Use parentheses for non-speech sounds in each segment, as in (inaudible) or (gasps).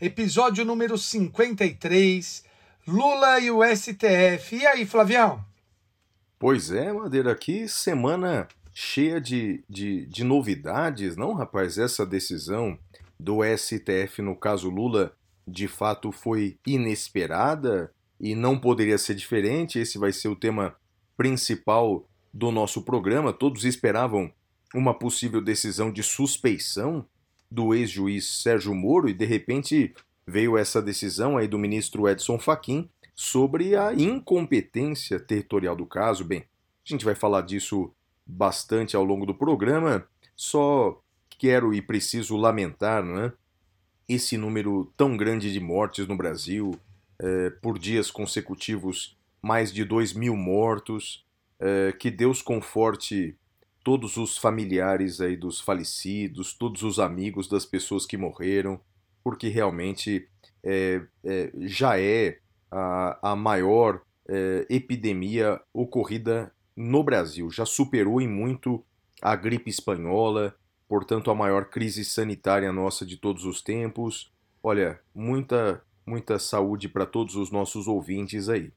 episódio número 53, Lula e o STF. E aí, Flavião? Pois é, Madeira, que semana cheia de, de, de novidades, não, rapaz? Essa decisão do STF, no caso Lula, de fato foi inesperada e não poderia ser diferente. Esse vai ser o tema principal do nosso programa. Todos esperavam uma possível decisão de suspeição do ex-juiz Sérgio Moro e de repente veio essa decisão aí do ministro Edson Fachin sobre a incompetência territorial do caso. Bem, a gente vai falar disso bastante ao longo do programa. Só quero e preciso lamentar, né, esse número tão grande de mortes no Brasil, eh, por dias consecutivos, mais de 2 mil mortos. Eh, que Deus conforte todos os familiares aí dos falecidos, todos os amigos das pessoas que morreram, porque realmente é, é, já é a, a maior é, epidemia ocorrida no Brasil. Já superou em muito a gripe espanhola, portanto, a maior crise sanitária nossa de todos os tempos. Olha, muita, muita saúde para todos os nossos ouvintes aí.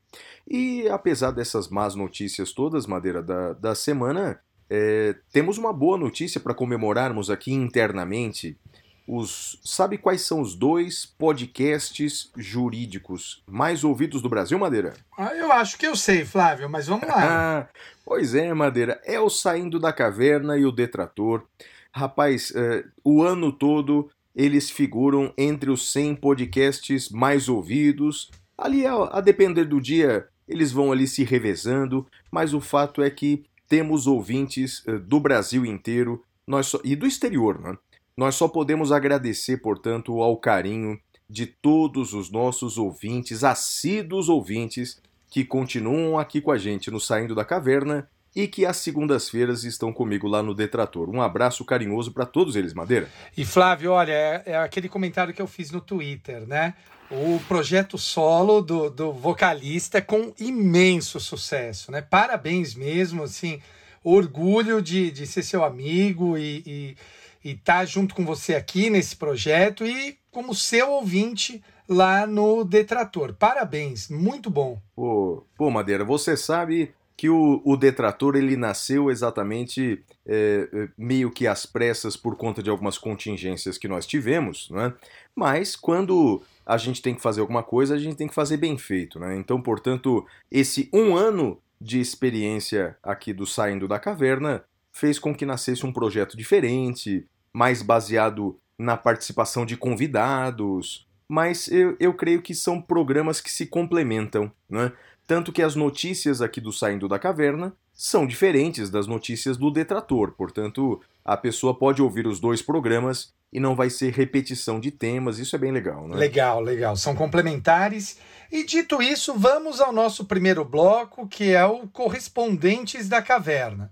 E apesar dessas más notícias todas, Madeira, da, da semana, é, temos uma boa notícia para comemorarmos aqui internamente. Os, sabe quais são os dois podcasts jurídicos mais ouvidos do Brasil, Madeira? Ah, eu acho que eu sei, Flávio, mas vamos lá. (laughs) Pois é, Madeira. É o Saindo da Caverna e o Detrator. Rapaz, é, o ano todo eles figuram entre os 100 podcasts mais ouvidos. Ali, a, a depender do dia, eles vão ali se revezando, mas o fato é que temos ouvintes eh, do Brasil inteiro nós só- e do exterior, né? Nós só podemos agradecer, portanto, ao carinho de todos os nossos ouvintes, assíduos ouvintes, que continuam aqui com a gente no Saindo da Caverna e que às segundas-feiras estão comigo lá no Detrator. Um abraço carinhoso para todos eles, Madeira. E Flávio, olha, é, é aquele comentário que eu fiz no Twitter, né? O projeto solo do, do vocalista é com imenso sucesso, né? Parabéns mesmo, assim, orgulho de, de ser seu amigo e estar junto com você aqui nesse projeto e como seu ouvinte lá no Detrator. Parabéns, muito bom. Pô, pô, Madeira, você sabe que o, o Detrator ele nasceu exatamente é, é, meio que às pressas por conta de algumas contingências que nós tivemos, né? Mas quando a gente tem que fazer alguma coisa, a gente tem que fazer bem feito, né? Então, portanto, esse um ano de experiência aqui do Saindo da Caverna fez com que nascesse um projeto diferente, mais baseado na participação de convidados, mas eu, eu creio que são programas que se complementam, né? Tanto que as notícias aqui do Saindo da Caverna são diferentes das notícias do Detrator, portanto, a pessoa pode ouvir os dois programas e não vai ser repetição de temas, isso é bem legal, né? Legal, legal. São complementares. E dito isso, vamos ao nosso primeiro bloco, que é o Correspondentes da Caverna.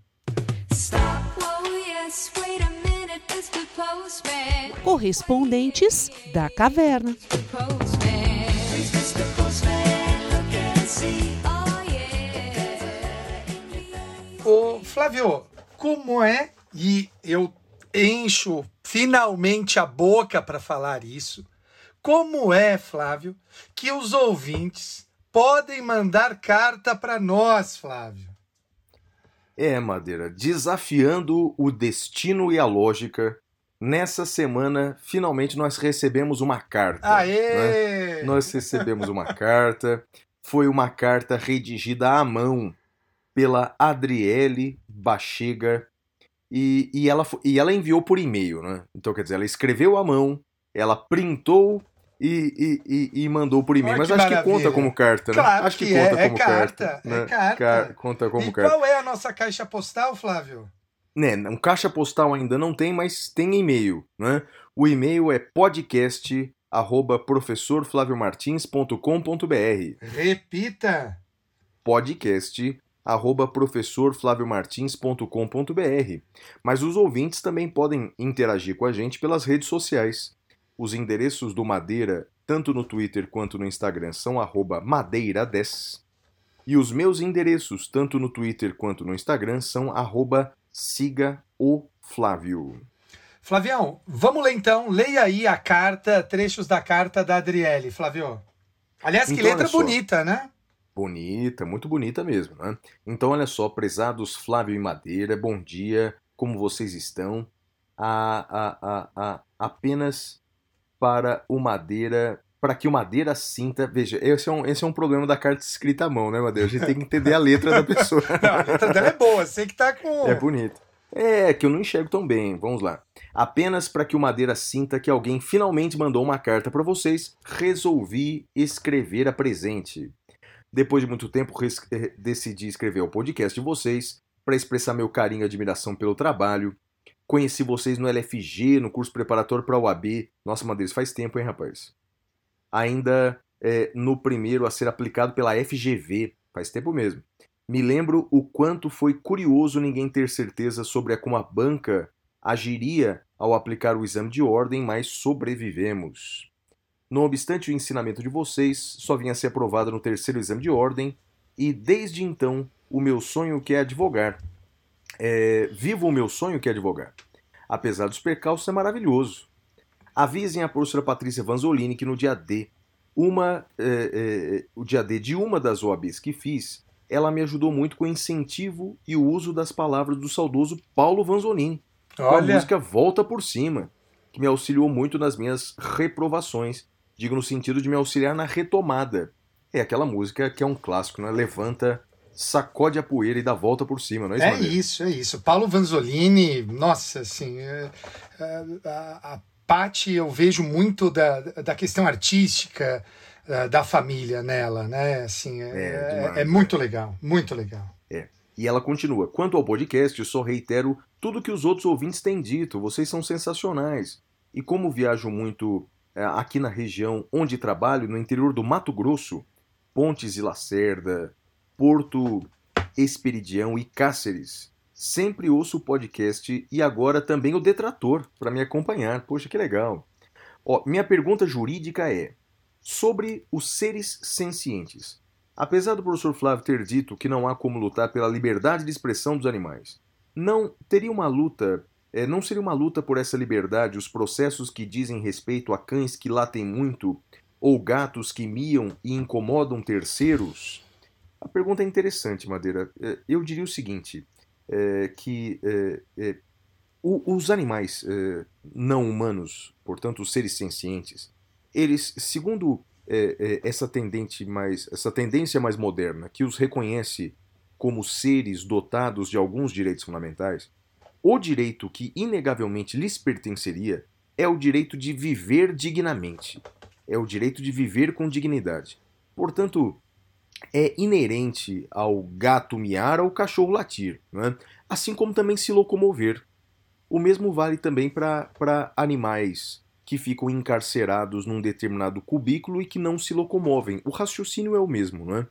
Stop, whoa, yes, wait a minute, Mr. Postman. Correspondentes da Caverna. Oh. Ô, Flávio, como é, e eu encho finalmente a boca para falar isso, como é, Flávio, que os ouvintes podem mandar carta para nós, Flávio? É, Madeira, desafiando o destino e a lógica, nessa semana finalmente nós recebemos uma carta. né? Aê! Nós recebemos uma carta, foi uma carta redigida à mão pela Adriele Bachega e, e, ela, e ela enviou por e-mail, né? Então, quer dizer, ela escreveu à mão, ela printou e, e, e, mandou por e-mail. Olha Mas que acho que maravilha. conta como carta, né? Claro acho que, que conta é, é como carta, carta. é né? carta. Car- conta como e carta. qual é a nossa caixa postal, Flávio? Né, um caixa postal ainda não tem, mas tem e-mail, né? O e-mail é podcast arroba professorflaviomartins.com.br Repita. podcast arroba professorflaviomartins.com.br Mas os ouvintes também podem interagir com a gente pelas redes sociais. Os endereços do Madeira, tanto no Twitter quanto no Instagram, são arroba madeira10. E os meus endereços, tanto no Twitter quanto no Instagram, são arroba siga o Flávio. Flavião, vamos ler então. Leia aí a carta, trechos da carta da Adriele, Flavio. Aliás, que Então, letra bonita, né? Bonita, muito bonita mesmo, né? Então, olha só, prezados Flávio e Madeira, bom dia, como vocês estão? A, a, a, apenas para o Madeira, para que o Madeira sinta. Veja, esse é, um, esse é um problema da carta escrita à mão, né, Madeira? A gente tem que entender a letra da pessoa. (laughs) Não, a letra dela é boa, sei que tá com. É bonito. É, que eu não enxergo tão bem. Vamos lá. Apenas para que o Madeira sinta que alguém finalmente mandou uma carta para vocês, resolvi escrever a presente. Depois de muito tempo, eh, decidi escrever o podcast de vocês para expressar meu carinho e admiração pelo trabalho. Conheci vocês no LFG, no curso preparatório para a UAB. Nossa, Madeira, isso faz tempo, hein, rapaz? Ainda eh, no primeiro a ser aplicado pela FGV, faz tempo mesmo. Me lembro o quanto foi curioso ninguém ter certeza sobre como a banca agiria ao aplicar o exame de ordem, mas sobrevivemos. Não obstante o ensinamento de vocês, só vinha a ser aprovado no terceiro exame de ordem, e desde então o meu sonho que é advogar. É, vivo o meu sonho que é advogar. Apesar dos percalços, é maravilhoso. Avisem a professora Patrícia Vanzolini que no dia D, uma, é, é, o dia D de uma das OABs que fiz, ela me ajudou muito com o incentivo e o uso das palavras do saudoso Paulo Vanzolini com a Olha, música Volta por Cima, que me auxiliou muito nas minhas reprovações, digo no sentido de me auxiliar na retomada. É aquela música que é um clássico, né? Levanta, sacode a poeira e dá volta por cima, não é isso, é isso, é isso. Paulo Vanzolini, nossa, assim, é, é, a, a eu vejo muito da, da questão artística é, da família nela, né? Assim, é, É, é, demais, é muito legal, muito legal. E ela continua: Quanto ao podcast, eu só reitero tudo que os outros ouvintes têm dito. Vocês são sensacionais. E como viajo muito é, aqui na região onde trabalho, no interior do Mato Grosso, Pontes e Lacerda, Porto Esperidião e Cáceres, sempre ouço o podcast e agora também o Detrator para me acompanhar. Poxa, que legal. Ó, minha pergunta jurídica é sobre os seres sencientes. Apesar do professor Flávio ter dito que não há como lutar pela liberdade de expressão dos animais, não teria uma luta, eh, não seria uma luta por essa liberdade os processos que dizem respeito a cães que latem muito ou gatos que miam e incomodam terceiros? A pergunta é interessante, Madeira. Eh, Eu diria o seguinte, eh, que eh, eh, o- os animais eh, não humanos, portanto os seres sencientes, eles, segundo é, é, essa, tendente mais, essa tendência mais moderna, que os reconhece como seres dotados de alguns direitos fundamentais, o direito que inegavelmente lhes pertenceria é o direito de viver dignamente, é o direito de viver com dignidade. Portanto, é inerente ao gato miar ou cachorro latir, não é? assim como também se locomover. O mesmo vale também para animais que ficam encarcerados num determinado cubículo e que não se locomovem. O raciocínio é o mesmo, não é?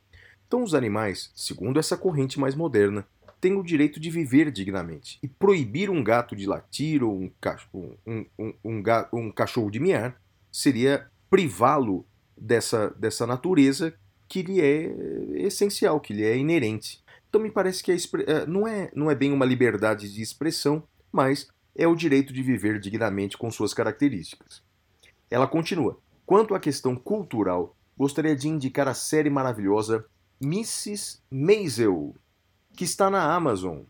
Então, os animais, segundo essa corrente mais moderna, têm o direito de viver dignamente. E proibir um gato de latir ou um, cachorro, um, um, um, cachorro de miar seria privá-lo dessa, dessa natureza que lhe é essencial, que lhe é inerente. Então, me parece que eh, não, é, não é bem uma liberdade de expressão, mas é o direito de viver dignamente com suas características. Ela continua. Quanto à questão cultural, gostaria de indicar a série maravilhosa Mrs. Maisel, que está na Amazon.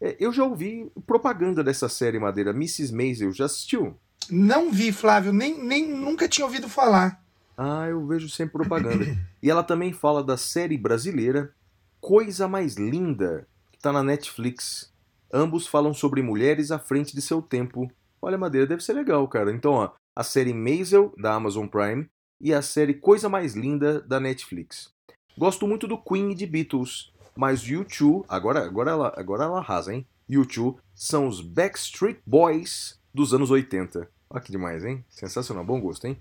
É, eu já ouvi propaganda dessa série Madeira. Mrs. Maisel, já assistiu? Não vi, Flávio, nem, nem nunca tinha ouvido falar. Ah, eu vejo sempre propaganda. e ela também fala da série brasileira Coisa Mais Linda, que está na Netflix. Ambos falam sobre mulheres à frente de seu tempo. Olha, Madeira, deve ser legal, cara. Então, ó, a série Maisel, da Amazon Prime, e a série Coisa Mais Linda, da Netflix. Gosto muito do Queen e de Beatles, mas U2, agora, agora, ela, agora ela arrasa, hein? U2 são os Backstreet Boys dos anos 80. Olha que demais, hein? Sensacional, bom gosto, hein?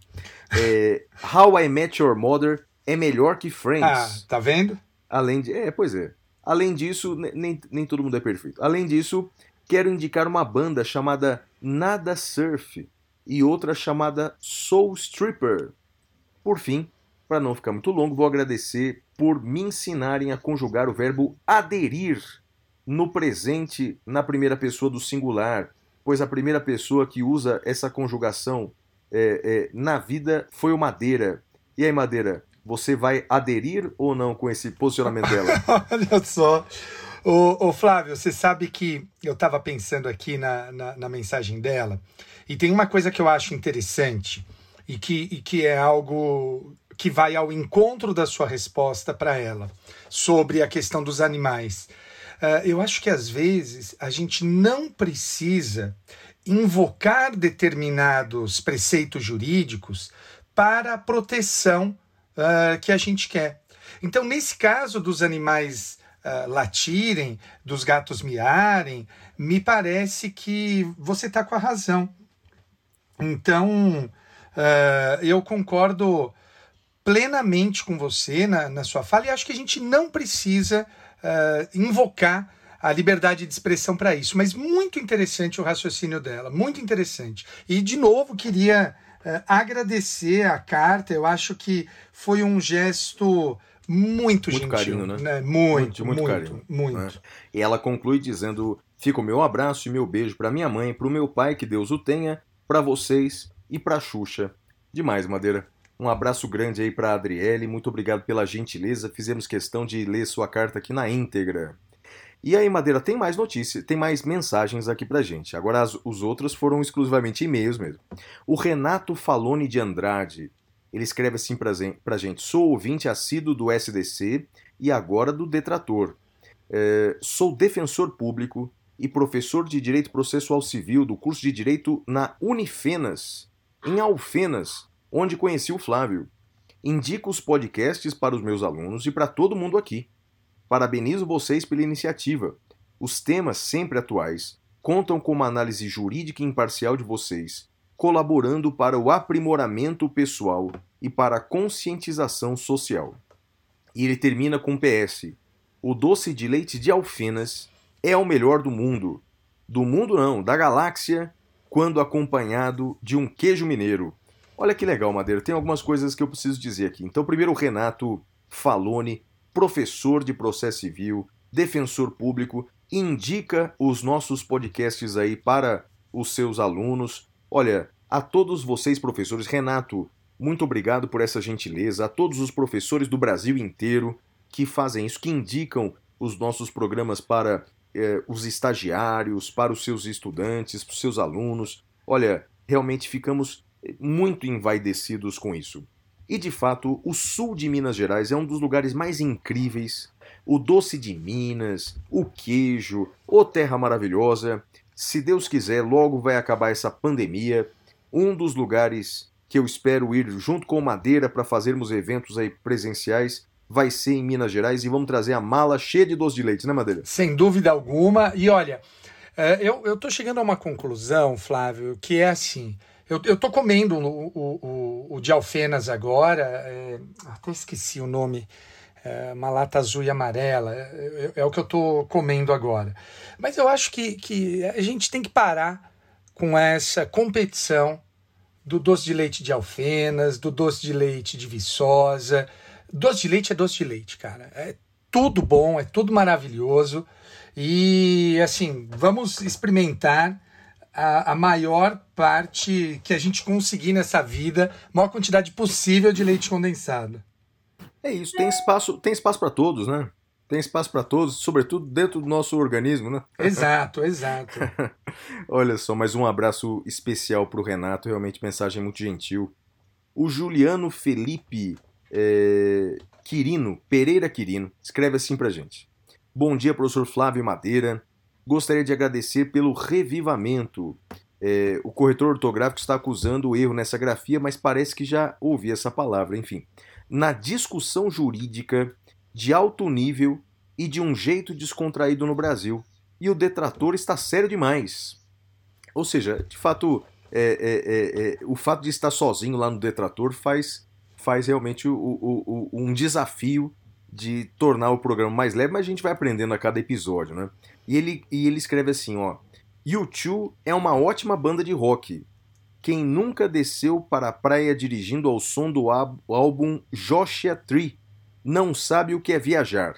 É, How I Met Your Mother é melhor que Friends. Ah, tá vendo? Além de. É, pois é. Além disso, ne- nem, nem todo mundo é perfeito. Além disso, quero indicar uma banda chamada Nada Surf e outra chamada Soul Stripper. Por fim, para não ficar muito longo, vou agradecer por me ensinarem a conjugar o verbo aderir no presente na primeira pessoa do singular, pois a primeira pessoa que usa essa conjugação é, é, na vida foi o Madeira. E aí, Madeira, você vai aderir ou não com esse posicionamento dela? (laughs) Olha só. Ô, ô, Flávio, você sabe que eu estava pensando aqui na, na, na mensagem dela, e tem uma coisa que eu acho interessante, e que, e que é algo que vai ao encontro da sua resposta para ela, sobre a questão dos animais. Ah, eu acho que às vezes a gente não precisa invocar determinados preceitos jurídicos para a proteção ah, que a gente quer. Então, nesse caso dos animais ah, latirem, dos gatos miarem, me parece que você está com a razão. Então, eu concordo plenamente com você na, na sua fala e acho que a gente não precisa ah, invocar a liberdade de expressão para isso. Mas muito interessante o raciocínio dela, muito interessante. E, de novo, queria ah, agradecer a carta, eu acho que foi um gesto muito, Muito gentil. carinho, né? Muito, Muito, muito muito, carinho, muito. né? E ela conclui dizendo: Fica o meu abraço e meu beijo para minha mãe, para o meu pai, que Deus o tenha, para vocês e para Xuxa. Demais, Madeira. Um abraço grande aí para Adriele, muito obrigado pela gentileza. Fizemos questão de ler sua carta aqui na íntegra. E aí, Madeira, tem mais notícias, tem mais mensagens aqui pra gente. Agora, as- os outros foram exclusivamente e-mails mesmo. O Renato Falone de Andrade, ele escreve assim pra, pra gente: Sou ouvinte assíduo do SDC e agora do Detrator. É, sou defensor público e professor de Direito Processual Civil do curso de Direito na Unifenas, em Alfenas, onde conheci o Flávio. Indico os podcasts para os meus alunos e para todo mundo aqui. Parabenizo vocês pela iniciativa. Os temas sempre atuais contam com uma análise jurídica imparcial de vocês, colaborando para o aprimoramento pessoal e para a conscientização social. E ele termina com um PS. O doce de leite de Alfenas é o melhor do mundo. Do mundo não, da galáxia, quando acompanhado de um queijo mineiro. Olha que legal, Madeira. Tem algumas coisas que eu preciso dizer aqui. Então, primeiro, o Renato Falone, professor de processo civil, defensor público, indica os nossos podcasts aí para os seus alunos. Olha, a todos vocês, professores, Renato, muito obrigado por essa gentileza. A todos os professores do Brasil inteiro que fazem isso, que indicam os nossos programas para eh, os estagiários, para os seus estudantes, para os seus alunos. Olha, realmente ficamos muito envaidecidos com isso. E de fato, o sul de Minas Gerais é um dos lugares mais incríveis. O doce de Minas, o queijo, o terra maravilhosa. Se Deus quiser, logo vai acabar essa pandemia. Um dos lugares que eu espero ir junto com Madeira para fazermos eventos aí presenciais vai ser em Minas Gerais e vamos trazer a mala cheia de doce de leite, né, Madeira? Sem dúvida alguma. E olha, é, eu, tô chegando a uma conclusão, Flávio, que é assim. Eu, eu tô comendo o, o, o, de alfenas agora, é, até esqueci o nome, é, uma lata azul e amarela, é, é- é o que eu tô comendo agora. Mas eu acho que, que a gente tem que parar com essa competição do doce de leite de alfenas, do doce de leite de viçosa. Doce de leite é doce de leite, cara. É tudo bom, é tudo maravilhoso. E assim, vamos experimentar a, a maior parte que a gente conseguir nessa vida, maior quantidade possível de leite condensado. É isso, tem espaço, tem espaço para todos, né? Tem espaço para todos, sobretudo dentro do nosso organismo, né? (laughs) Exato, exato. (laughs) Olha só, mais um abraço especial para o Renato, realmente mensagem muito gentil. O Juliano Felipe é, Quirino, Pereira Quirino, escreve assim pra gente. Bom dia, professor Flávio Madeira. Gostaria de agradecer pelo revivamento. É, o corretor ortográfico está acusando o erro nessa grafia, mas parece que já ouvi essa palavra, enfim. Na discussão jurídica de alto nível e de um jeito descontraído no Brasil. E o detrator está sério demais. Ou seja, de fato, é, é, é, é, o fato de estar sozinho lá no detrator faz, faz realmente o, o, o, um desafio de tornar o programa mais leve, mas a gente vai aprendendo a cada episódio, né? E ele, e ele escreve assim, ó. U2 é uma ótima banda de rock. Quem nunca desceu para a praia dirigindo ao som do álbum Joshua Tree não sabe o que é viajar.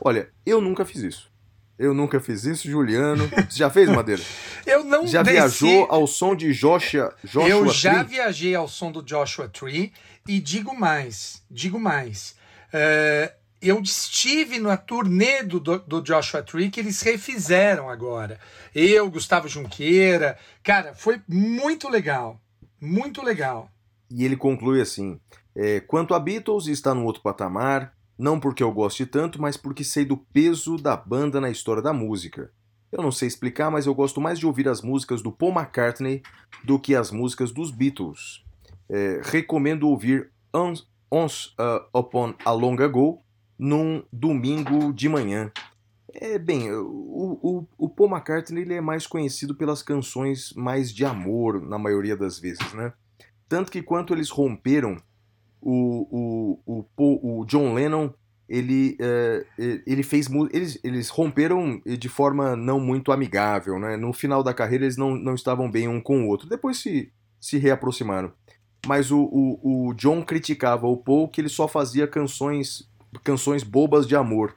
Olha, eu nunca fiz isso. Eu nunca fiz isso, Juliano. Você já fez, Madeira? (laughs) eu não Já desci... viajou ao som de Joshua, Joshua Eu já Tree? viajei ao som do Joshua Tree e digo mais, digo mais. É, eu estive na turnê do, do, Joshua Tree que eles refizeram agora. Eu, Gustavo Junqueira. Cara, foi muito legal. Muito legal. E ele conclui assim: é, quanto a Beatles, está no outro patamar, não porque eu goste tanto, mas porque sei do peso da banda na história da música. Eu não sei explicar, mas eu gosto mais de ouvir as músicas do Paul McCartney do que as músicas dos Beatles. É, recomendo ouvir Once, Once uh, Upon a Long Ago num domingo de manhã. É bem, o, o, o Paul McCartney ele é mais conhecido pelas canções mais de amor, na maioria das vezes, né? Tanto que quando eles romperam, o, o, o, Paul- o John Lennon ele, é, ele fez eles, eles romperam de forma não muito amigável, né? No final da carreira eles não, não estavam bem um com o outro. Depois se, se reaproximaram. Mas o, o, o John criticava o Paul que ele só fazia canções canções bobas de amor.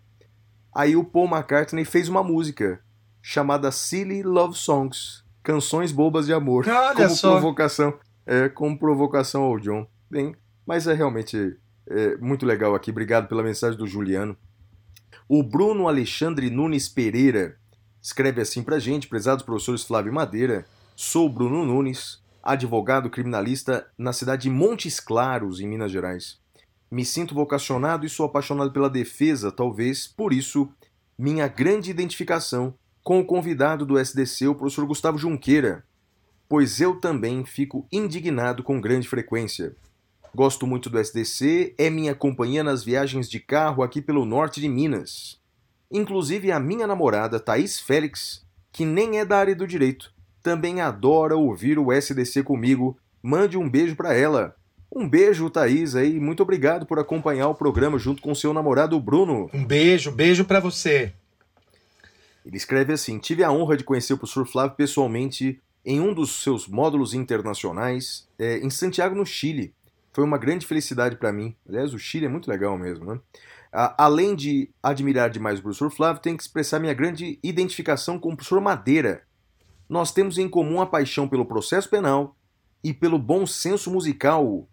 Aí o Paul McCartney fez uma música chamada Silly Love Songs, canções bobas de amor, Olha (laughs) como só. provocação, é, como provocação ao John. Bem, mas é realmente é, muito legal aqui. Obrigado pela mensagem do Juliano. O Bruno Alexandre Nunes Pereira escreve assim pra gente, prezados professores Flávio Madeira. Sou Bruno Nunes, advogado criminalista na cidade de Montes Claros, em Minas Gerais. Me sinto vocacionado e sou apaixonado pela defesa, talvez por isso minha grande identificação com o convidado do SDC, o professor Gustavo Junqueira, pois eu também fico indignado com grande frequência. Gosto muito do SDC, é minha companhia nas viagens de carro aqui pelo norte de Minas. Inclusive a minha namorada, Thaís Félix, que nem é da área do direito, também adora ouvir o SDC comigo. Mande um beijo para ela. Um beijo, Thaís, aí. Muito obrigado por acompanhar o programa junto com seu namorado Bruno. Um beijo, beijo pra você. Ele escreve assim: Tive a honra de conhecer o professor Flávio pessoalmente em um dos seus módulos internacionais é, em Santiago, no Chile. Foi uma grande felicidade para mim. Aliás, o Chile é muito legal mesmo, né? Além de admirar demais o professor Flávio, tenho que expressar minha grande identificação com o professor Madeira. Nós temos em comum a paixão pelo processo penal e pelo bom senso musical.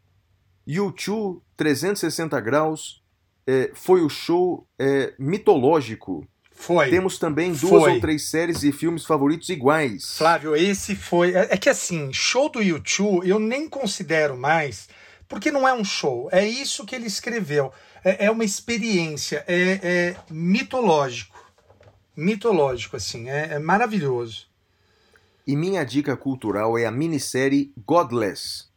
U2 360 graus é, foi o show é, mitológico. Foi. Temos também duas Foi. ou três séries e filmes favoritos iguais. Flávio, esse foi. É, é que assim, show do YouTube eu nem considero mais, porque não é um show. É isso que ele escreveu. É, é uma experiência. É, é mitológico. Mitológico, assim. É, é maravilhoso. E minha dica cultural é a minissérie Godless,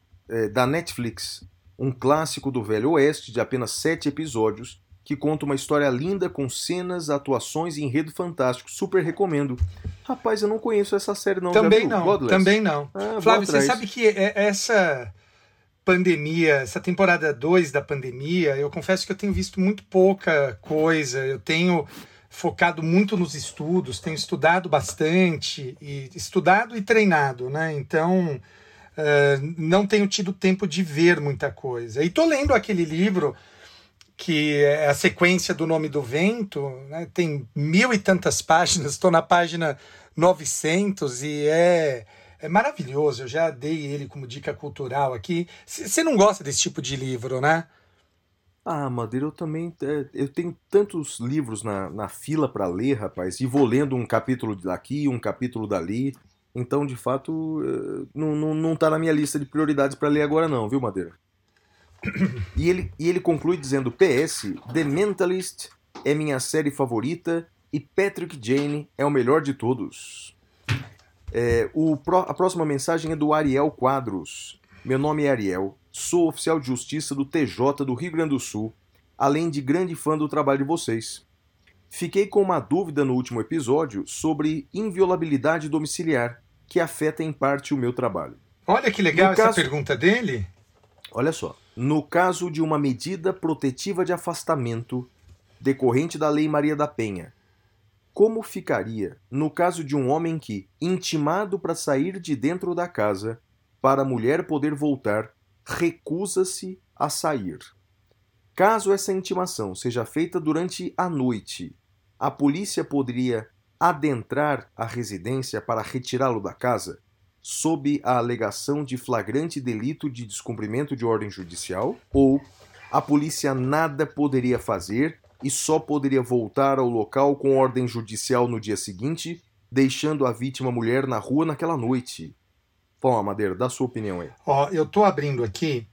da Netflix. Um clássico do Velho Oeste de apenas sete episódios, que conta uma história linda com cenas, atuações e enredo fantástico. Super recomendo. Rapaz, eu não conheço essa série não. Também não. Godless? Também não. Ah, Flávio, você sabe que é- essa pandemia, essa temporada 2 da pandemia, eu confesso que eu tenho visto muito pouca coisa. Eu tenho focado muito nos estudos, tenho estudado bastante, e estudado e treinado, né? Então, eh, não tenho tido tempo de ver muita coisa. E tô lendo aquele livro que é a sequência do Nome do Vento, né? tem mil e tantas (laughs) páginas, estou na página 900 e é, é maravilhoso. Eu já dei ele como dica cultural aqui. Você não gosta desse tipo de livro, né? Ah, Madeira, eu também. é, eu tenho tantos livros na, na fila para ler, rapaz, e vou lendo um capítulo daqui, um capítulo dali. Então, de fato, eh, não, não, não tá na minha lista de prioridades para ler agora, não, viu, Madeira? E ele, e ele conclui dizendo: PS, The Mentalist é minha série favorita e Patrick Jane é o melhor de todos. É, o a próxima mensagem é do Ariel Quadros. Meu nome é Ariel, sou oficial de justiça do TJ do Rio Grande do Sul, além de grande fã do trabalho de vocês. Fiquei com uma dúvida no último episódio sobre inviolabilidade domiciliar, que afeta em parte o meu trabalho. Olha que legal No essa caso- pergunta dele. Olha só. No caso de uma medida protetiva de afastamento decorrente da Lei Maria da Penha, como ficaria no caso de um homem que, intimado para sair de dentro da casa para a mulher poder voltar, recusa-se a sair? Caso essa intimação seja feita durante a noite, a polícia poderia adentrar a residência para retirá-lo da casa? sob a alegação de flagrante delito de descumprimento de ordem judicial, ou a polícia nada poderia fazer e só poderia voltar ao local com ordem judicial no dia seguinte, deixando a vítima mulher na rua naquela noite. Fala, Madeira, dá sua opinião aí. Ó, eu tô abrindo aqui.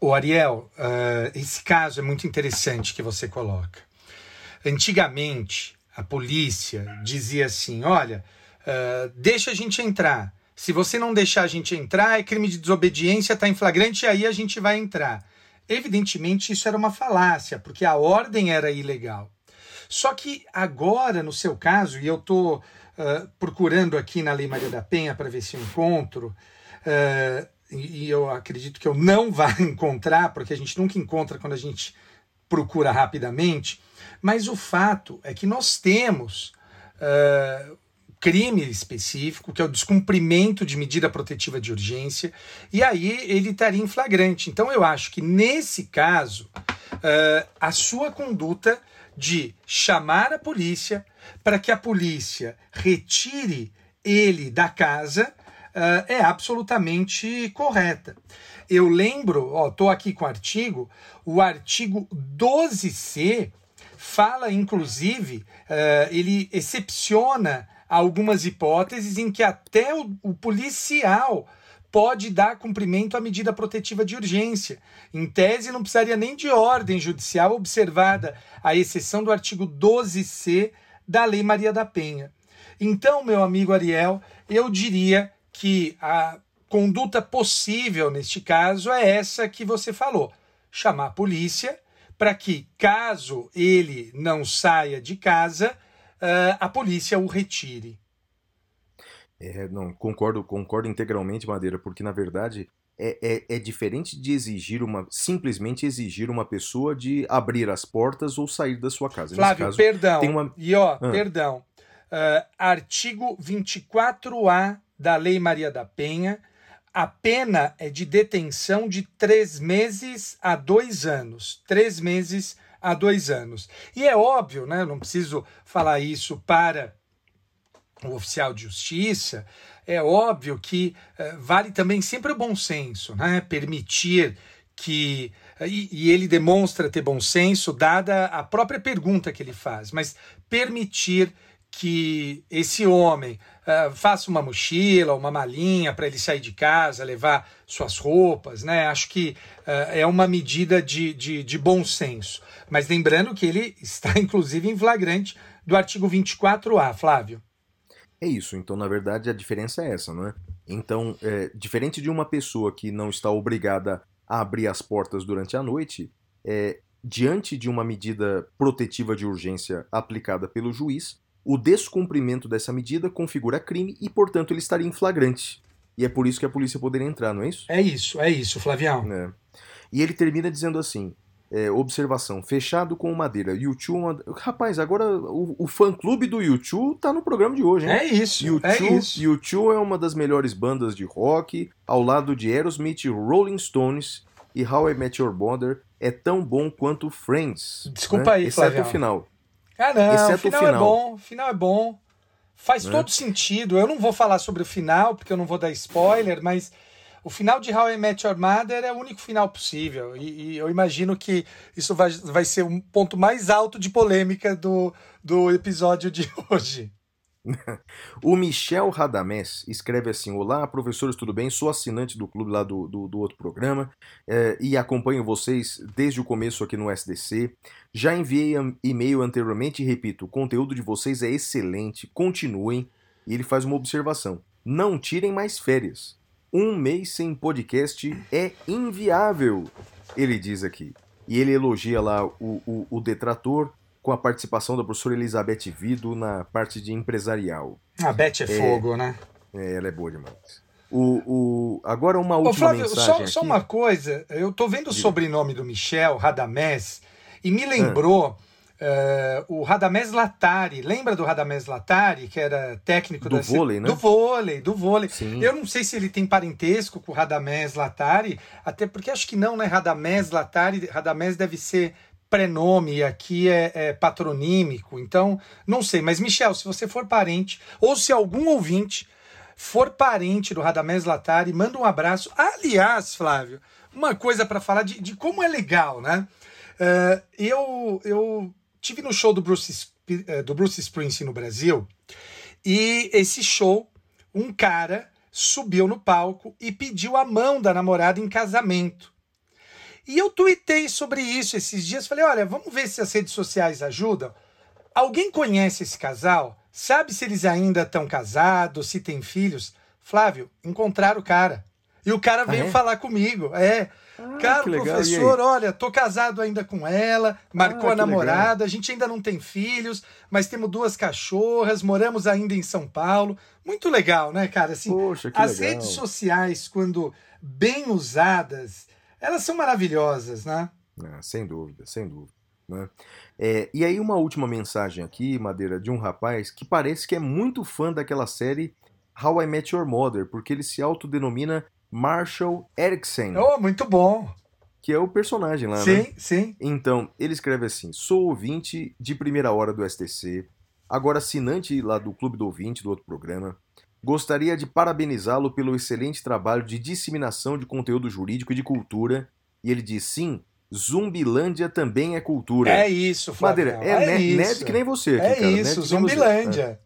O Ariel, ah, esse caso é muito interessante que você coloca. Antigamente, a polícia dizia assim: olha, ah, deixa a gente entrar. Se você não deixar a gente entrar, é crime de desobediência, está em flagrante, e aí a gente vai entrar. Evidentemente, isso era uma falácia, porque a ordem era ilegal. Só que agora, no seu caso, e eu estou procurando aqui na Lei Maria da Penha para ver se eu encontro, ah, e eu acredito que eu não (laughs) vá encontrar, porque a gente nunca encontra quando a gente procura rapidamente, mas o fato é que nós temos ah, crime específico, que é o descumprimento de medida protetiva de urgência, e aí ele estaria em flagrante. Então eu acho que nesse caso, ah, a sua conduta de chamar a polícia para que a polícia retire ele da casa ah, é absolutamente correta. Eu lembro, tô aqui com o artigo, o artigo 12C fala, inclusive, eh, ele excepciona algumas hipóteses em que até o, o policial pode dar cumprimento à medida protetiva de urgência. Em tese, não precisaria nem de ordem judicial, observada a exceção do artigo 12C da Lei Maria da Penha. Então, meu amigo Ariel, eu diria que a conduta possível neste caso é essa que você falou: chamar a polícia para que, caso ele não saia de casa, ah, a polícia o retire. É, não, concordo, concordo integralmente, Madeira, porque na verdade é, é, é diferente de exigir uma. simplesmente exigir uma pessoa de abrir as portas ou sair da sua casa. Flávio, caso, perdão. uma- E ó, Ah. perdão. Ah, artigo 24A da Lei Maria da Penha. A pena é de detenção de três meses a dois anos. Três meses a dois anos. E é óbvio, né? Não preciso falar isso para o oficial de justiça, é óbvio que eh, vale também sempre o bom senso, né? Permitir que. E, e ele demonstra ter bom senso, dada a própria pergunta que ele faz, mas permitir que esse homem eh, faça uma mochila, uma malinha para ele sair de casa, levar suas roupas, né? Acho que eh, é uma medida de, de, de bom senso. Mas lembrando que ele (laughs) está, inclusive, em flagrante do artigo 24A, Flávio. É isso, então na verdade a diferença é essa, não é? Então, é, diferente de uma pessoa que não está obrigada a abrir as portas durante a noite, é, diante de uma medida protetiva de urgência aplicada pelo juiz, o descumprimento dessa medida configura crime e, portanto, ele estaria em flagrante. E é por isso que a polícia poderia entrar, não é isso? É isso, é isso, Flavião. É. E ele termina dizendo assim: é, observação, fechado com madeira. YouTube. uma- Rapaz, agora o, o fã-clube do YouTube tá no programa de hoje, hein? É isso, é U2, isso. U2 é uma das melhores bandas de rock, ao lado de Aerosmith, Rolling Stones e How I Met Your Mother. É tão bom quanto Friends. Desculpa né? aí, Exceto Flavião. o final. Ah, não, Exceto o o final, é final. bom, o final é bom. Faz Né? todo sentido. Eu não vou falar sobre o final, porque eu não vou dar spoiler, mas o final de How I Met Your Mother é o único final possível. E, e eu imagino que isso vai, vai ser um ponto mais alto de polêmica do, do episódio de (laughs) hoje. O Michel Radamés escreve assim: Olá, professores, tudo bem? Sou assinante do clube lá do, do, do outro programa eh, e acompanho vocês desde o começo aqui no SDC. Já enviei e-mail anteriormente e repito: o conteúdo de vocês é excelente, continuem. E ele faz uma observação: não tirem mais férias. Um mês sem podcast é inviável, ele diz aqui. E ele elogia lá o, o, o detrator com a participação da professora Elizabeth Vido na parte de empresarial. A Beth é, fogo, né? É, ela é boa demais. O, o... Agora uma Ô, última Flávio, mensagem só, aqui. só uma coisa. Eu tô vendo o Diga. sobrenome do Michel, Radamés, e Ah. me lembrou eh, o Radamés Latari. Lembra do Radamés Latari, que era técnico Do da vôlei, né? Do vôlei, do vôlei. Sim. Eu não sei se ele tem parentesco com o Radamés Latari, até porque acho que não, né? Radamés Latari, Radamés deve ser prenome aqui é, é patronímico. Então, não sei. Mas, Michel, se você for parente, ou se algum ouvinte for parente do Radamés Latari, manda um abraço. Aliás, Flávio, uma coisa para falar de, de como é legal, né? Eh, eu, eu tive no show do Bruce, eh, do Bruce Springsteen no Brasil e esse show, um cara subiu no palco e pediu a mão da namorada em casamento. E eu tuitei sobre isso esses dias. Falei: olha, vamos ver se as redes sociais ajudam. Alguém conhece esse casal? Sabe se eles ainda estão casados, se têm filhos? Flávio, encontraram o cara. E o cara veio é? falar comigo. É. Ah, cara, legal. Professor, olha, tô casado ainda com ela, marcou Ah, a namorada, a gente ainda não tem filhos, mas temos duas cachorras, moramos ainda em São Paulo. Muito legal, né, cara? Assim, Poxa, que as legal. redes sociais, quando bem usadas, elas são maravilhosas, né? Ah, sem dúvida, sem dúvida. né? É, e aí uma última mensagem aqui, Madeira, de um rapaz que parece que é muito fã daquela série How I Met Your Mother, porque ele se autodenomina Marshall Erickson, Oh, muito bom. que é o personagem lá, né? Sim, sim. Então, ele escreve assim: sou ouvinte de primeira hora do STC, agora assinante lá do Clube do Ouvinte, do outro programa. Gostaria de parabenizá-lo pelo excelente trabalho de disseminação de conteúdo jurídico e de cultura. E ele diz: sim, Zumbilândia também é cultura. É isso, Flávio. Madeira, é, ne- isso. nerd que nem você aqui, É cara. isso, nem você. É. Zumbilândia.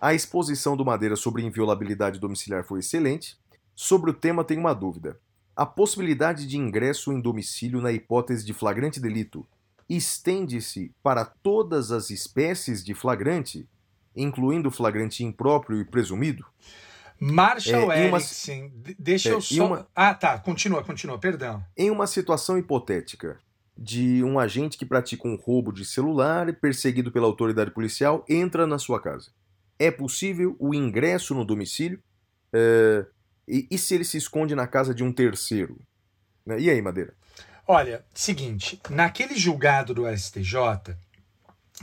A exposição do Madeira sobre inviolabilidade domiciliar foi excelente. Sobre o tema, tenho uma dúvida. A possibilidade de ingresso em domicílio na hipótese de flagrante delito estende-se para todas as espécies de flagrante, incluindo flagrante impróprio e presumido? Marshall É, uma- Erickson. de- Deixa É, eu só. uma- Ah, tá. Continua, continua, perdão. Em uma situação hipotética de um agente que pratica um roubo de celular, perseguido pela autoridade policial, entra na sua casa. É possível o ingresso no domicílio? É, E, e se ele se esconde na casa de um terceiro? Né? E aí, Madeira? Olha, seguinte, naquele julgado do STJ,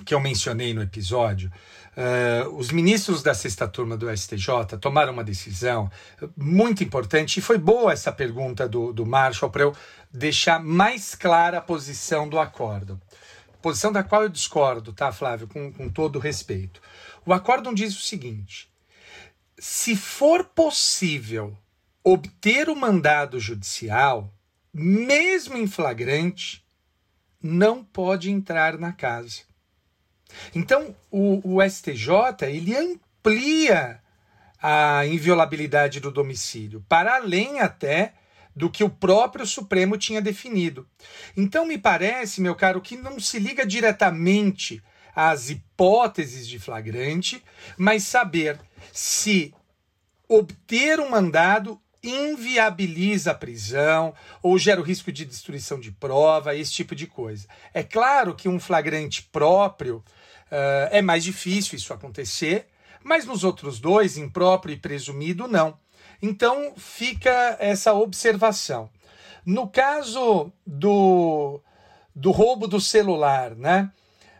que eu mencionei no episódio, eh, os ministros da sexta turma do STJ tomaram uma decisão muito importante, e foi boa essa pergunta do, do Marshall para eu deixar mais clara a posição do acórdão. Posição da qual eu discordo, tá, Flávio, com, com todo respeito. O acórdão diz o seguinte: se for possível obter o mandado judicial, mesmo em flagrante, não pode entrar na casa. Então, o, o STJ ele amplia a inviolabilidade do domicílio, para além até do que o próprio Supremo tinha definido. Então, me parece, meu caro, que não se liga diretamente às hipóteses de flagrante, mas saber se obter um mandado inviabiliza a prisão ou gera o risco de destruição de prova, esse tipo de coisa. É claro que um flagrante próprio uh, é mais difícil isso acontecer, mas nos outros dois, impróprio e presumido, não. Então fica essa observação. No caso do, do roubo do celular, né?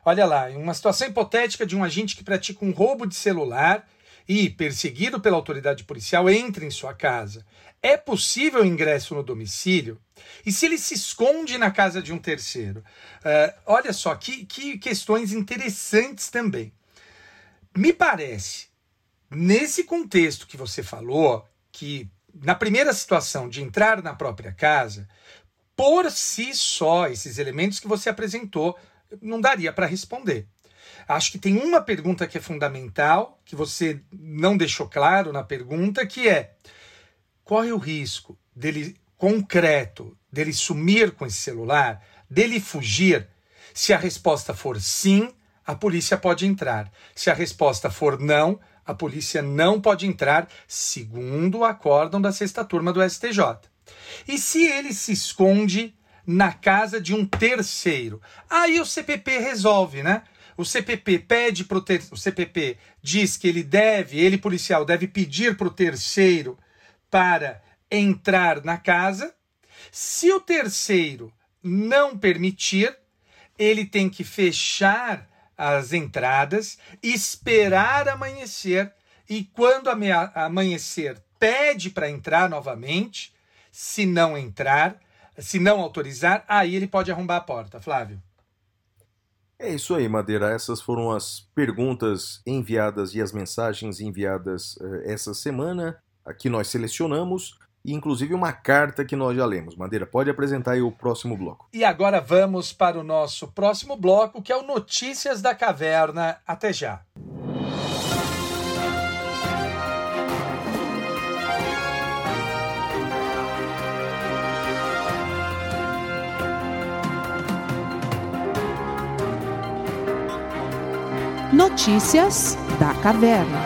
Olha lá, em uma situação hipotética de um agente que pratica um roubo de celular e, perseguido pela autoridade policial, entra em sua casa. É possível ingresso no domicílio? E se ele se esconde na casa de um terceiro? Uh, olha só, que, que questões interessantes também. Me parece, nesse contexto que você falou, que na primeira situação de entrar na própria casa, por si só, esses elementos que você apresentou, não daria para responder. Acho que tem uma pergunta que é fundamental, que você não deixou claro na pergunta, que é é o risco dele concreto dele sumir com esse celular, dele fugir? Se a resposta for sim, a polícia pode entrar. Se a resposta for não, a polícia não pode entrar, segundo o acórdão da sexta turma do STJ. E se ele se esconde na casa de um terceiro? Aí o CPP resolve, né? O CPP pede para o CPP diz que ele deve, ele policial deve pedir para o terceiro para entrar na casa. Se o terceiro não permitir, ele tem que fechar as entradas, esperar amanhecer e quando amanhecer pede para entrar novamente. Se não entrar, se não autorizar, aí ele pode arrombar a porta, Flávio. É isso aí, Madeira. Essas foram as perguntas enviadas e as mensagens enviadas eh, essa semana. Aqui nós selecionamos, e inclusive uma carta que nós já lemos. Madeira, pode apresentar aí o próximo bloco. E agora vamos para o nosso próximo bloco, que é o Notícias da Caverna. Até já. Notícias da Caverna.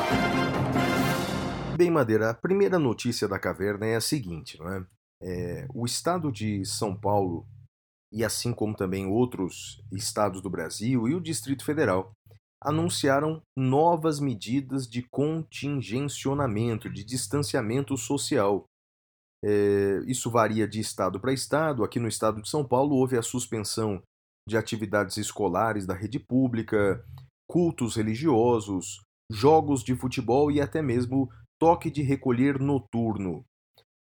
Bem, Madeira, a primeira notícia da caverna é a seguinte, não é? É, o estado de São Paulo, e assim como também outros estados do Brasil e o Distrito Federal, anunciaram novas medidas de contingencionamento, de distanciamento social. É, isso varia de estado para estado. Aqui no estado de São Paulo houve a suspensão de atividades escolares da rede pública, cultos religiosos, jogos de futebol e até mesmo toque de recolher noturno.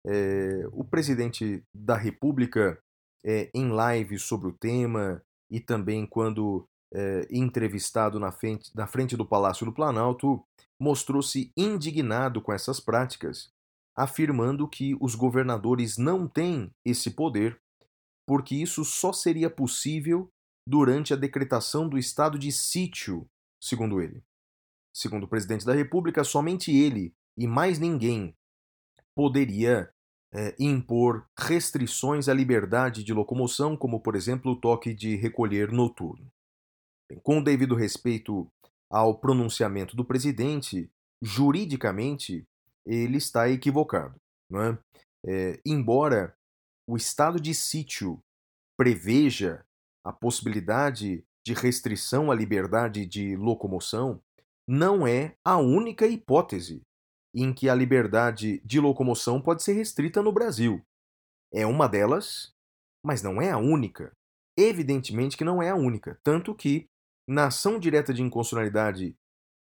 É, o presidente da República, é, em live sobre o tema e também quando é, entrevistado na frente, na frente do Palácio do Planalto, mostrou-se indignado com essas práticas, afirmando que os governadores não têm esse poder, porque isso só seria possível durante a decretação do estado de sítio, segundo ele. Segundo o presidente da República, somente ele e mais ninguém poderia eh, impor restrições à liberdade de locomoção, como, por exemplo, o toque de recolher noturno. Bem, com o devido respeito ao pronunciamento do presidente, juridicamente ele está equivocado. Não é? Eh, embora o estado de sítio preveja a possibilidade de restrição à liberdade de locomoção, não é a única hipótese em que a liberdade de locomoção pode ser restrita no Brasil. É uma delas, mas não é a única. Evidentemente que não é a única. Tanto que, na ação direta de inconstitucionalidade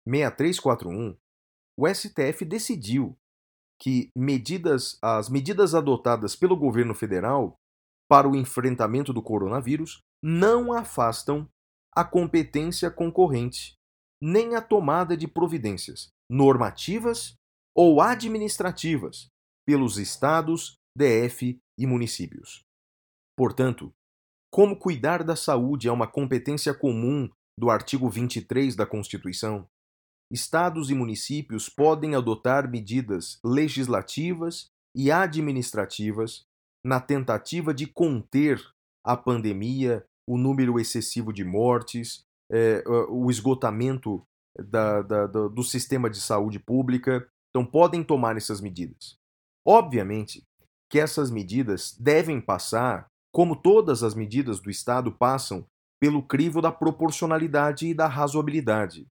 6341, o STF decidiu que medidas, as medidas adotadas pelo governo federal para o enfrentamento do coronavírus não afastam a competência concorrente, nem a tomada de providências normativas ou administrativas pelos estados, DF e municípios. Portanto, como cuidar da saúde é uma competência comum do artigo 23 da Constituição, estados e municípios podem adotar medidas legislativas e administrativas na tentativa de conter a pandemia, o número excessivo de mortes, eh, o esgotamento da, da, do, do sistema de saúde pública. Então, podem tomar essas medidas. Obviamente que essas medidas devem passar, como todas as medidas do Estado passam, pelo crivo da proporcionalidade e da razoabilidade.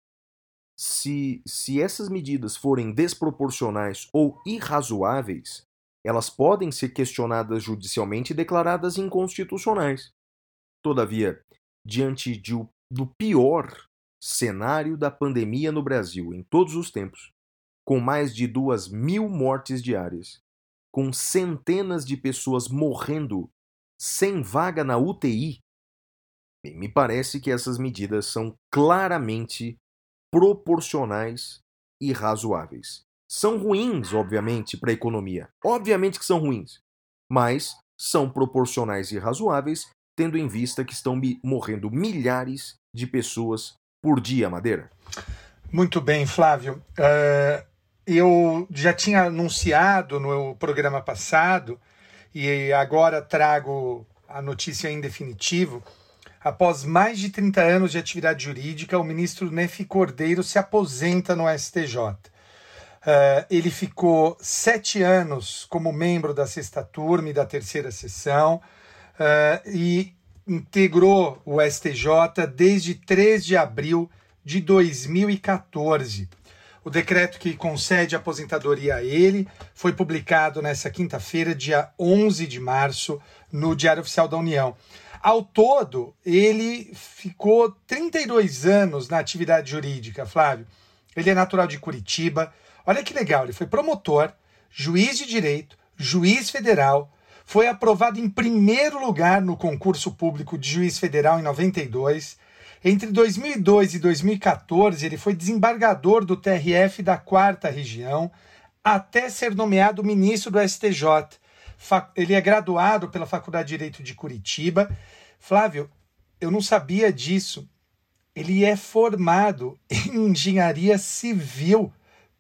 Se, se essas medidas forem desproporcionais ou irrazoáveis, elas podem ser questionadas judicialmente e declaradas inconstitucionais. Todavia, diante de, do pior cenário da pandemia no Brasil em todos os tempos, com mais de duas mil mortes diárias, com centenas de pessoas morrendo sem vaga na UTI, me parece que essas medidas são claramente proporcionais e razoáveis. São ruins, obviamente, para a economia. Obviamente que são ruins. Mas são proporcionais e razoáveis, tendo em vista que estão morrendo milhares de pessoas por dia, Madeira. Muito bem, Flávio. Uh, eu já tinha anunciado no programa passado e agora trago a notícia em definitivo. Após mais de 30 anos de atividade jurídica, o ministro Nefi Cordeiro se aposenta no STJ. Uh, ele ficou sete anos como membro da sexta turma e da terceira sessão uh, e integrou o STJ desde 3 de abril de 2014. o decreto que concede aposentadoria a ele foi publicado nessa quinta-feira, dia 11 de março, no Diário Oficial da União. Ao todo, ele ficou 32 anos na atividade jurídica, Flávio. Ele é natural de Curitiba. Olha que legal, ele foi promotor, juiz de direito, juiz federal, foi aprovado em primeiro lugar no concurso público de juiz federal em 92. Entre 2002 e 2014, ele foi desembargador do TRF da quarta região, até ser nomeado ministro do STJ. Ele é graduado pela Faculdade de Direito de Curitiba. Flávio, eu não sabia disso. Ele é formado (laughs) em engenharia civil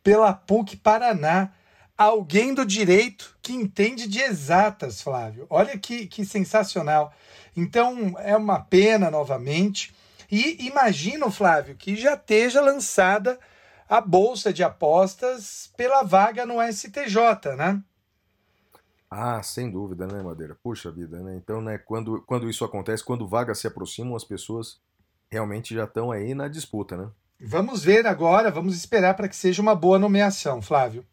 pela PUC Paraná. Alguém do direito que entende de exatas, Flávio. Olha que, que sensacional. Então, é uma pena novamente e imagino, Flávio, que já esteja lançada a bolsa de apostas pela vaga no STJ, né? Ah, sem dúvida, né, Madeira? Puxa vida, né? Então, né, quando, quando isso acontece, quando vagas se aproximam, as pessoas realmente já estão aí na disputa, né? Vamos ver agora, vamos esperar para que seja uma boa nomeação, Flávio.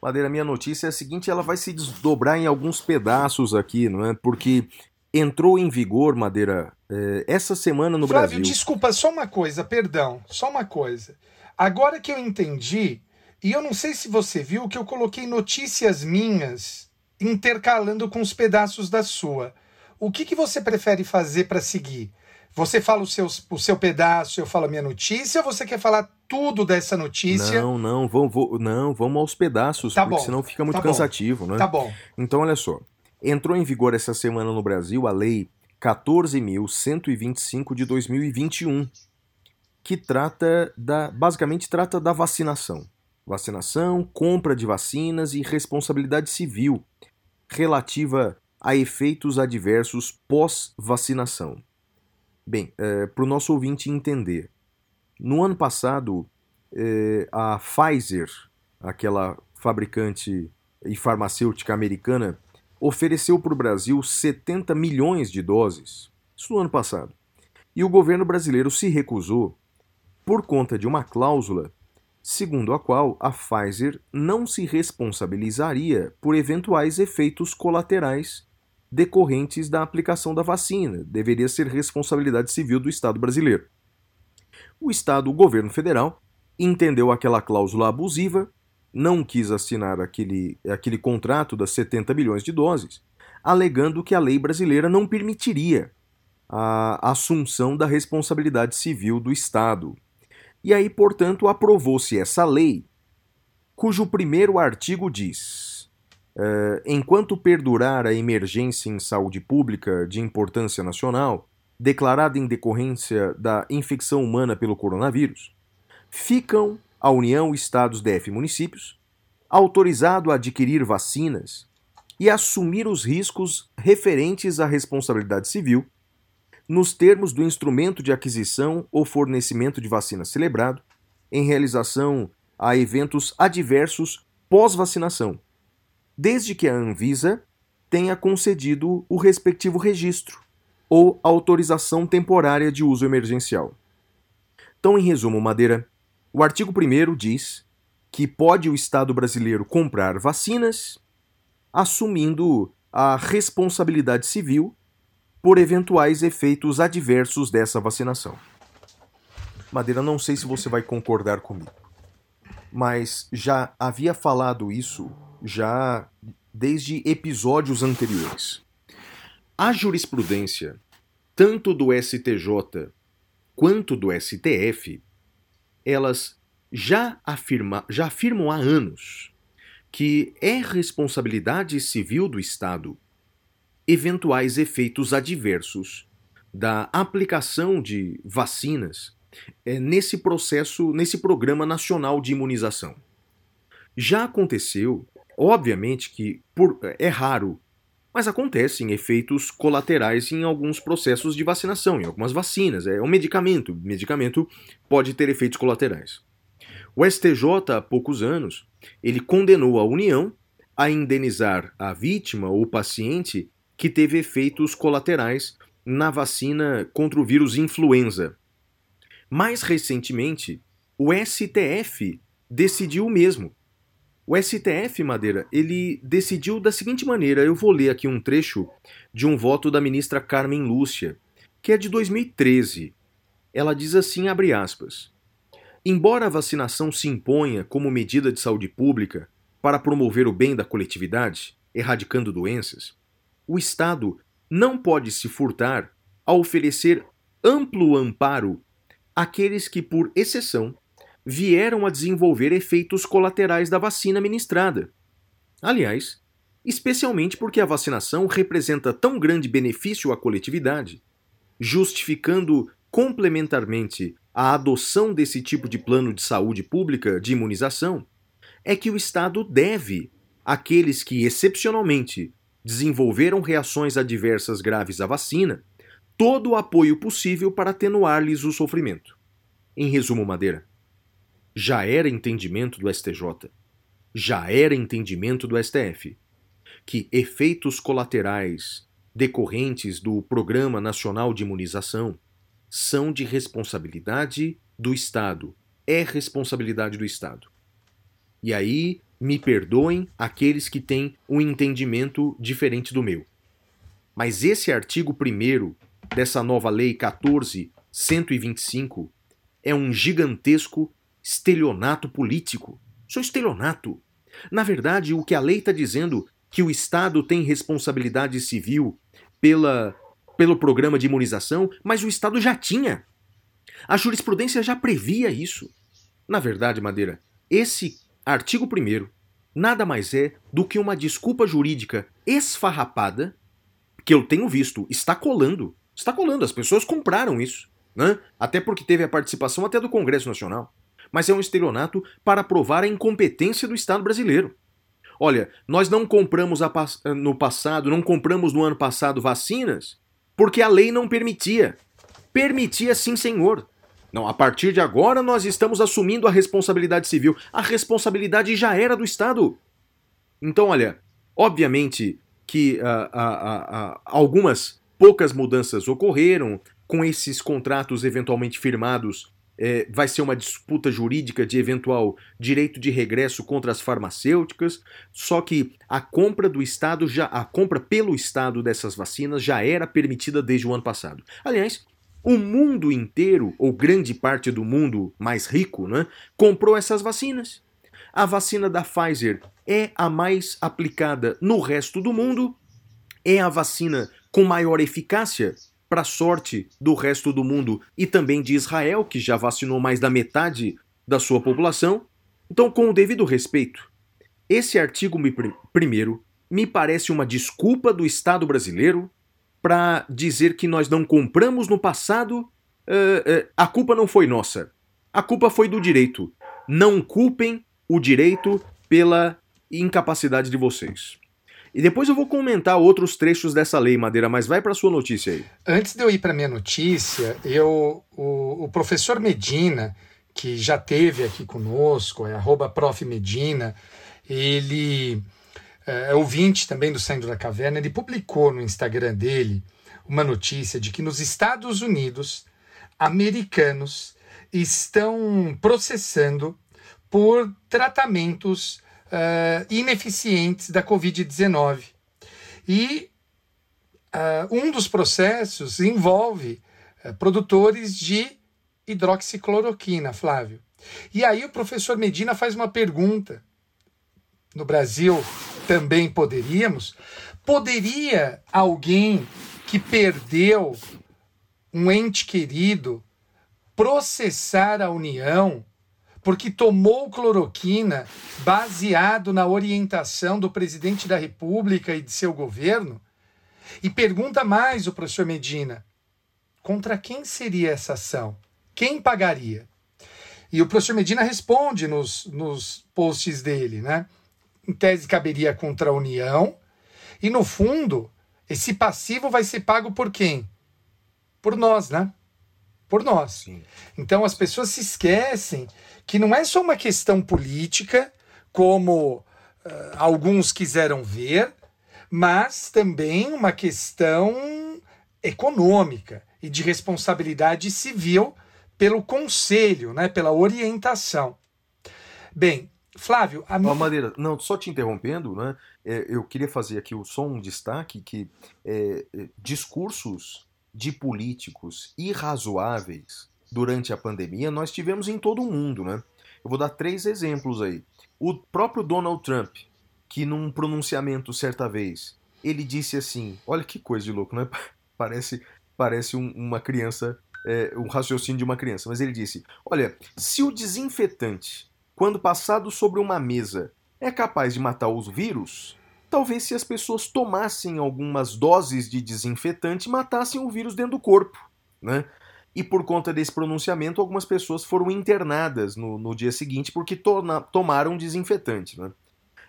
Madeira, minha notícia é a seguinte, ela vai se desdobrar em alguns pedaços aqui, não é? Porque entrou em vigor, Madeira, é, essa semana no Flávio, Brasil. desculpa, só uma coisa, perdão, só uma coisa. Agora que eu entendi, e eu não sei se você viu que eu coloquei notícias minhas intercalando com os pedaços da sua. O que, que você prefere fazer para seguir? Você fala o seu, o seu pedaço, eu falo a minha notícia, ou você quer falar tudo dessa notícia? Não, não, vamos, vou- não, vamos aos pedaços, Tá porque bom, senão fica muito tá bom. cansativo, né? Tá bom. Então, olha só. Entrou em vigor essa semana no Brasil a Lei 14.125 de 2021, que trata da. basicamente trata da vacinação. Vacinação, compra de vacinas e responsabilidade civil relativa a efeitos adversos pós-vacinação. Bem, para o nosso ouvinte entender, no ano passado, eh, a Pfizer, aquela fabricante e farmacêutica americana, ofereceu para o Brasil 70 milhões de doses. Isso no ano passado. E o governo brasileiro se recusou por conta de uma cláusula segundo a qual a Pfizer não se responsabilizaria por eventuais efeitos colaterais decorrentes da aplicação da vacina. Deveria ser responsabilidade civil do Estado brasileiro. O Estado, o governo federal, entendeu aquela cláusula abusiva não quis assinar aquele, aquele contrato das 70 milhões de doses, alegando que a lei brasileira não permitiria a assunção da responsabilidade civil do Estado. E aí, portanto, aprovou-se essa lei, cujo primeiro artigo diz: eh, enquanto perdurar a emergência em saúde pública de importância nacional, declarada em decorrência da infecção humana pelo coronavírus, ficam a União, Estados, DF e municípios, autorizado a adquirir vacinas e assumir os riscos referentes à responsabilidade civil, nos termos do instrumento de aquisição ou fornecimento de vacina celebrado, em realização a eventos adversos pós-vacinação, desde que a Anvisa tenha concedido o respectivo registro ou autorização temporária de uso emergencial. Então, em resumo, Madeira, o artigo 1 diz que pode o Estado brasileiro comprar vacinas, assumindo a responsabilidade civil por eventuais efeitos adversos dessa vacinação. Madeira, não sei se você vai concordar comigo, mas já havia falado isso já desde episódios anteriores. A jurisprudência, tanto do STJ quanto do STF, elas já, afirma, já afirmam há anos que é responsabilidade civil do Estado eventuais efeitos adversos da aplicação de vacinas eh, nesse processo, nesse programa nacional de imunização. Já aconteceu, obviamente que por, é raro, mas acontecem efeitos colaterais em alguns processos de vacinação, em algumas vacinas. É um medicamento, medicamento pode ter efeitos colaterais. O STJ, há poucos anos, ele condenou a União a indenizar a vítima ou paciente que teve efeitos colaterais na vacina contra o vírus influenza. Mais recentemente, o STF decidiu o mesmo. O STF, Madeira, ele decidiu da seguinte maneira: eu vou ler aqui um trecho de um voto da ministra Carmen Lúcia, que é de 2013. Ela diz assim, abre aspas: Embora a vacinação se imponha como medida de saúde pública para promover o bem da coletividade, erradicando doenças, o Estado não pode se furtar a oferecer amplo amparo àqueles que, por exceção, vieram a desenvolver efeitos colaterais da vacina ministrada. Aliás, especialmente porque a vacinação representa tão grande benefício à coletividade, justificando complementarmente a adoção desse tipo de plano de saúde pública de imunização, é que o Estado deve àqueles que excepcionalmente desenvolveram reações adversas graves à vacina todo o apoio possível para atenuar-lhes o sofrimento. Em resumo, Madeira, já era entendimento do STJ, já era entendimento do STF, que efeitos colaterais decorrentes do Programa Nacional de Imunização são de responsabilidade do Estado, é responsabilidade do Estado. E aí, me perdoem aqueles que têm um entendimento diferente do meu. Mas esse artigo 1 dessa nova lei 14125 é um gigantesco estelionato político. Isso é estelionato. Na verdade, o que a lei está dizendo que o Estado tem responsabilidade civil pela, pelo programa de imunização, mas o Estado já tinha. A jurisprudência já previa isso. Na verdade, Madeira, esse artigo 1 nada mais é do que uma desculpa jurídica esfarrapada que eu tenho visto, está colando. Está colando, as pessoas compraram isso. Né? Até porque teve a participação até do Congresso Nacional. Mas é um estelionato para provar a incompetência do Estado brasileiro. Olha, nós não compramos no passado, não compramos no ano passado vacinas porque a lei não permitia. Permitia sim, senhor. Não, a partir de agora nós estamos assumindo a responsabilidade civil. A responsabilidade já era do Estado. Então, olha, obviamente que uh, uh, uh, algumas poucas mudanças ocorreram com esses contratos eventualmente firmados é, vai ser uma disputa jurídica de eventual direito de regresso contra as farmacêuticas, só que a compra do Estado já a compra pelo Estado dessas vacinas já era permitida desde o ano passado. Aliás, o mundo inteiro, ou grande parte do mundo mais rico, né, comprou essas vacinas. A vacina da Pfizer é a mais aplicada no resto do mundo, é a vacina com maior eficácia para sorte do resto do mundo e também de Israel, que já vacinou mais da metade da sua população. Então, com o devido respeito, esse artigo me, primeiro me parece uma desculpa do Estado brasileiro para dizer que nós não compramos no passado. Uh, uh, a culpa não foi nossa. A culpa foi do direito. Não culpem o direito pela incapacidade de vocês. E depois eu vou comentar outros trechos dessa lei, Madeira, mas vai para sua notícia aí. Antes de eu ir para minha notícia, eu o, o, professor Medina, que já teve aqui conosco, é arroba prof. Medina, ele é, é ouvinte também do Saindo da Caverna, ele publicou no Instagram dele uma notícia de que nos Estados Unidos, americanos estão processando por tratamentos uh, ineficientes da Covid-19. E uh, um dos processos envolve uh, produtores de hidroxicloroquina, Flávio. E aí o professor Medina faz uma pergunta. No Brasil também poderíamos? Poderia alguém que perdeu um ente querido processar a União porque tomou cloroquina baseado na orientação do presidente da República e de seu governo? E pergunta mais o professor Medina: contra quem seria essa ação? Quem pagaria? E o professor Medina responde nos, nos posts dele, né? Em tese caberia contra a União, e no fundo, esse passivo vai ser pago por quem? Por nós, né? Por nós. Sim. Então as pessoas se esquecem que não é só uma questão política, como uh, alguns quiseram ver, mas também uma questão econômica e de responsabilidade civil pelo conselho, né, pela orientação. Bem, Flávio, a minha... Madeira, não, só te interrompendo, né? é, eu queria fazer aqui só um destaque que é, é, discursos de políticos irrazoáveis durante a pandemia nós tivemos em todo o mundo, né? Eu vou dar três exemplos aí. O próprio Donald Trump, que num pronunciamento certa vez, ele disse assim, olha que coisa de louco, né? (laughs) Parece, parece um- uma criança, é, um raciocínio de uma criança, mas ele disse, olha, se o desinfetante, quando passado sobre uma mesa, é capaz de matar os vírus, talvez se as pessoas tomassem algumas doses de desinfetante, matassem o vírus dentro do corpo, né? E por conta desse pronunciamento, algumas pessoas foram internadas no, no dia seguinte porque torna- tomaram desinfetante, né?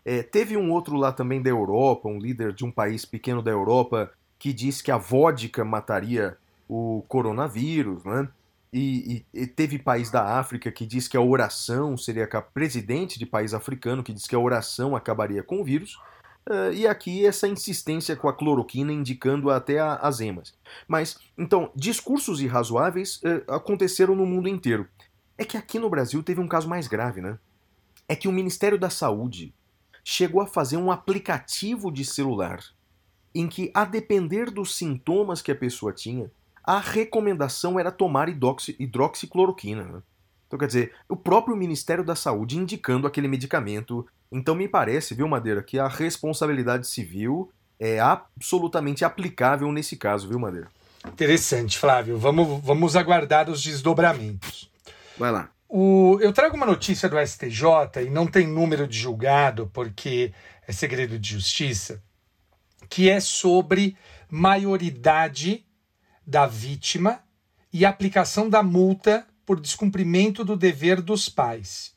É, teve um outro lá também da Europa, um líder de um país pequeno da Europa, que disse que a vodka mataria o coronavírus, né? E, e- e teve país da África que disse que a oração seria presidente de país africano que disse que a oração acabaria com o vírus. Eh, e aqui essa insistência com a cloroquina indicando até a- as emas. Mas, então, discursos irrazoáveis eh, aconteceram no mundo inteiro. É que aqui no Brasil teve um caso mais grave, né? É que o Ministério da Saúde chegou a fazer um aplicativo de celular em que, a depender dos sintomas que a pessoa tinha, a recomendação era tomar hidroxi- hidroxicloroquina. Né? Então, quer dizer, o próprio Ministério da Saúde indicando aquele medicamento. Então, me parece, viu, Madeira, que a responsabilidade civil é absolutamente aplicável nesse caso, viu, Madeira? Interessante, Flávio. Vamos, vamos aguardar os desdobramentos. Vai lá. O- eu trago uma notícia do STJ e não tem número de julgado porque é segredo de justiça, que é sobre maioridade da vítima e aplicação da multa por descumprimento do dever dos pais.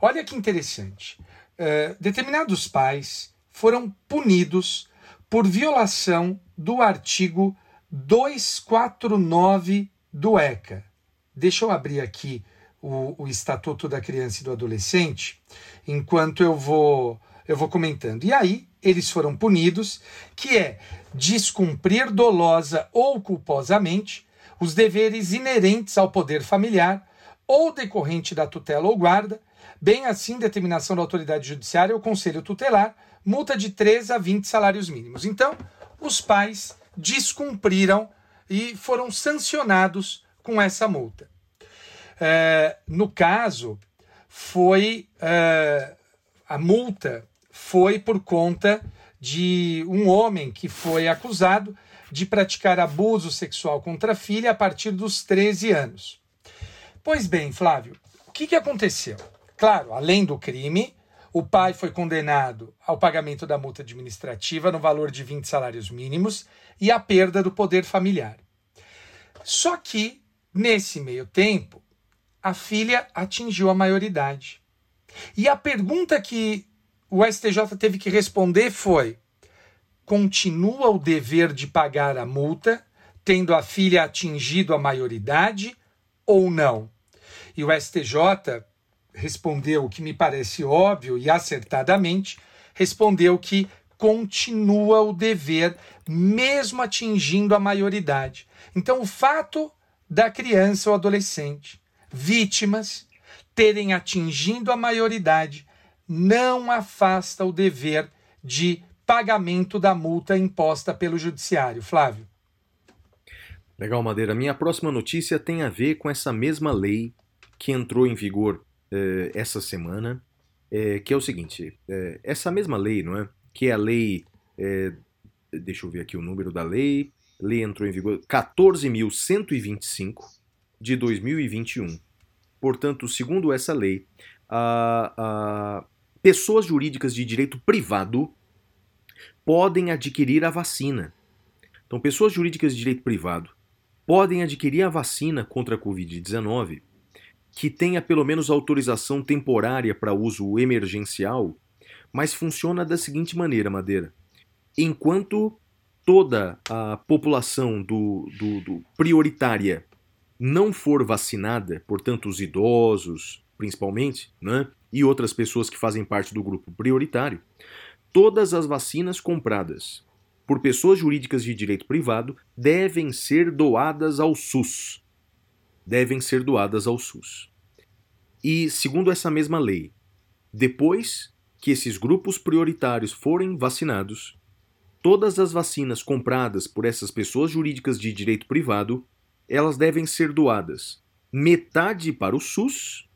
Olha que interessante. Eh, determinados pais foram punidos por violação do artigo 249 do ECA. Deixa eu abrir aqui o, o Estatuto da Criança e do Adolescente, enquanto eu vou eu vou comentando. E aí eles foram punidos, que é descumprir dolosa ou culposamente os deveres inerentes ao poder familiar ou decorrente da tutela ou guarda, bem assim determinação da autoridade judiciária ou conselho tutelar, multa de 3 a 20 salários mínimos. Então, os pais descumpriram e foram sancionados com essa multa. É, no caso, foi é, a multa foi por conta de um homem que foi acusado de praticar abuso sexual contra a filha a partir dos 13 anos. Pois bem, Flávio, o que, que aconteceu? Claro, além do crime, o pai foi condenado ao pagamento da multa administrativa no valor de 20 salários mínimos e à perda do poder familiar. Só que, nesse meio tempo, a filha atingiu a maioridade. E a pergunta que o STJ teve que responder foi: continua o dever de pagar a multa, tendo a filha atingido a maioridade ou não? E o STJ respondeu o que me parece óbvio e acertadamente, respondeu que continua o dever mesmo atingindo a maioridade. Então, o fato da criança ou adolescente vítimas terem atingido a maioridade não afasta o dever de pagamento da multa imposta pelo judiciário. Flávio. Legal, Madeira. Minha próxima notícia tem a ver com essa mesma lei que entrou em vigor eh, essa semana, eh, que é o seguinte: eh, essa mesma lei, não é? Que é a lei. deixa eu ver aqui o número da lei. Lei entrou em vigor 14.125 de 2021. Portanto, segundo essa lei, a- pessoas jurídicas de direito privado podem adquirir a vacina. Então, pessoas jurídicas de direito privado podem adquirir a vacina contra a Covid-19 que tenha pelo menos autorização temporária para uso emergencial, mas funciona da seguinte maneira, Madeira. Enquanto toda a população do, do- do prioritária não for vacinada, portanto os idosos principalmente, né, e outras pessoas que fazem parte do grupo prioritário, todas as vacinas compradas por pessoas jurídicas de direito privado devem ser doadas ao SUS. Devem ser doadas ao SUS. E, segundo essa mesma lei, depois que esses grupos prioritários forem vacinados, todas as vacinas compradas por essas pessoas jurídicas de direito privado, elas devem ser doadas metade para o SUS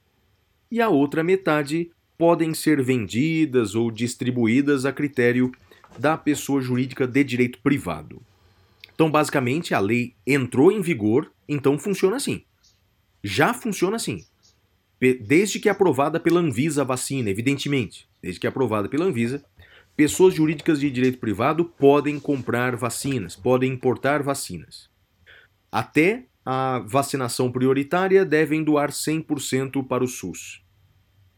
e a outra metade podem ser vendidas ou distribuídas a critério da pessoa jurídica de direito privado. Então, basicamente, a lei entrou em vigor, então funciona assim. Já funciona assim. Desde que é aprovada pela Anvisa a vacina, evidentemente. Desde que é aprovada pela Anvisa, pessoas jurídicas de direito privado podem comprar vacinas, podem importar vacinas. Até a vacinação prioritária devem doar 100% para o SUS.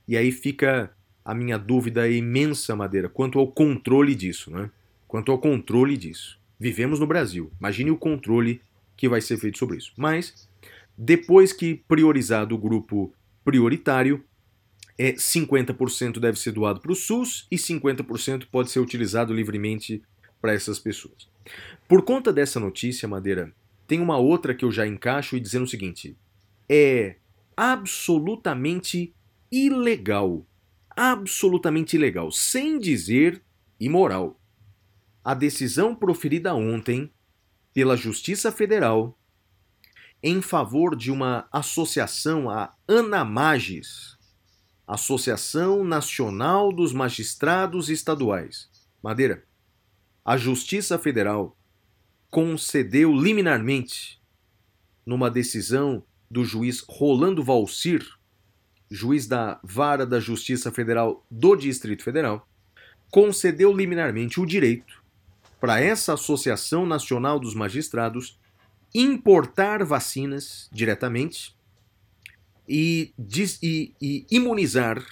E aí fica a minha dúvida imensa, Madeira, quanto ao controle disso, né? Quanto ao controle disso. Vivemos no Brasil. Imagine o controle que vai ser feito sobre isso. Mas, depois que priorizado o grupo prioritário, é 50% deve ser doado para o SUS e 50% pode ser utilizado livremente para essas pessoas. Por conta dessa notícia, Madeira, tem uma outra que eu já encaixo e dizendo o seguinte: é absolutamente ilegal, absolutamente ilegal, sem dizer imoral. A decisão proferida ontem pela Justiça Federal em favor de uma associação, a Anamages, Associação Nacional dos Magistrados Estaduais. Madeira, a Justiça Federal concedeu liminarmente, numa decisão do juiz Rolando Valcir, juiz da Vara da Justiça Federal do Distrito Federal, concedeu liminarmente o direito para essa Associação Nacional dos Magistrados importar vacinas diretamente e, e- e imunizar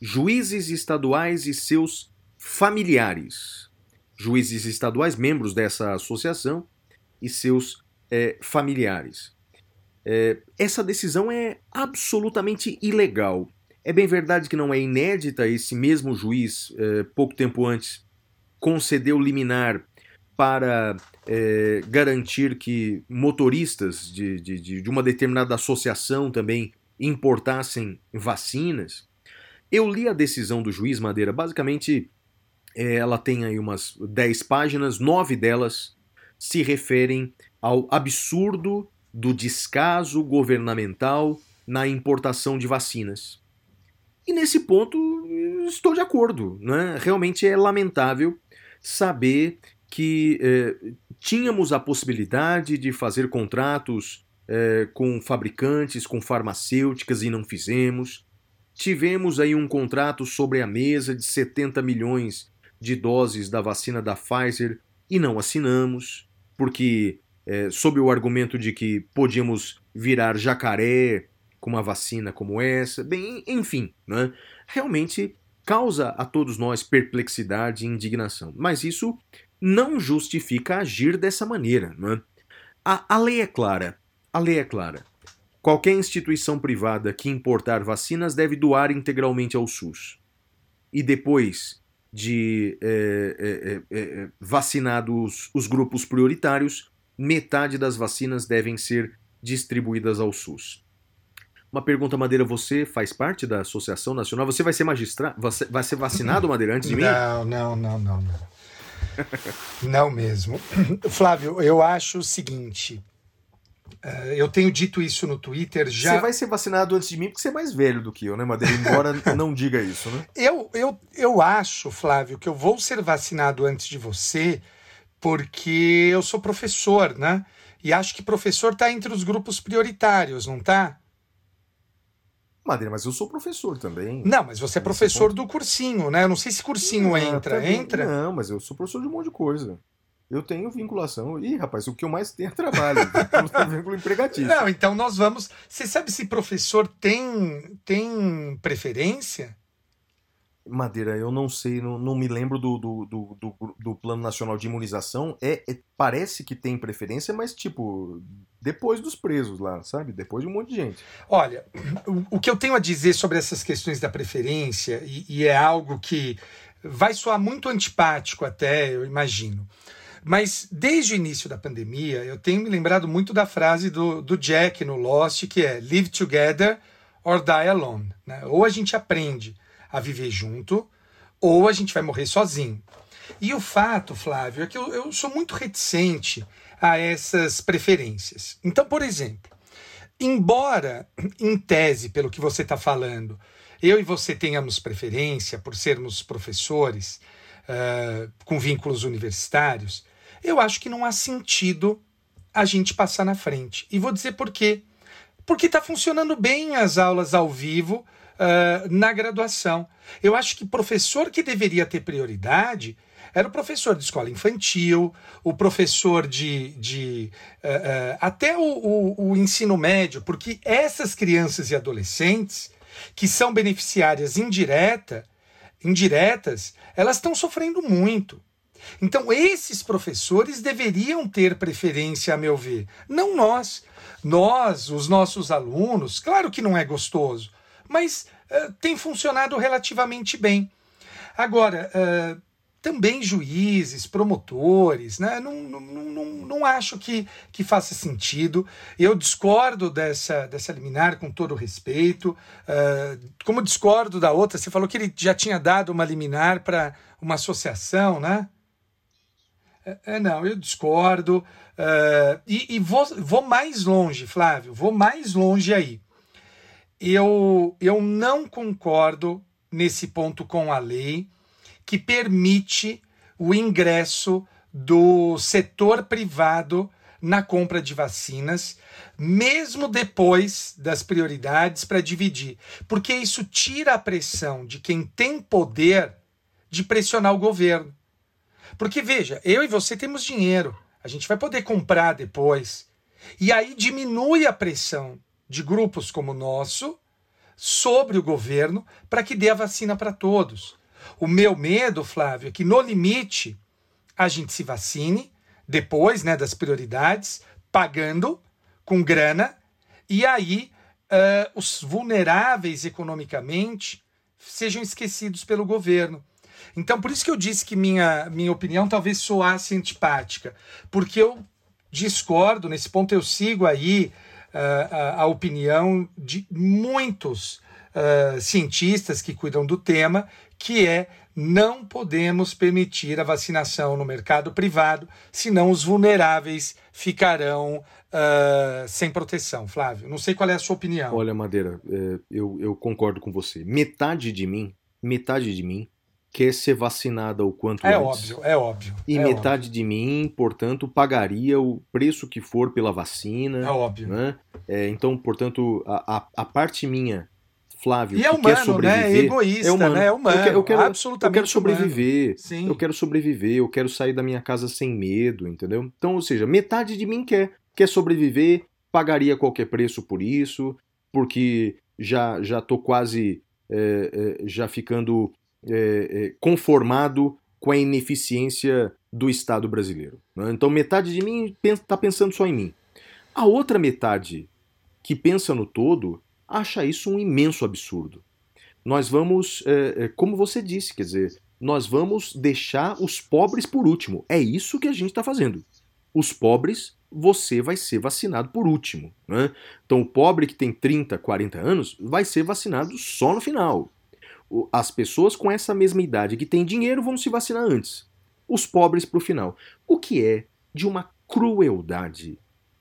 juízes estaduais e seus familiares. Juízes estaduais, membros dessa associação, e seus eh, familiares. Eh, essa decisão é absolutamente ilegal. É bem verdade que não é inédita, esse mesmo juiz, eh, pouco tempo antes, concedeu liminar para eh, garantir que motoristas de, de, de uma determinada associação também importassem vacinas. Eu li a decisão do juiz Madeira, basicamente eh, ela tem aí umas 10 páginas, nove delas se referem ao absurdo do descaso governamental na importação de vacinas. E nesse ponto estou de acordo. Né? Realmente é lamentável saber que eh, tínhamos a possibilidade de fazer contratos eh, com fabricantes, com farmacêuticas e não fizemos. Tivemos aí um contrato sobre a mesa de 70 milhões de doses da vacina da Pfizer e não assinamos, porque, eh, sob o argumento de que podíamos virar jacaré com uma vacina como essa, bem, enfim, né? realmente causa a todos nós perplexidade e indignação. Mas isso não justifica agir dessa maneira. Não é? a, a lei é clara. A lei é clara. Qualquer instituição privada que importar vacinas deve doar integralmente ao SUS. E depois de eh, eh, eh, vacinados os grupos prioritários, metade das vacinas devem ser distribuídas ao SUS. Uma pergunta, Madeira, você faz parte da Associação Nacional? Você vai ser magistrado? Vai ser vacinado, Madeira, antes de mim? Não, não, não, não. Não mesmo. Flávio, eu acho o seguinte. eh, eu tenho dito isso no Twitter já. Você vai ser vacinado antes de mim porque você é mais velho do que eu, né, Madeira? Embora (laughs) não diga isso, né? Eu, eu, eu acho, Flávio, que eu vou ser vacinado antes de você porque eu sou professor, né? E acho que professor está entre os grupos prioritários, não tá? Madeira, mas eu sou professor também. Não, mas você é professor do cursinho, né? Eu não sei se cursinho Ah, entra. também- Entra? Não, mas eu sou professor de um monte de coisa. Eu tenho vinculação. Ih, rapaz, o que eu mais tenho é trabalho. (laughs) Eu tenho vínculo empregatício. Não, então nós vamos. Você sabe se professor tem, tem preferência? Madeira, eu não sei, não, não me lembro do, do, do, do, do Plano Nacional de Imunização. É, é- parece que tem preferência, mas tipo, depois dos presos lá, sabe? Depois de um monte de gente. Olha, o, o que eu tenho a dizer sobre essas questões da preferência, e, e é algo que vai soar muito antipático até, eu imagino. Mas desde o início da pandemia, eu tenho me lembrado muito da frase do, do Jack no Lost, que é Live together or die alone. Né? Ou a gente aprende a viver junto, ou a gente vai morrer sozinho. E o fato, Flávio, é que eu, eu sou muito reticente a essas preferências. Então, por exemplo, embora, em tese, pelo que você está falando, eu e você tenhamos preferência por sermos professores uh, com vínculos universitários, eu acho que não há sentido a gente passar na frente. E vou dizer por quê. Porque está funcionando bem as aulas ao vivo uh, na graduação. Eu acho que professor que deveria ter prioridade era o professor de escola infantil, o professor de. de uh, uh, até o, o, o, ensino médio, porque essas crianças e adolescentes, que são beneficiárias indireta, indiretas, elas estão sofrendo muito. Então, esses professores deveriam ter preferência, a meu ver, não nós. Nós, os nossos alunos, claro que não é gostoso, mas uh, tem funcionado relativamente bem. Agora, uh, também juízes, promotores, né? não, não, não, não acho que, que faça sentido. Eu discordo dessa, dessa liminar com todo respeito. Uh, como discordo da outra, você falou que ele já tinha dado uma liminar para uma associação, né? É, não, eu discordo. Uh, e, e vou, vou mais longe, Flávio, vou mais longe aí. Eu, eu não concordo nesse ponto com a lei que permite o ingresso do setor privado na compra de vacinas, mesmo depois das prioridades para dividir, porque isso tira a pressão de quem tem poder de pressionar o governo. Porque veja, eu e você temos dinheiro, a gente vai poder comprar depois. E aí diminui a pressão de grupos como o nosso sobre o governo para que dê a vacina para todos. O meu medo, Flávio, é que no limite a gente se vacine depois né, das prioridades, pagando com grana, e aí uh, os vulneráveis economicamente sejam esquecidos pelo governo. Então, por isso que eu disse que minha, minha opinião talvez soasse antipática, porque eu discordo, nesse ponto eu sigo aí a, a opinião de muitos uh, cientistas que cuidam do tema, que é não podemos permitir a vacinação no mercado privado, senão os vulneráveis ficarão uh, sem proteção. Flávio, não sei qual é a sua opinião. Olha, Madeira, eu, eu concordo com você. Metade de mim, metade de mim quer ser vacinada o quanto é antes. É óbvio, é óbvio. E é metade óbvio. de mim, portanto, pagaria o preço que for pela vacina. É óbvio. Né? É, então, portanto, a, a, a parte minha Flávio, e é humano, quer sobreviver. Né? É egoísta, é humano. né? É humano. Eu quero, eu quero, absolutamente eu quero sobreviver. Eu quero sobreviver, eu quero sair da minha casa sem medo, entendeu? Então, ou seja, metade de mim quer, quer sobreviver, pagaria qualquer preço por isso, porque já já tô quase é, é, já ficando é, conformado com a ineficiência do Estado brasileiro. Né? Então, metade de mim está pensando só em mim. A outra metade que pensa no todo acha isso um imenso absurdo. Nós vamos, é, é, como você disse, quer dizer, nós vamos deixar os pobres por último. É isso que a gente está fazendo. Os pobres, você vai ser vacinado por último. Né? Então, o pobre que tem 30, 40 anos vai ser vacinado só no final. As pessoas com essa mesma idade que têm dinheiro vão se vacinar antes. Os pobres para o final. O que é de uma crueldade?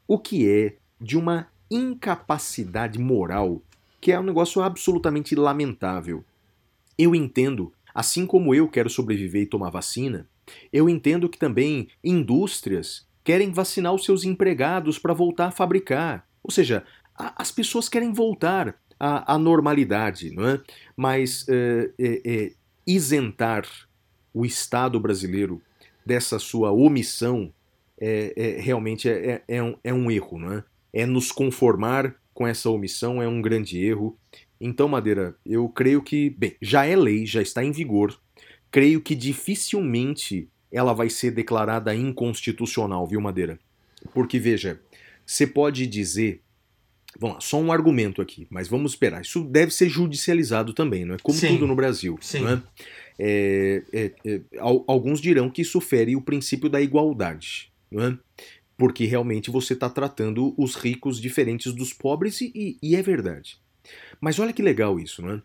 O que é de uma incapacidade moral, que é um negócio absolutamente lamentável. Eu entendo, assim como eu quero sobreviver e tomar vacina, eu entendo que também indústrias querem vacinar os seus empregados para voltar a fabricar. Ou seja, a, as pessoas querem voltar à normalidade, não é? Mas é, é, isentar o Estado brasileiro dessa sua omissão é, é realmente é, é, um, é um erro, não é? é nos conformar com essa omissão é um grande erro. Então, Madeira, eu creio que, bem, já é lei, já está em vigor. Creio que dificilmente ela vai ser declarada inconstitucional, viu, Madeira? Porque, veja, você pode dizer Vamos lá, só um argumento aqui, mas vamos esperar. Isso deve ser judicializado também, não é? Como Sim. tudo no Brasil. Sim. é? É, é, é, al- alguns dirão que isso fere o princípio da igualdade, não é? porque realmente você está tratando os ricos diferentes dos pobres, e, e- é verdade. Mas olha que legal isso, não é?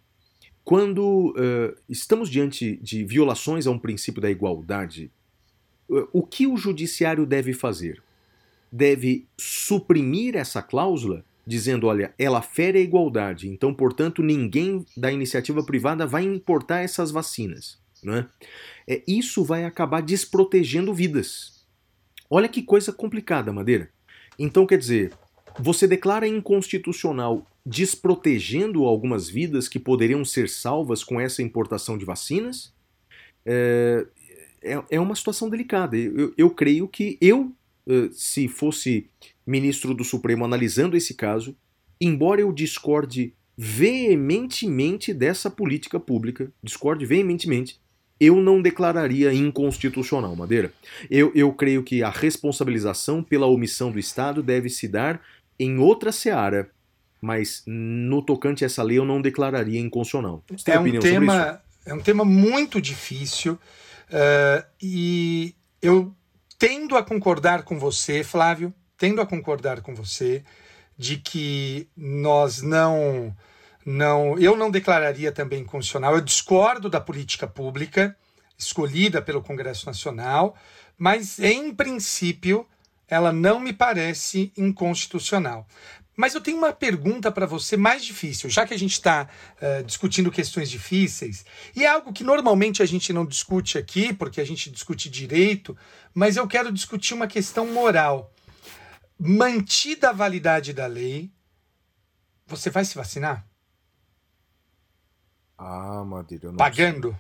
Quando eh, estamos diante de violações a um princípio da igualdade, o que o judiciário deve fazer? Deve suprimir essa cláusula, dizendo: olha, ela fere a igualdade, então, portanto, ninguém da iniciativa privada vai importar essas vacinas. Não é? É, isso vai acabar desprotegendo vidas. Olha que coisa complicada, Madeira. Então, quer dizer, você declara inconstitucional desprotegendo algumas vidas que poderiam ser salvas com essa importação de vacinas? É, é, é uma situação delicada. Eu, eu- eu creio que eu, eh, se fosse ministro do Supremo analisando esse caso, embora eu discorde veementemente dessa política pública, discorde veementemente, eu não declararia inconstitucional, Madeira. Eu, eu creio que a responsabilização pela omissão do Estado deve se dar em outra seara, mas no tocante a essa lei eu não declararia inconstitucional. Você tem É um, opinião sobre isso? tema, é um tema muito difícil eh, e eu tendo a concordar com você, Flávio, tendo a concordar com você de que nós não não eu não declararia também inconstitucional. Eu discordo da política pública escolhida pelo Congresso Nacional, mas em princípio ela não me parece inconstitucional. Mas eu tenho uma pergunta para você mais difícil, já que a gente está discutindo questões difíceis, e é algo que normalmente a gente não discute aqui, porque a gente discute direito, mas eu quero discutir uma questão moral. Mantida a validade da lei, você vai se vacinar? Ah, Madeira, eu não Pagando?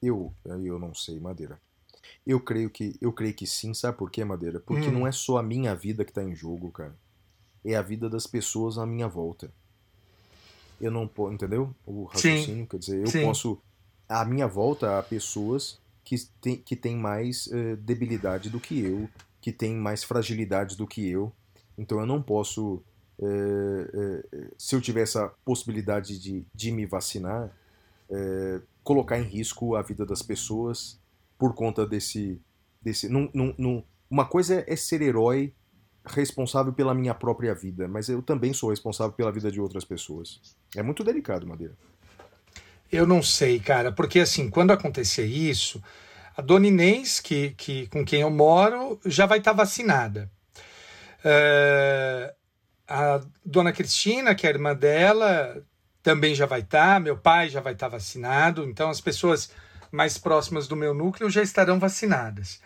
Eu, aí eu não sei, Madeira. Eu creio que eu creio que sim, sabe por quê, Madeira? Porque Hum. não é só a minha vida que tá em jogo, cara. É a vida das pessoas à minha volta. Eu não posso, entendeu? O raciocínio, quer dizer, eu Sim. posso à minha volta há pessoas que têm que têm mais eh, debilidade do que eu, que têm mais fragilidades do que eu. Então eu não posso eh, eh, se eu tiver essa possibilidade de, de me vacinar, eh, colocar em risco a vida das pessoas por conta desse. desse num, num- num- uma coisa é ser herói responsável pela minha própria vida, mas eu também sou responsável pela vida de outras pessoas. É muito delicado, Madeira. Eu não sei, cara, porque assim, quando acontecer isso, a dona Inês, que, que, com quem eu moro, já vai estar vacinada. É, a dona Cristina, que é a irmã dela, também já vai estar, meu pai já vai estar vacinado, então as pessoas mais próximas do meu núcleo já estarão vacinadas.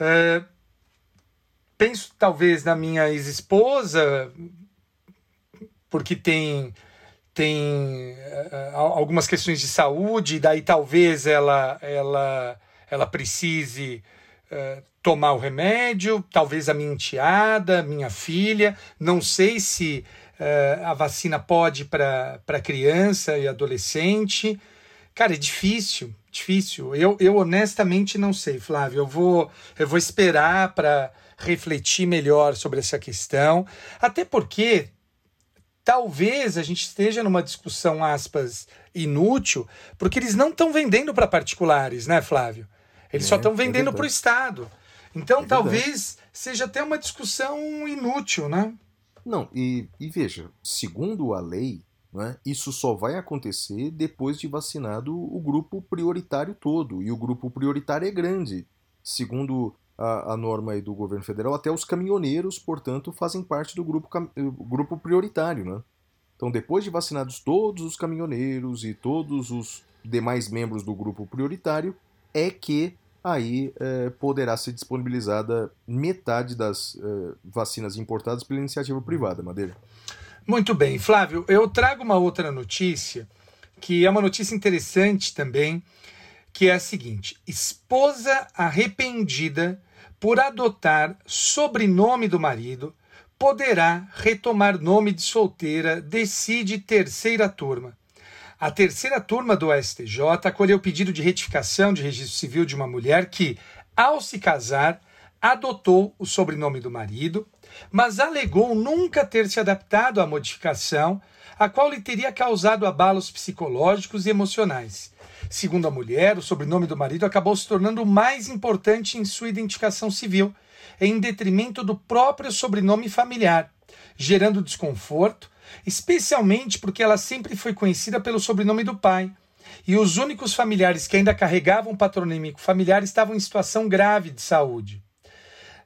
É, penso talvez na minha ex-esposa, porque tem tem eh, algumas questões de saúde, daí talvez ela ela ela precise eh, tomar o remédio, talvez a minha enteada, minha filha, não sei se eh, a vacina pode para criança e adolescente. Cara, é difícil, difícil. Eu, eu honestamente não sei, Flávio. Eu vou, eu vou esperar para refletir melhor sobre essa questão. Até porque talvez a gente esteja numa discussão, aspas, inútil, porque eles não estão vendendo para particulares, né, Flávio? Eles É, só estão é vendendo para o Estado. Então É talvez seja até uma discussão inútil, né? Não, e, e veja, segundo a lei, né, isso só vai acontecer depois de vacinado o grupo prioritário todo. E o grupo prioritário é grande. Segundo a, a norma do governo federal, até os caminhoneiros, portanto, fazem parte do grupo, eh, grupo prioritário. Né? Então, depois de vacinados todos os caminhoneiros e todos os demais membros do grupo prioritário, é que aí eh, poderá ser disponibilizada metade das eh, vacinas importadas pela iniciativa privada, Madeira. Muito bem, Flávio, eu trago uma outra notícia, que é uma notícia interessante também, que é a seguinte: esposa arrependida por adotar sobrenome do marido poderá retomar nome de solteira, decide terceira turma. A terceira turma do STJ acolheu o pedido de retificação de registro civil de uma mulher que, ao se casar, adotou o sobrenome do marido, mas alegou nunca ter se adaptado à modificação, a qual lhe teria causado abalos psicológicos e emocionais. Segundo a mulher, o sobrenome do marido acabou se tornando o mais importante em sua identificação civil, em detrimento do próprio sobrenome familiar, gerando desconforto, especialmente porque ela sempre foi conhecida pelo sobrenome do pai. E os únicos familiares que ainda carregavam patronímico familiar estavam em situação grave de saúde.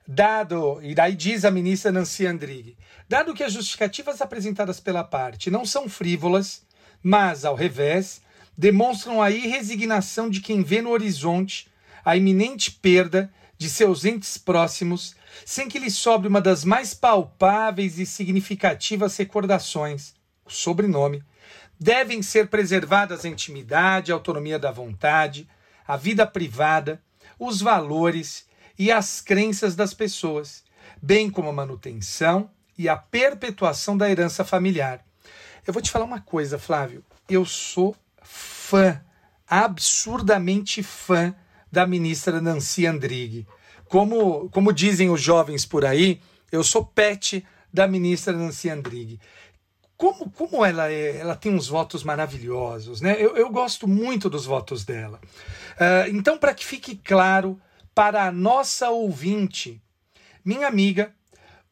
Dado, e daí diz a ministra Nancy Andrighi, dado que as justificativas apresentadas pela parte não são frívolas, mas, ao revés, demonstram a irresignação de quem vê no horizonte a iminente perda de seus entes próximos, sem que lhe sobre uma das mais palpáveis e significativas recordações, o sobrenome, devem ser preservadas a intimidade, a autonomia da vontade, a vida privada, os valores e as crenças das pessoas, bem como a manutenção e a perpetuação da herança familiar. Eu vou te falar uma coisa, Flávio. Eu sou fã, absurdamente fã da ministra Nancy Andrighi. Como, como dizem os jovens por aí, eu sou pet da ministra Nancy Andrighi. Como, como ela é, ela tem uns votos maravilhosos, né? Eu, eu gosto muito dos votos dela. Uh, então, para que fique claro para a nossa ouvinte, minha amiga,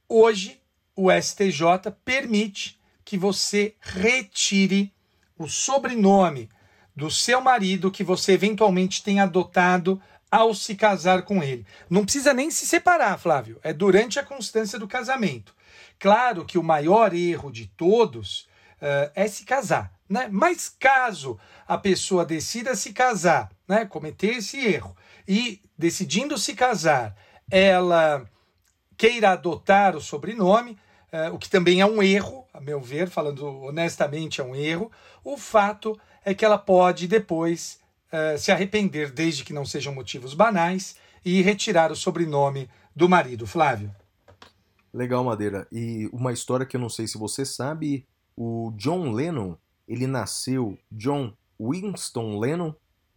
hoje o STJ permite que você retire o sobrenome do seu marido que você eventualmente tenha adotado ao se casar com ele. Não precisa nem se separar, Flávio, é durante a constância do casamento. Claro que o maior erro de todos uh, é se casar, né? Mas caso a pessoa decida se casar, né, cometer esse erro e decidindo se casar, ela queira adotar o sobrenome, uh, o que também é um erro, a meu ver, falando honestamente, é um erro. O fato é que ela pode depois uh, se arrepender, desde que não sejam motivos banais, e retirar o sobrenome do marido, Flávio. Legal, Madeira. E uma história que eu não sei se você sabe, o John Lennon, ele nasceu John Winston Lennon.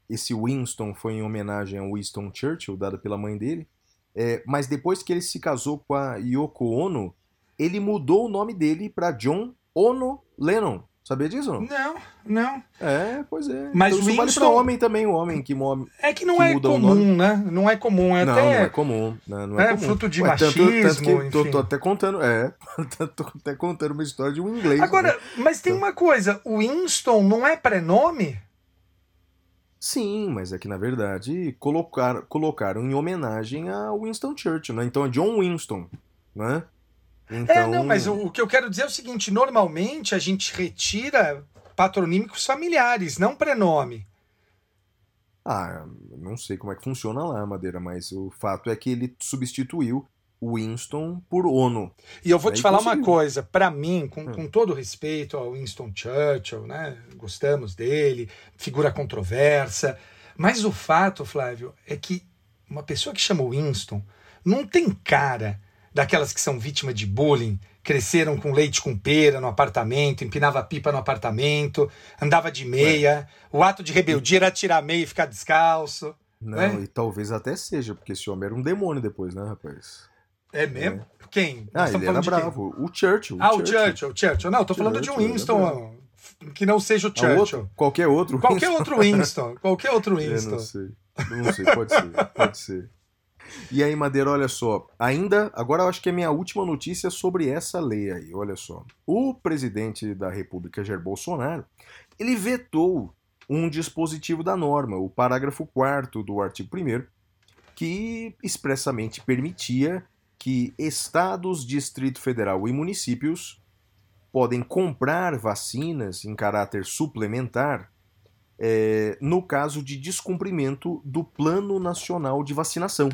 Esse Winston foi em homenagem ao Winston Churchill, dado pela mãe dele. É, mas depois que ele se casou com a Yoko Ono, ele mudou o nome dele para John Ono Lennon. Sabia disso? Não, não. não. É, pois é. Mas então, isso vale Winston- pra homem também, o homem que, mo... É que não que é o comum, né? Não é comum. É Não, até... não é comum. né? Não é, é comum. fruto de Ué, tanto- tanto machismo, que tô, tô até contando, é, (laughs) tô até contando uma história de um inglês. Agora, né? mas tem uma coisa, o Winston não é prenome? Sim, mas é que na verdade colocar, colocaram em homenagem a Winston Churchill, né? Então é John Winston, né? Então, É, não, mas o, o que eu quero dizer é o seguinte, normalmente a gente retira patronímicos familiares, não prenome. Ah, não sei como é que funciona lá, Madeira, mas o fato é que ele substituiu Winston por Ono. E eu vou Aí te falar uma conseguiu. coisa, pra mim, com, Hum. com todo respeito ao Winston Churchill, né? Gostamos dele, figura controversa, mas o fato, Flávio, é que uma pessoa que chama Winston não tem cara daquelas que são vítimas de bullying, cresceram com leite com pera no apartamento, empinava pipa no apartamento, andava de meia, o ato de rebeldia era tirar a meia e ficar descalço. Não, É? e talvez até seja, porque esse homem era um demônio depois, né, rapaz? É mesmo? Quem? Ah, ele era falando de quem? bravo. O Churchill. Ah, o Churchill, o Churchill. Não, tô falando de um Churchill, é Winston que não seja o Ah, Churchill. outro? Qualquer outro. Qualquer Winston? outro Winston. Qualquer outro (laughs) Eu Winston. não sei. Não sei, pode ser, pode ser. E aí, Madeira, olha só. Ainda, agora eu acho que é minha última notícia sobre essa lei aí, olha só. O presidente da República, Jair Bolsonaro, ele vetou um dispositivo da norma, o parágrafo 4 do artigo 1 que expressamente permitia que estados, Distrito Federal e municípios podem comprar vacinas em caráter suplementar é, no caso de descumprimento do Plano Nacional de Vacinação.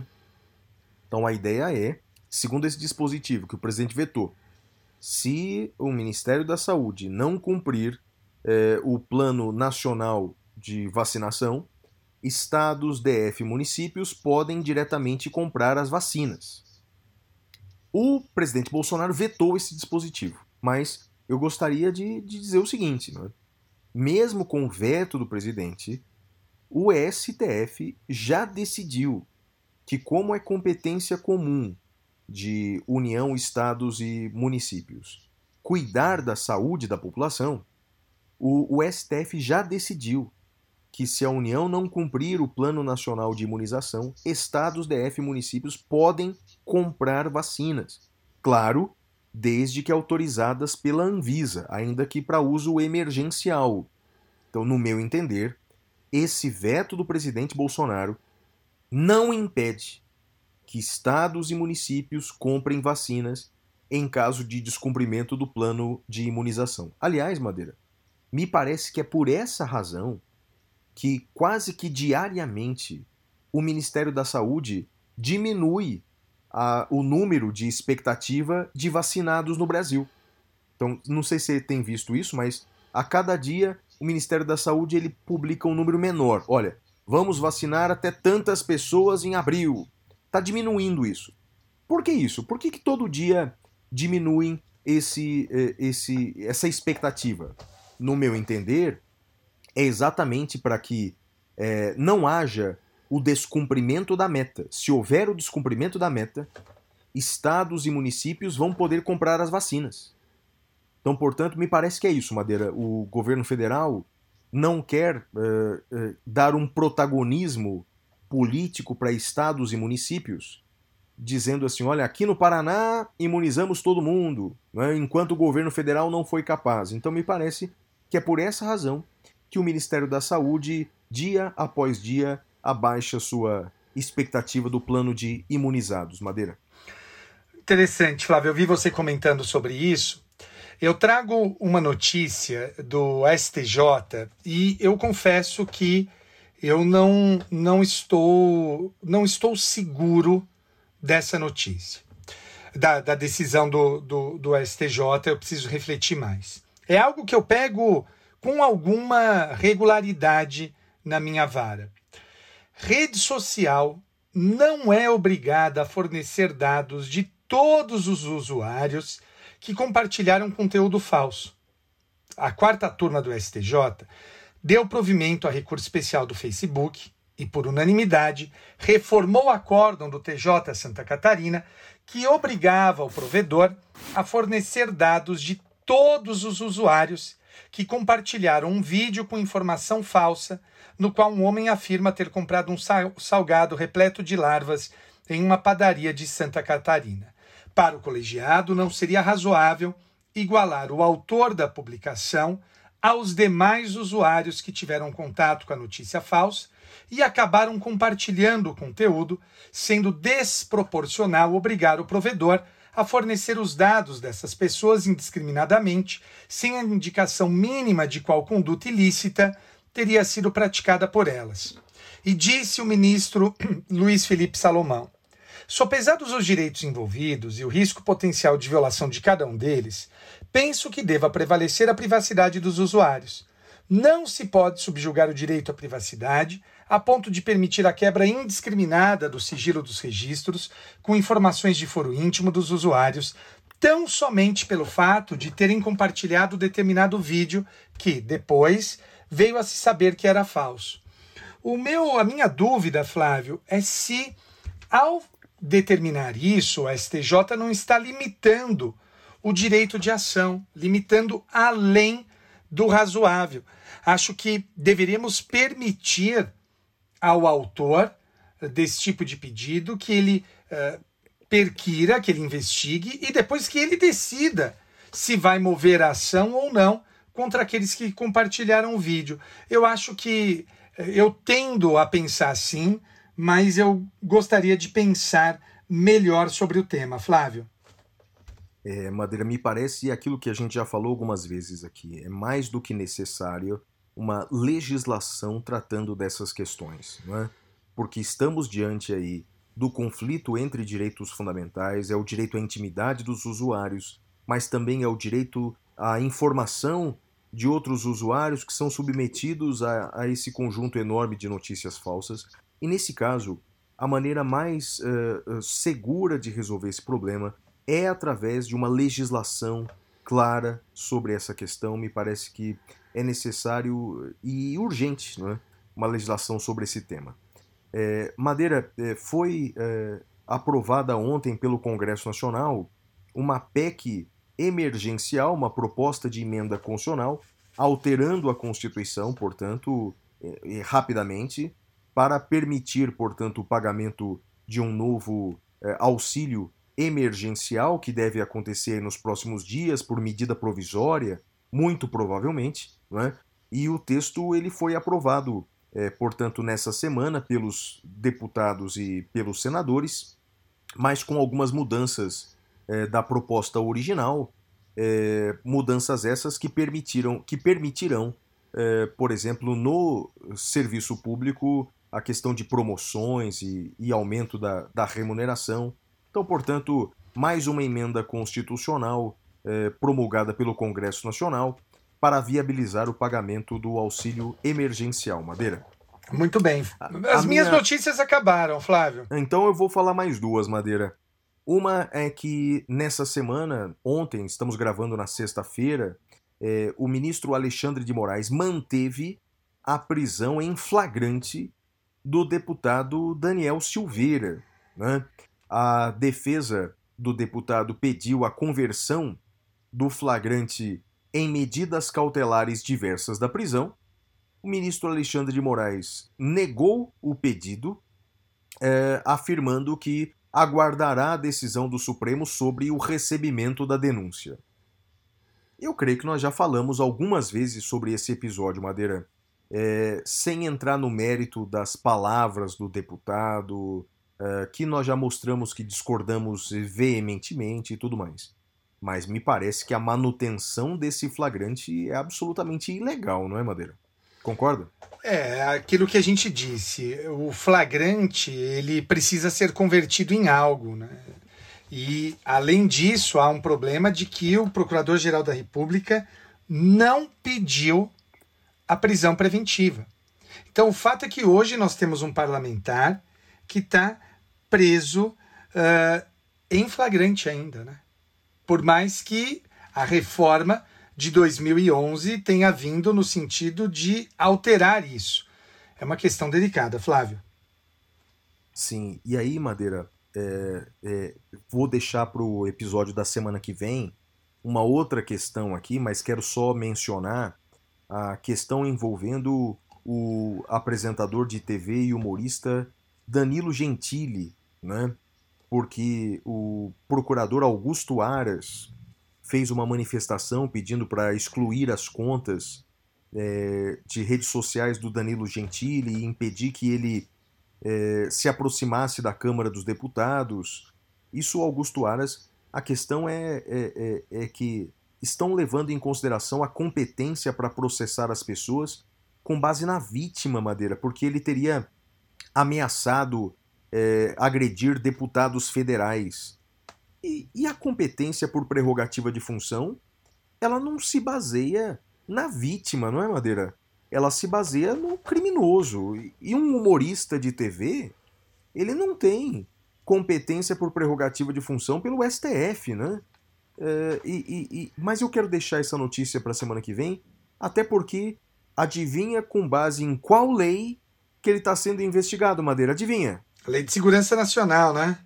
Então a ideia é, segundo esse dispositivo que o presidente vetou, se o Ministério da Saúde não cumprir é, o Plano Nacional de Vacinação, estados, DF municípios podem diretamente comprar as vacinas. O presidente Bolsonaro vetou esse dispositivo, mas eu gostaria de, de dizer o seguinte: né? mesmo com o veto do presidente, o STF já decidiu que, como é competência comum de União, estados e municípios, cuidar da saúde da população, o, o STF já decidiu que se a União não cumprir o Plano Nacional de Imunização, estados, DF e municípios podem comprar vacinas. Claro, desde que autorizadas pela Anvisa, ainda que para uso emergencial. Então, no meu entender, esse veto do presidente Bolsonaro não impede que estados e municípios comprem vacinas em caso de descumprimento do plano de imunização. Aliás, Madeira, me parece que é por essa razão que quase que diariamente o Ministério da Saúde diminui a, o número de expectativa de vacinados no Brasil. Então, não sei se você tem visto isso, mas a cada dia o Ministério da Saúde ele publica um número menor. Olha, vamos vacinar até tantas pessoas em abril. Está diminuindo isso. Por que isso? Por que, que todo dia diminuem esse, eh, esse, essa expectativa? No meu entender, é exatamente para que é, não haja o descumprimento da meta. Se houver o descumprimento da meta, estados e municípios vão poder comprar as vacinas. Então, portanto, me parece que é isso, Madeira. O governo federal não quer uh, uh, dar um protagonismo político para estados e municípios, dizendo assim: olha, aqui no Paraná imunizamos todo mundo, né, enquanto o governo federal não foi capaz. Então, me parece que é por essa razão que o Ministério da Saúde, dia após dia, abaixa sua expectativa do plano de imunizados. Madeira. Interessante, Flávio. Eu vi você comentando sobre isso. Eu trago uma notícia do STJ e eu confesso que eu não, não estou não estou seguro dessa notícia, da, da decisão do, do, do STJ. Eu preciso refletir mais. É algo que eu pego com alguma regularidade na minha vara. Rede social não é obrigada a fornecer dados de todos os usuários que compartilharam conteúdo falso. A quarta turma do STJ deu provimento a recurso especial do Facebook e, por unanimidade, reformou o acórdão do TJ Santa Catarina que obrigava o provedor a fornecer dados de todos os usuários que compartilharam um vídeo com informação falsa, no qual um homem afirma ter comprado um salgado repleto de larvas em uma padaria de Santa Catarina. Para o colegiado, não seria razoável igualar o autor da publicação aos demais usuários que tiveram contato com a notícia falsa e acabaram compartilhando o conteúdo, sendo desproporcional obrigar o provedor a fornecer os dados dessas pessoas indiscriminadamente, sem a indicação mínima de qual conduta ilícita teria sido praticada por elas. E disse o ministro (clears throat) Luiz Felipe Salomão: Sopesados os direitos envolvidos e o risco potencial de violação de cada um deles, penso que deva prevalecer a privacidade dos usuários. Não se pode subjugar o direito à privacidade a ponto de permitir a quebra indiscriminada do sigilo dos registros com informações de foro íntimo dos usuários, tão somente pelo fato de terem compartilhado determinado vídeo que, depois, veio a se saber que era falso. O meu, a minha dúvida, Flávio, é se, ao determinar isso, o STJ não está limitando o direito de ação, limitando além do razoável. Acho que deveríamos permitir ao autor desse tipo de pedido que ele uh, perquira, que ele investigue e depois que ele decida se vai mover a ação ou não contra aqueles que compartilharam o vídeo. Eu acho que eh, eu tendo a pensar assim, mas eu gostaria de pensar melhor sobre o tema. Flávio. É, Madeira, me parece aquilo que a gente já falou algumas vezes aqui. É mais do que necessário uma legislação tratando dessas questões, não é? porque estamos diante aí do conflito entre direitos fundamentais, é o direito à intimidade dos usuários, mas também é o direito à informação de outros usuários que são submetidos a, a esse conjunto enorme de notícias falsas. E nesse caso, a maneira mais uh, segura de resolver esse problema é através de uma legislação clara sobre essa questão. Me parece que é necessário e urgente é? uma legislação sobre esse tema. É, Madeira, foi é, aprovada ontem pelo Congresso Nacional uma PEC emergencial, uma proposta de emenda constitucional, alterando a Constituição, portanto, é, rapidamente, para permitir, portanto, o pagamento de um novo é, auxílio emergencial que deve acontecer nos próximos dias por medida provisória, muito provavelmente, né? e o texto ele foi aprovado, é, portanto, nessa semana pelos deputados e pelos senadores, mas com algumas mudanças é, da proposta original, é, mudanças essas que permitiram, que permitirão, é, por exemplo, no serviço público a questão de promoções e, e aumento da, da remuneração. Então, portanto, mais uma emenda constitucional eh, promulgada pelo Congresso Nacional para viabilizar o pagamento do auxílio emergencial. Madeira. Muito bem. A- As a minhas minha- notícias acabaram, Flávio. Então eu vou falar mais duas, Madeira. Uma é que nessa semana, ontem, estamos gravando na sexta-feira, eh, o ministro Alexandre de Moraes manteve a prisão em flagrante do deputado Daniel Silveira. né? A defesa do deputado pediu a conversão do flagrante em medidas cautelares diversas da prisão. O ministro Alexandre de Moraes negou o pedido eh, afirmando que aguardará a decisão do Supremo sobre o recebimento da denúncia. Eu creio que nós já falamos algumas vezes sobre esse episódio, Madeira, eh, sem entrar no mérito das palavras do deputado, eh, que nós já mostramos que discordamos veementemente e tudo mais. Mas me parece que a manutenção desse flagrante é absolutamente ilegal, não é, Madeira? Concorda? É, aquilo que a gente disse, o flagrante, ele precisa ser convertido em algo, né? E, além disso, há um problema de que o Procurador-Geral da República não pediu a prisão preventiva. Então, o fato é que hoje nós temos um parlamentar que está preso ah, em flagrante ainda, né? Por mais que a reforma de 2011 tenha vindo no sentido de alterar isso. É uma questão delicada, Flávio. Sim, e aí, Madeira, é, é, vou deixar para o episódio da semana que vem uma outra questão aqui, mas quero só mencionar a questão envolvendo o apresentador de TV e humorista Danilo Gentili, né? Porque o procurador Augusto Aras fez uma manifestação pedindo para excluir as contas é, de redes sociais do Danilo Gentili e impedir que ele eh, se aproximasse da Câmara dos Deputados. Isso, Augusto Aras, a questão é, é, é- é que estão levando em consideração a competência para processar as pessoas com base na vítima, Madeira, porque ele teria ameaçado eh, agredir deputados federais. E, e a competência por prerrogativa de função, ela não se baseia na vítima, não é, Madeira? ela se baseia no criminoso. E um humorista de TV, ele não tem competência por prerrogativa de função pelo STF, né? É, e- e- e- mas eu quero deixar essa notícia para a semana que vem, até porque adivinha com base em qual lei que ele está sendo investigado, Madeira? Adivinha? Lei de Segurança Nacional, né?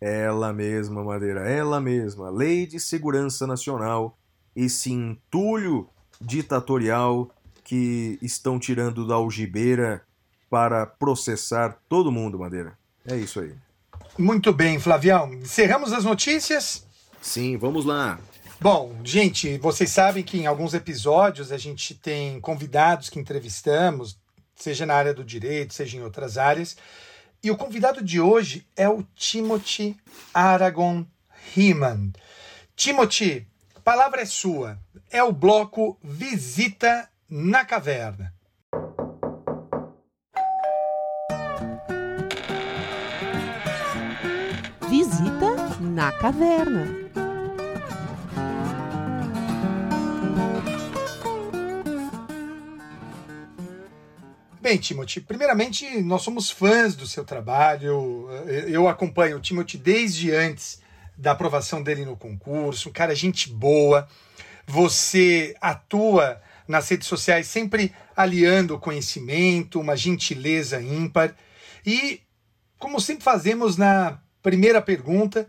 Ela mesma, Madeira, ela mesma. Lei de Segurança Nacional, esse entulho ditatorial que estão tirando da algibeira para processar todo mundo, Madeira. É isso aí. Muito bem, Flavião. Encerramos as notícias? Sim, vamos lá. Bom, gente, vocês sabem que em alguns episódios a gente tem convidados que entrevistamos, seja na área do direito, seja em outras áreas. E o convidado de hoje é o Timothy Aragon Heeman. Timothy, a palavra é sua. É o bloco Visita na Caverna. Visita na caverna. Bem, Timothy, primeiramente, nós somos fãs do seu trabalho. Eu acompanho o Timothy desde antes da aprovação dele no concurso. Um cara, gente boa. Você atua nas redes sociais sempre aliando o conhecimento, uma gentileza ímpar. E, como sempre fazemos na primeira pergunta,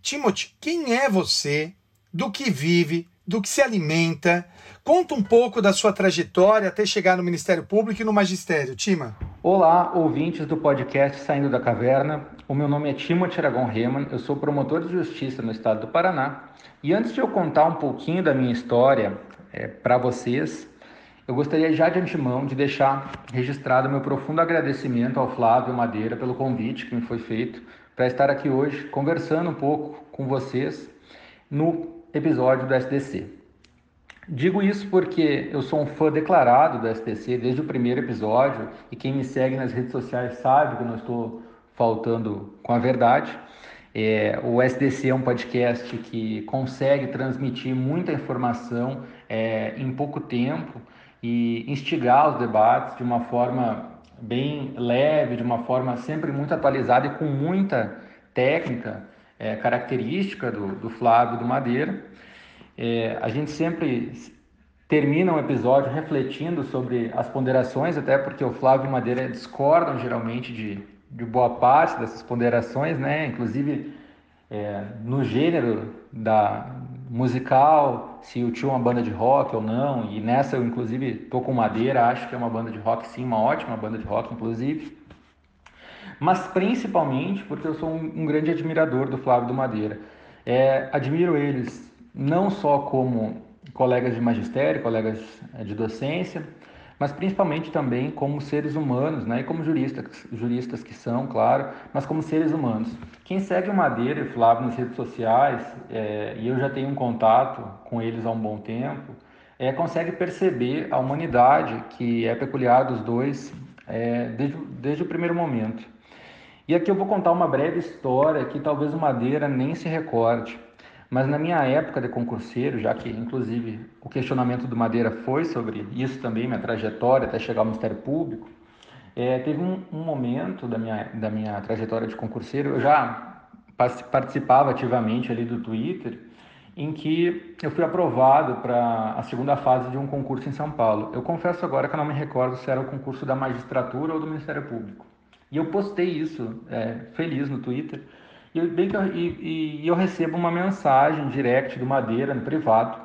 Timothy, quem é você? Do que vive? Do que se alimenta? Conta um pouco da sua trajetória até chegar no Ministério Público e no Magistério, Tima. Olá, ouvintes do podcast Saindo da Caverna. O meu nome é Timothy Aragon Reman, eu sou promotor de justiça no estado do Paraná. E antes de eu contar um pouquinho da minha história é, para vocês, eu gostaria já de antemão de deixar registrado meu profundo agradecimento ao Flávio Madeira pelo convite que me foi feito para estar aqui hoje conversando um pouco com vocês no episódio do SDC. Digo isso porque eu sou um fã declarado do STC desde o primeiro episódio e quem me segue nas redes sociais sabe que eu não estou faltando com a verdade. É, o SDC é um podcast que consegue transmitir muita informação é, em pouco tempo e instigar os debates de uma forma bem leve, de uma forma sempre muito atualizada e com muita técnica é, característica do, do Flávio do Madeira. É, a gente sempre termina um episódio refletindo sobre as ponderações, até porque o Flávio e o Madeira discordam geralmente de, de boa parte dessas ponderações, né? Inclusive é, no gênero da musical, se o tio é uma banda de rock ou não. E nessa eu inclusive tô com Madeira, acho que é uma banda de rock, sim, uma ótima banda de rock, inclusive. Mas principalmente porque eu sou um, um grande admirador do Flávio do Madeira. É, admiro eles não só como colegas de magistério, colegas eh, de docência, mas principalmente também como seres humanos, né? E como juristas, juristas que são, claro, mas como seres humanos. Quem segue o Madeira e o Flávio nas redes sociais, é, e eu já tenho um contato com eles há um bom tempo, é, consegue perceber a humanidade que é peculiar dos dois é, desde, desde o primeiro momento. E aqui eu vou contar uma breve história que talvez o Madeira nem se recorde. Mas na minha época de concurseiro, já que inclusive o questionamento do Madeira foi sobre isso também, minha trajetória até chegar ao Ministério Público, é, teve um, um, momento da minha, da minha trajetória de concurseiro, eu já participava ativamente ali do Twitter, em que eu fui aprovado para a segunda fase de um concurso em São Paulo. Eu confesso agora que eu não me recordo se era o concurso da magistratura ou do Ministério Público. E eu postei isso é, feliz no Twitter, e eu, bem que eu, e, e eu recebo uma mensagem direct do Madeira, no privado,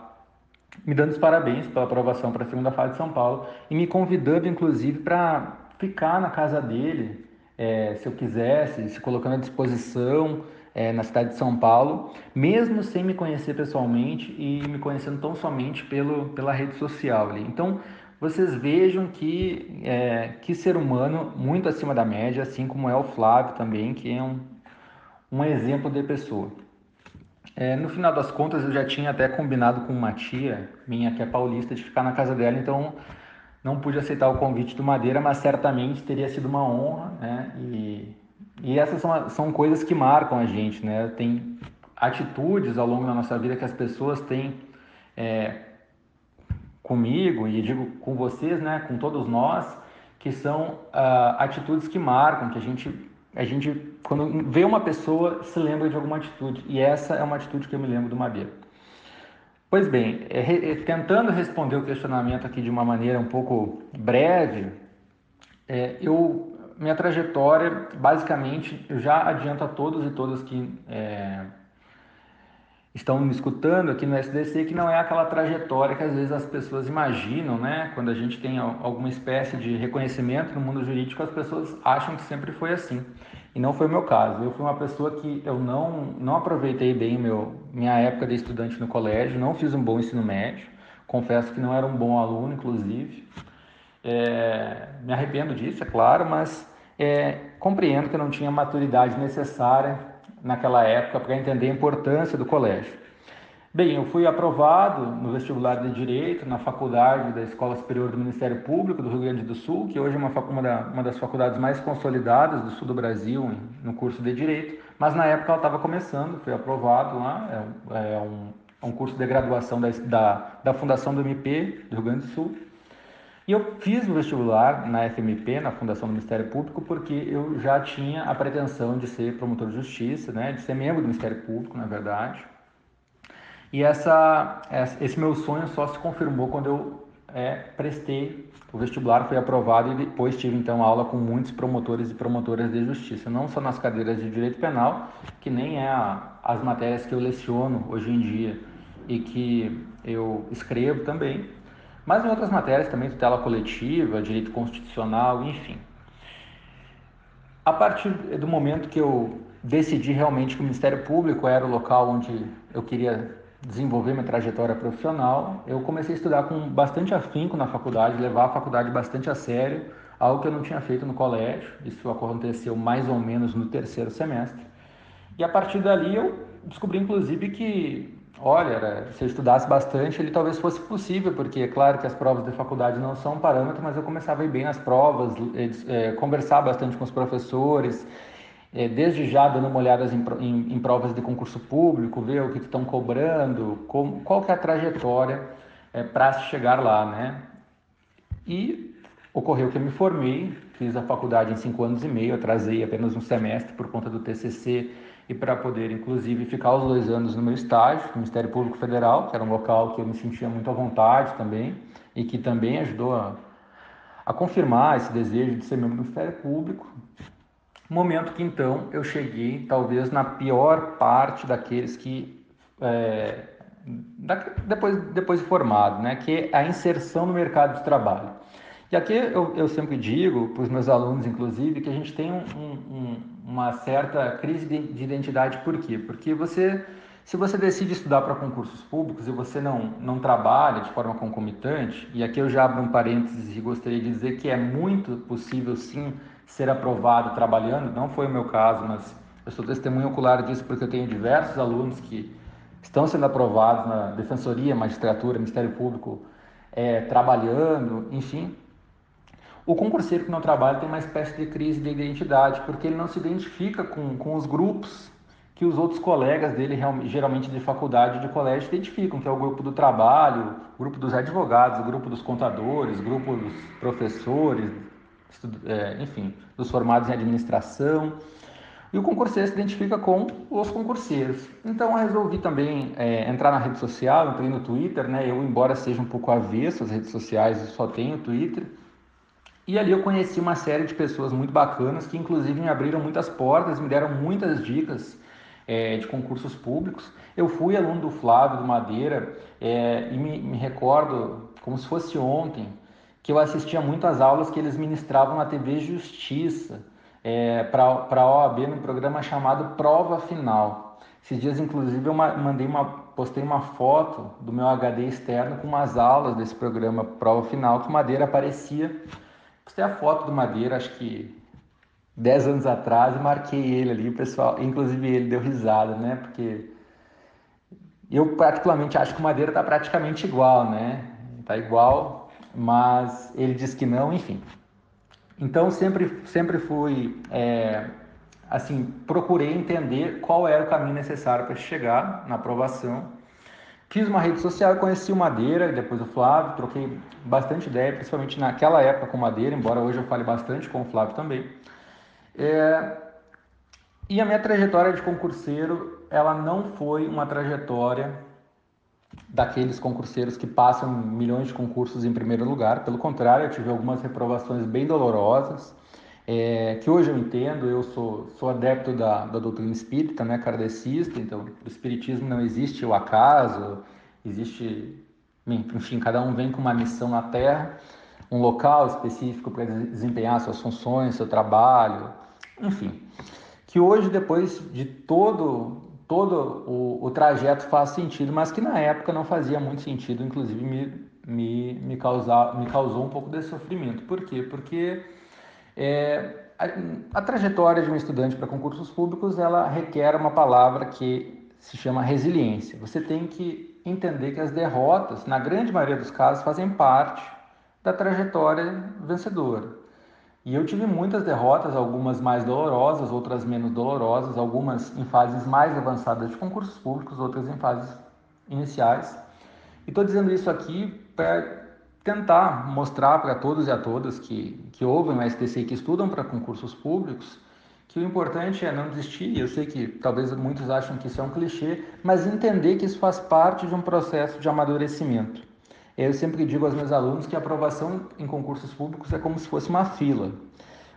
me dando os parabéns pela aprovação para a segunda fase de São Paulo e me convidando, inclusive, para ficar na casa dele, é, se eu quisesse, se colocando à disposição é, na cidade de São Paulo, mesmo sem me conhecer pessoalmente e me conhecendo tão somente pelo, pela rede social ali. Então, vocês vejam que, é, que ser humano muito acima da média, assim como é o Flávio também, que é um um exemplo de pessoa. É, no final das contas, eu já tinha até combinado com uma tia minha, que é paulista, de ficar na casa dela, então não pude aceitar o convite do Madeira, mas certamente teria sido uma honra, né? E, e essas são, são coisas que marcam a gente, né? Tem atitudes ao longo da nossa vida que as pessoas têm é, comigo, e digo com vocês, né? Com todos nós, que são uh, atitudes que marcam, que a gente a gente, quando vê uma pessoa, se lembra de alguma atitude. E essa é uma atitude que eu me lembro do Madeira. Pois bem, é, é, tentando responder o questionamento aqui de uma maneira um pouco breve, é, eu, minha trajetória, basicamente, eu já adianto a todos e todas que é, estão me escutando aqui no SDC que não é aquela trajetória que às vezes as pessoas imaginam, né? Quando a gente tem alguma espécie de reconhecimento no mundo jurídico, as pessoas acham que sempre foi assim. E não foi o meu caso. Eu fui uma pessoa que eu não, não aproveitei bem meu, minha época de estudante no colégio, não fiz um bom ensino médio. Confesso que não era um bom aluno, inclusive. É, me arrependo disso, é claro, mas é, compreendo que eu não tinha a maturidade necessária naquela época para entender a importância do colégio. Bem, eu fui aprovado no vestibular de Direito na faculdade da Escola Superior do Ministério Público do Rio Grande do Sul, que hoje é uma, uma das faculdades mais consolidadas do sul do Brasil no curso de Direito, mas na época ela estava começando, fui aprovado lá, é, é um, é um curso de graduação da, da, da Fundação do MP do Rio Grande do Sul, e eu fiz o vestibular na FMP, na Fundação do Ministério Público, porque eu já tinha a pretensão de ser promotor de justiça, né, de ser membro do Ministério Público, na verdade. E essa, esse meu sonho só se confirmou quando eu é, prestei o vestibular, foi aprovado e depois tive então aula com muitos promotores e promotoras de justiça, não só nas cadeiras de direito penal, que nem é a, as matérias que eu leciono hoje em dia e que eu escrevo também, mas em outras matérias também, tutela coletiva, direito constitucional, enfim. A partir do momento que eu decidi realmente que o Ministério Público era o local onde eu queria desenvolver minha trajetória profissional, eu comecei a estudar com bastante afinco na faculdade, levar a faculdade bastante a sério, algo que eu não tinha feito no colégio. Isso aconteceu mais ou menos no terceiro semestre. E a partir dali eu descobri, inclusive, que, olha, se eu estudasse bastante, ele talvez fosse possível, porque é claro que as provas de faculdade não são um parâmetro, mas eu começava a ir bem nas provas, é, conversar bastante com os professores, é, desde já dando uma olhada em, em, em, provas de concurso público, ver o que estão cobrando, qual que é a trajetória é, para chegar lá, né? E ocorreu que eu me formei, fiz a faculdade em cinco anos e meio, atrasei apenas um semestre por conta do TCC e para poder, inclusive, ficar os dois anos no meu estágio, no Ministério Público Federal, que era um local que eu me sentia muito à vontade também e que também ajudou a, a confirmar esse desejo de ser membro do Ministério Público. Momento que então eu cheguei, talvez na pior parte daqueles que é, da, depois depois de formado, né, que é a inserção no mercado de trabalho. E aqui eu, eu sempre digo para os meus alunos, inclusive, que a gente tem um, um, uma certa crise de, de identidade. Por quê? Porque você se você decide estudar para concursos públicos e você não, não trabalha de forma concomitante, e aqui eu já abro um parênteses e gostaria de dizer que é muito possível sim ser aprovado trabalhando, não foi o meu caso, mas eu sou testemunho ocular disso porque eu tenho diversos alunos que estão sendo aprovados na Defensoria, Magistratura, Ministério Público, é, trabalhando, enfim. O concurseiro que não trabalha tem uma espécie de crise de identidade, porque ele não se identifica com, com os grupos que os outros colegas dele, geralmente de faculdade de colégio, identificam, que é o grupo do trabalho, o grupo dos advogados, o grupo dos contadores, o grupo dos professores, é, enfim, dos formados em administração. E o concurseiro se identifica com os concurseiros. Então eu resolvi também é, entrar na rede social, entrei no Twitter, né? Eu, embora seja um pouco avesso às redes sociais, eu só tenho Twitter. E ali eu conheci uma série de pessoas muito bacanas que inclusive me abriram muitas portas, me deram muitas dicas é, de concursos públicos. Eu fui aluno do Flávio do Madeira é, e me, me recordo como se fosse ontem que eu assistia muito às aulas que eles ministravam na TV Justiça é, para a OAB num programa chamado Prova Final. Esses dias, inclusive, eu mandei uma, postei uma foto do meu HD externo com umas aulas desse programa Prova Final que Madeira aparecia. Postei a foto do Madeira, acho que 10 anos atrás, e marquei ele ali, o pessoal, inclusive ele deu risada, né? Porque eu particularmente acho que o Madeira está praticamente igual, né? Está igual mas ele disse que não, enfim. Então sempre, sempre fui, é, assim, procurei entender qual era o caminho necessário para chegar na aprovação. Fiz uma rede social, conheci o Madeira, depois o Flávio, troquei bastante ideia, principalmente naquela época com o Madeira, embora hoje eu fale bastante com o Flávio também. É, e a minha trajetória de concurseiro, ela não foi uma trajetória daqueles concurseiros que passam milhões de concursos em primeiro lugar. Pelo contrário, eu tive algumas reprovações bem dolorosas, é, que hoje eu entendo. Eu sou, sou adepto da, da doutrina espírita, né, kardecista, então o espiritismo não existe o acaso, existe, enfim, cada um vem com uma missão na Terra, um local específico para desempenhar suas funções, seu trabalho, enfim. Que hoje, depois de todo todo o, o, trajeto faz sentido, mas que na época não fazia muito sentido, inclusive me, me, me, causar, me causou um pouco de sofrimento. Por quê? Porque é, a, a, trajetória de um estudante para concursos públicos ela requer uma palavra que se chama resiliência. Você tem que entender que as derrotas, na grande maioria dos casos, fazem parte da trajetória vencedora. E eu tive muitas derrotas, algumas mais dolorosas, outras menos dolorosas, algumas em fases mais avançadas de concursos públicos, outras em fases iniciais. E estou dizendo isso aqui para tentar mostrar para todos e a todas que, que ouvem o STC e que estudam para concursos públicos que o importante é não desistir. Eu sei que talvez muitos acham que isso é um clichê, mas entender que isso faz parte de um processo de amadurecimento. Eu sempre digo aos meus alunos que a aprovação em concursos públicos é como se fosse uma fila.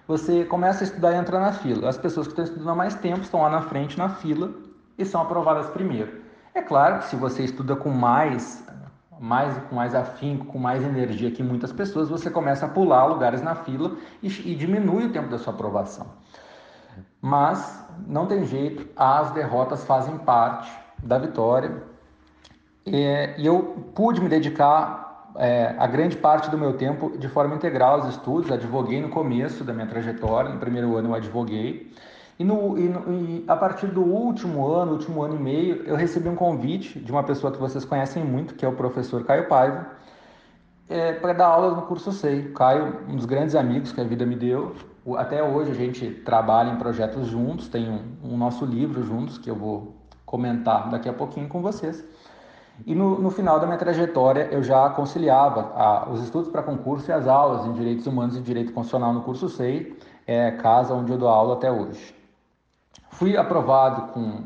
Você começa a estudar e entra na fila. As pessoas que estão estudando há mais tempo estão lá na frente na fila e são aprovadas primeiro. É claro que se você estuda com mais, mais com mais afinco, com mais energia que muitas pessoas, você começa a pular lugares na fila e, e diminui o tempo da sua aprovação. Mas não tem jeito, as derrotas fazem parte da vitória. E, eu pude me dedicar é, a grande parte do meu tempo de forma integral aos estudos. Advoguei no começo da minha trajetória, no primeiro ano eu advoguei. E, no, e, no, e, a partir do último ano, último ano e meio, eu recebi um convite de uma pessoa que vocês conhecem muito, que é o professor Caio Paiva, é, para dar aula no curso SEI. Caio, um dos grandes amigos que a vida me deu. Até hoje a gente trabalha em projetos juntos, tem um, um nosso livro juntos que eu vou comentar daqui a pouquinho com vocês. E no, no final da minha trajetória eu já conciliava a, os estudos para concurso e as aulas em Direitos Humanos e Direito Constitucional no curso SEI, é, casa onde eu dou aula até hoje. Fui aprovado com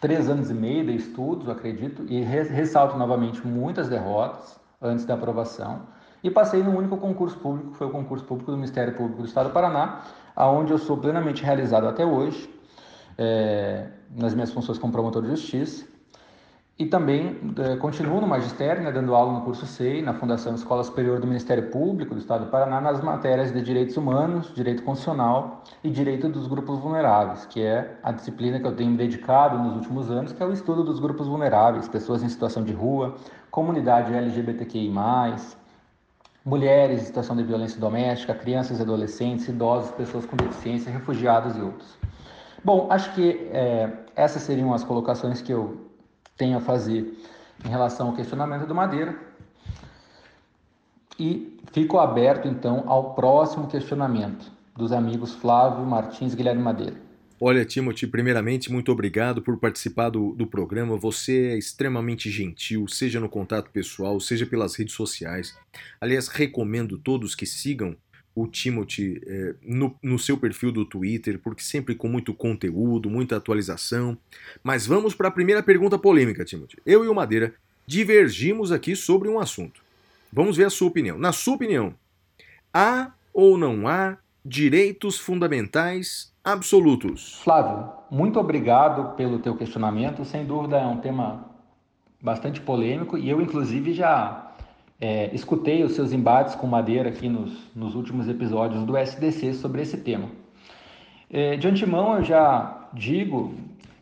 três anos e meio de estudos, acredito, e ressalto novamente muitas derrotas antes da aprovação. E passei no único concurso público, que foi o concurso público do Ministério Público do Estado do Paraná, aonde eu sou plenamente realizado até hoje, é, nas minhas funções como promotor de justiça. E também eh, continuo no magistério, né, dando aula no curso SEI, na Fundação Escola Superior do Ministério Público do Estado do Paraná, nas matérias de Direitos Humanos, Direito Constitucional e Direito dos Grupos Vulneráveis, que é a disciplina que eu tenho me dedicado nos últimos anos, que é o estudo dos grupos vulneráveis, pessoas em situação de rua, comunidade LGBTQI+, mulheres em situação de violência doméstica, crianças e adolescentes, idosos, pessoas com deficiência, refugiados e outros. Bom, acho que é, essas seriam as colocações que eu tenho a fazer em relação ao questionamento do Madeira. E fico aberto então ao próximo questionamento dos amigos Flávio Martins e Guilherme Madeira. Olha, Timothy, primeiramente, muito obrigado por participar do, do programa. Você é extremamente gentil, seja no contato pessoal, seja pelas redes sociais. Aliás, recomendo todos que sigam o Timothy é, no, no, seu perfil do Twitter, porque sempre com muito conteúdo, muita atualização. Mas vamos para a primeira pergunta polêmica, Timothy. Eu e o Madeira divergimos aqui sobre um assunto. Vamos ver a sua opinião. Na sua opinião, há ou não há direitos fundamentais absolutos? Flávio, muito obrigado pelo teu questionamento. Sem dúvida é um tema bastante polêmico e eu inclusive já é, escutei os seus embates com Madeira aqui nos, nos últimos episódios do SDC sobre esse tema. É, de antemão, eu já digo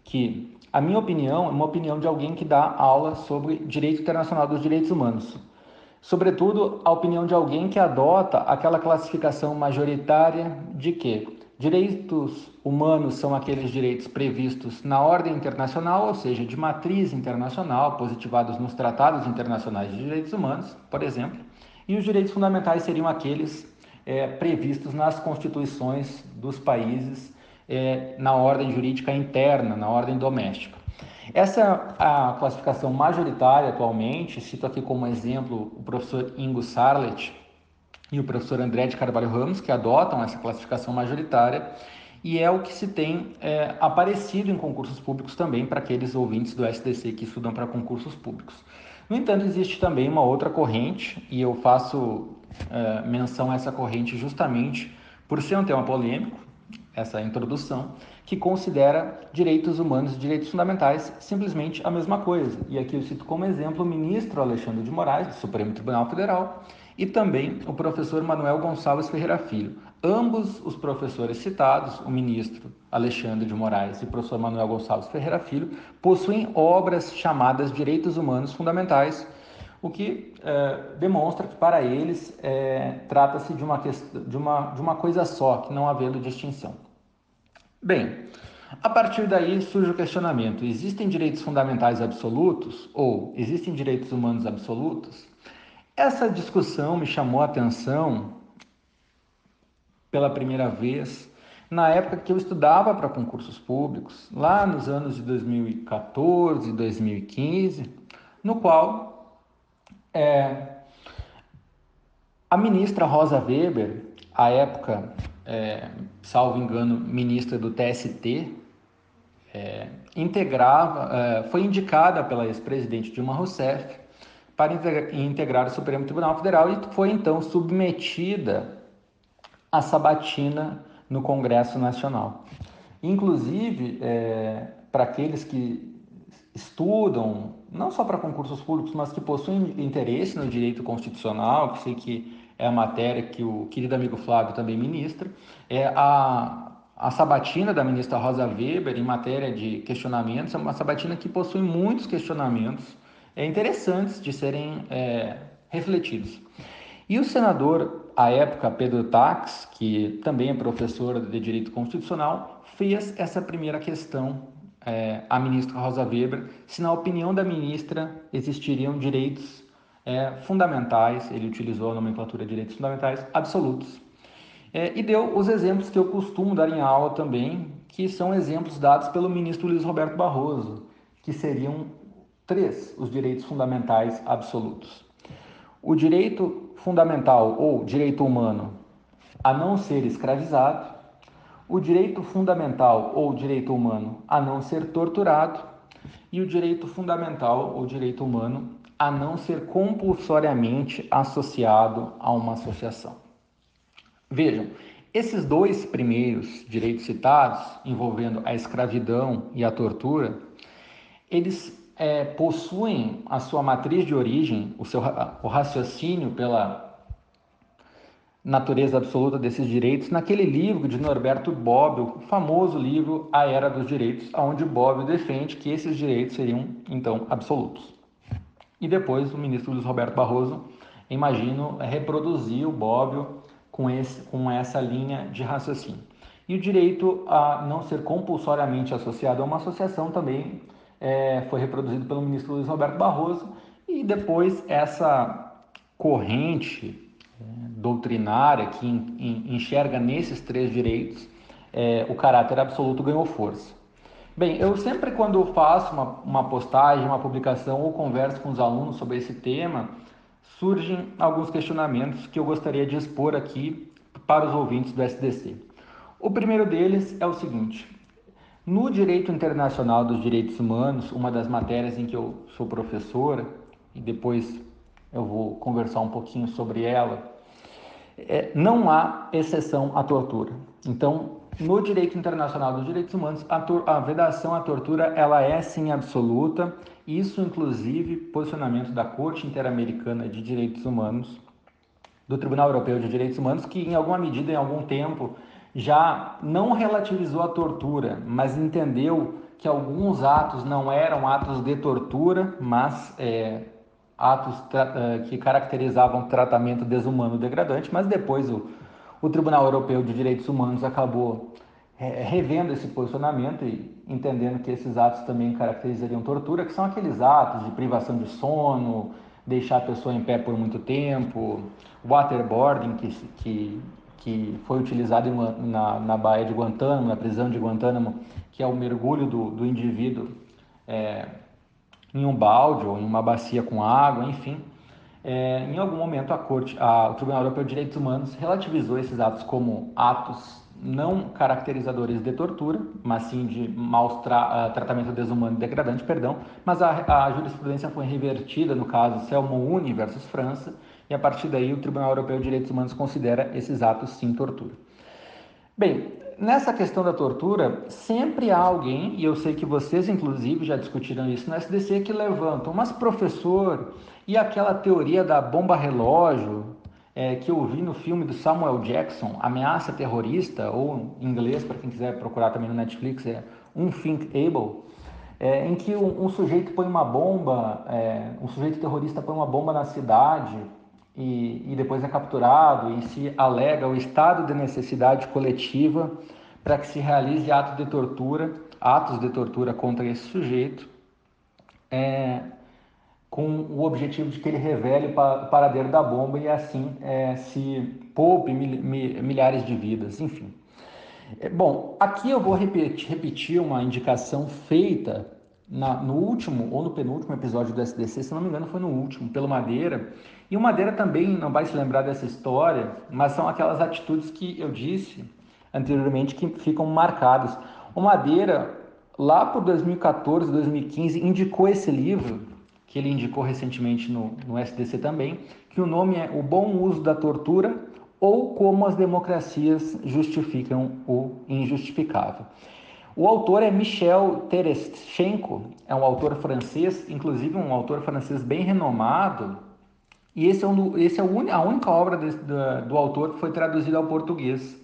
que a minha opinião é uma opinião de alguém que dá aula sobre direito internacional dos direitos humanos. Sobretudo, a opinião de alguém que adota aquela classificação majoritária de que Direitos humanos são aqueles direitos previstos na ordem internacional, ou seja, de matriz internacional, positivados nos tratados internacionais de direitos humanos, por exemplo, e os direitos fundamentais seriam aqueles é, previstos nas constituições dos países é, na ordem jurídica interna, na ordem doméstica. Essa a classificação majoritária atualmente, cito aqui como exemplo o professor Ingo Sarlet, e o professor André de Carvalho Ramos, que adotam essa classificação majoritária, e é o que se tem é, aparecido em concursos públicos também para aqueles ouvintes do SDC que estudam para concursos públicos. No entanto, existe também uma outra corrente, e eu faço é, menção a essa corrente justamente por ser um tema polêmico, essa introdução, que considera direitos humanos e direitos fundamentais simplesmente a mesma coisa. E aqui eu cito como exemplo o ministro Alexandre de Moraes, do Supremo Tribunal Federal, e também o professor Manuel Gonçalves Ferreira Filho. Ambos os professores citados, o ministro Alexandre de Moraes e o professor Manuel Gonçalves Ferreira Filho, possuem obras chamadas Direitos Humanos Fundamentais, o que é, demonstra que para eles é, trata-se de uma, de, uma, de uma coisa só, que não havendo distinção. Bem, a partir daí surge o questionamento: existem direitos fundamentais absolutos ou existem direitos humanos absolutos? Essa discussão me chamou a atenção pela primeira vez na época que eu estudava para concursos públicos, lá nos anos de 2014, 2015, no qual é, a ministra Rosa Weber, à época, é, salvo engano, ministra do TST, é, integrava, é, foi indicada pela ex-presidente Dilma Rousseff para integrar o Supremo Tribunal Federal e foi então submetida à sabatina no Congresso Nacional. Inclusive, é, para aqueles que estudam, não só para concursos públicos, mas que possuem interesse no direito constitucional, que sei que é a matéria que o querido amigo Flávio também ministra, é a, a sabatina da ministra Rosa Weber em matéria de questionamentos, é uma sabatina que possui muitos questionamentos é, interessantes de serem é, refletidos. E o senador, à época, Pedro Tax, que também é professor de Direito Constitucional, fez essa primeira questão é, à ministra Rosa Weber, se na opinião da ministra existiriam direitos é, fundamentais, ele utilizou a nomenclatura de direitos fundamentais absolutos. É, e deu os exemplos que eu costumo dar em aula também, que são exemplos dados pelo ministro Luiz Roberto Barroso, que seriam três os direitos fundamentais absolutos. O direito fundamental ou direito humano a não ser escravizado, o direito fundamental ou direito humano a não ser torturado e o direito fundamental ou direito humano a não ser compulsoriamente associado a uma associação. Vejam, esses dois primeiros direitos citados, envolvendo a escravidão e a tortura, eles é, possuem a sua matriz de origem, o seu o raciocínio pela natureza absoluta desses direitos naquele livro de Norberto Bobbio, o famoso livro A Era dos Direitos, onde Bobbio defende que esses direitos seriam então absolutos. E depois o ministro Luiz Roberto Barroso, imagino, reproduziu Bobbio com, esse, com essa linha de raciocínio. E o direito a não ser compulsoriamente associado a uma associação também é, foi reproduzido pelo ministro Luiz Roberto Barroso e depois essa corrente doutrinária que enxerga nesses três direitos é, o caráter absoluto ganhou força. Bem, eu sempre quando faço uma, uma postagem, uma publicação ou converso com os alunos sobre esse tema, surgem alguns questionamentos que eu gostaria de expor aqui para os ouvintes do SDC. O primeiro deles é o seguinte: no direito internacional dos direitos humanos, uma das matérias em que eu sou professora, e depois eu vou conversar um pouquinho sobre ela, é, não há exceção à tortura. Então, no direito internacional dos direitos humanos, a, a, vedação à tortura ela é sim absoluta. Isso, inclusive, posicionamento da Corte Interamericana de Direitos Humanos, do Tribunal Europeu de Direitos Humanos, que em alguma medida, em algum tempo, já não relativizou a tortura, mas entendeu que alguns atos não eram atos de tortura, mas é, atos eh, que caracterizavam tratamento desumano degradante, mas depois o, o Tribunal Europeu de Direitos Humanos acabou é, revendo esse posicionamento e entendendo que esses atos também caracterizariam tortura, que são aqueles atos de privação de sono, deixar a pessoa em pé por muito tempo, waterboarding, que, que, que foi utilizado em, na, na Baía de Guantánamo, na prisão de Guantánamo, que é o mergulho do, do indivíduo é, em um balde ou em uma bacia com água, enfim. É, em algum momento a Corte, a, o Tribunal Europeu de Direitos Humanos relativizou esses atos como atos não caracterizadores de tortura, mas sim de maus tra uh, tratamento desumano e degradante, perdão, mas a, a, jurisprudência foi revertida no caso Selmo Uni versus França, e a partir daí o Tribunal Europeu de Direitos Humanos considera esses atos sim tortura. Bem, nessa questão da tortura, sempre há alguém, e eu sei que vocês, inclusive, já discutiram isso no SDC, que levantam, mas professor, e aquela teoria da bomba relógio é, que eu vi no filme do Samuel Jackson, Ameaça Terrorista, ou em inglês, para quem quiser procurar também no Netflix, é Unthinkable, é, em que um, um, sujeito põe uma bomba, é, um sujeito terrorista põe uma bomba na cidade e, e depois é capturado e se alega o estado de necessidade coletiva para que se realize ato de tortura, atos de tortura contra esse sujeito, é, com o objetivo de que ele revele o paradeiro da bomba e assim é, se poupe mil, milhares de vidas, enfim. É, bom, aqui eu vou repetir, repetir uma indicação feita na, no último ou no penúltimo episódio do SDC, se não me engano foi no último, pelo Madeira, e o Madeira também não vai se lembrar dessa história, mas são aquelas atitudes que eu disse anteriormente que ficam marcadas. O Madeira, lá por 2014, 2015, indicou esse livro, que ele indicou recentemente no, no SDC também, que o nome é O Bom Uso da Tortura ou Como as Democracias Justificam o Injustificável. O autor é Michel Terestchenko, é um autor francês, inclusive um autor francês bem renomado, e esse é, um, esse é a única obra do, do autor que foi traduzida ao português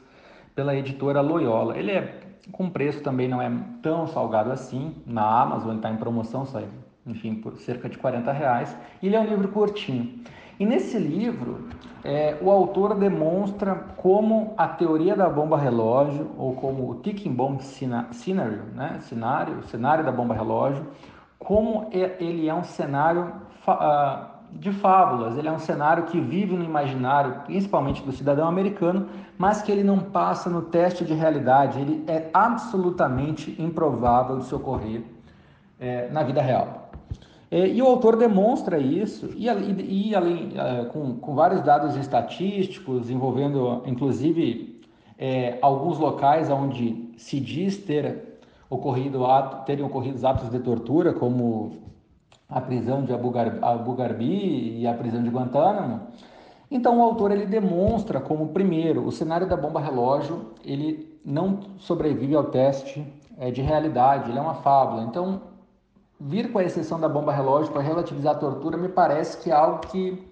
pela editora Loyola. Ele é com preço também não é tão salgado assim, na Amazon está em promoção, sai, enfim, por cerca de 40 reais, e ele é um livro curtinho. E nesse livro, é, o autor demonstra como a teoria da bomba relógio, ou como o ticking bomb scenario, né? cenário, cenário da bomba relógio, como é, ele é um cenário uh, de fábulas, ele é um cenário que vive no imaginário, principalmente do cidadão americano, mas que ele não passa no teste de realidade, ele é absolutamente improvável de se ocorrer é, na vida real. É, e o autor demonstra isso, e, e, e além, é, com, com, vários dados estatísticos, envolvendo inclusive é, alguns locais onde se diz ter ocorrido ato, terem ocorrido atos de tortura, como a prisão de Abu, Gar, Abu Garbi e a prisão de Guantánamo. Então o autor ele demonstra como primeiro o cenário da bomba relógio ele não sobrevive ao teste é, de realidade, ele é uma fábula. Então vir com a exceção da bomba relógio para relativizar a tortura me parece que é algo que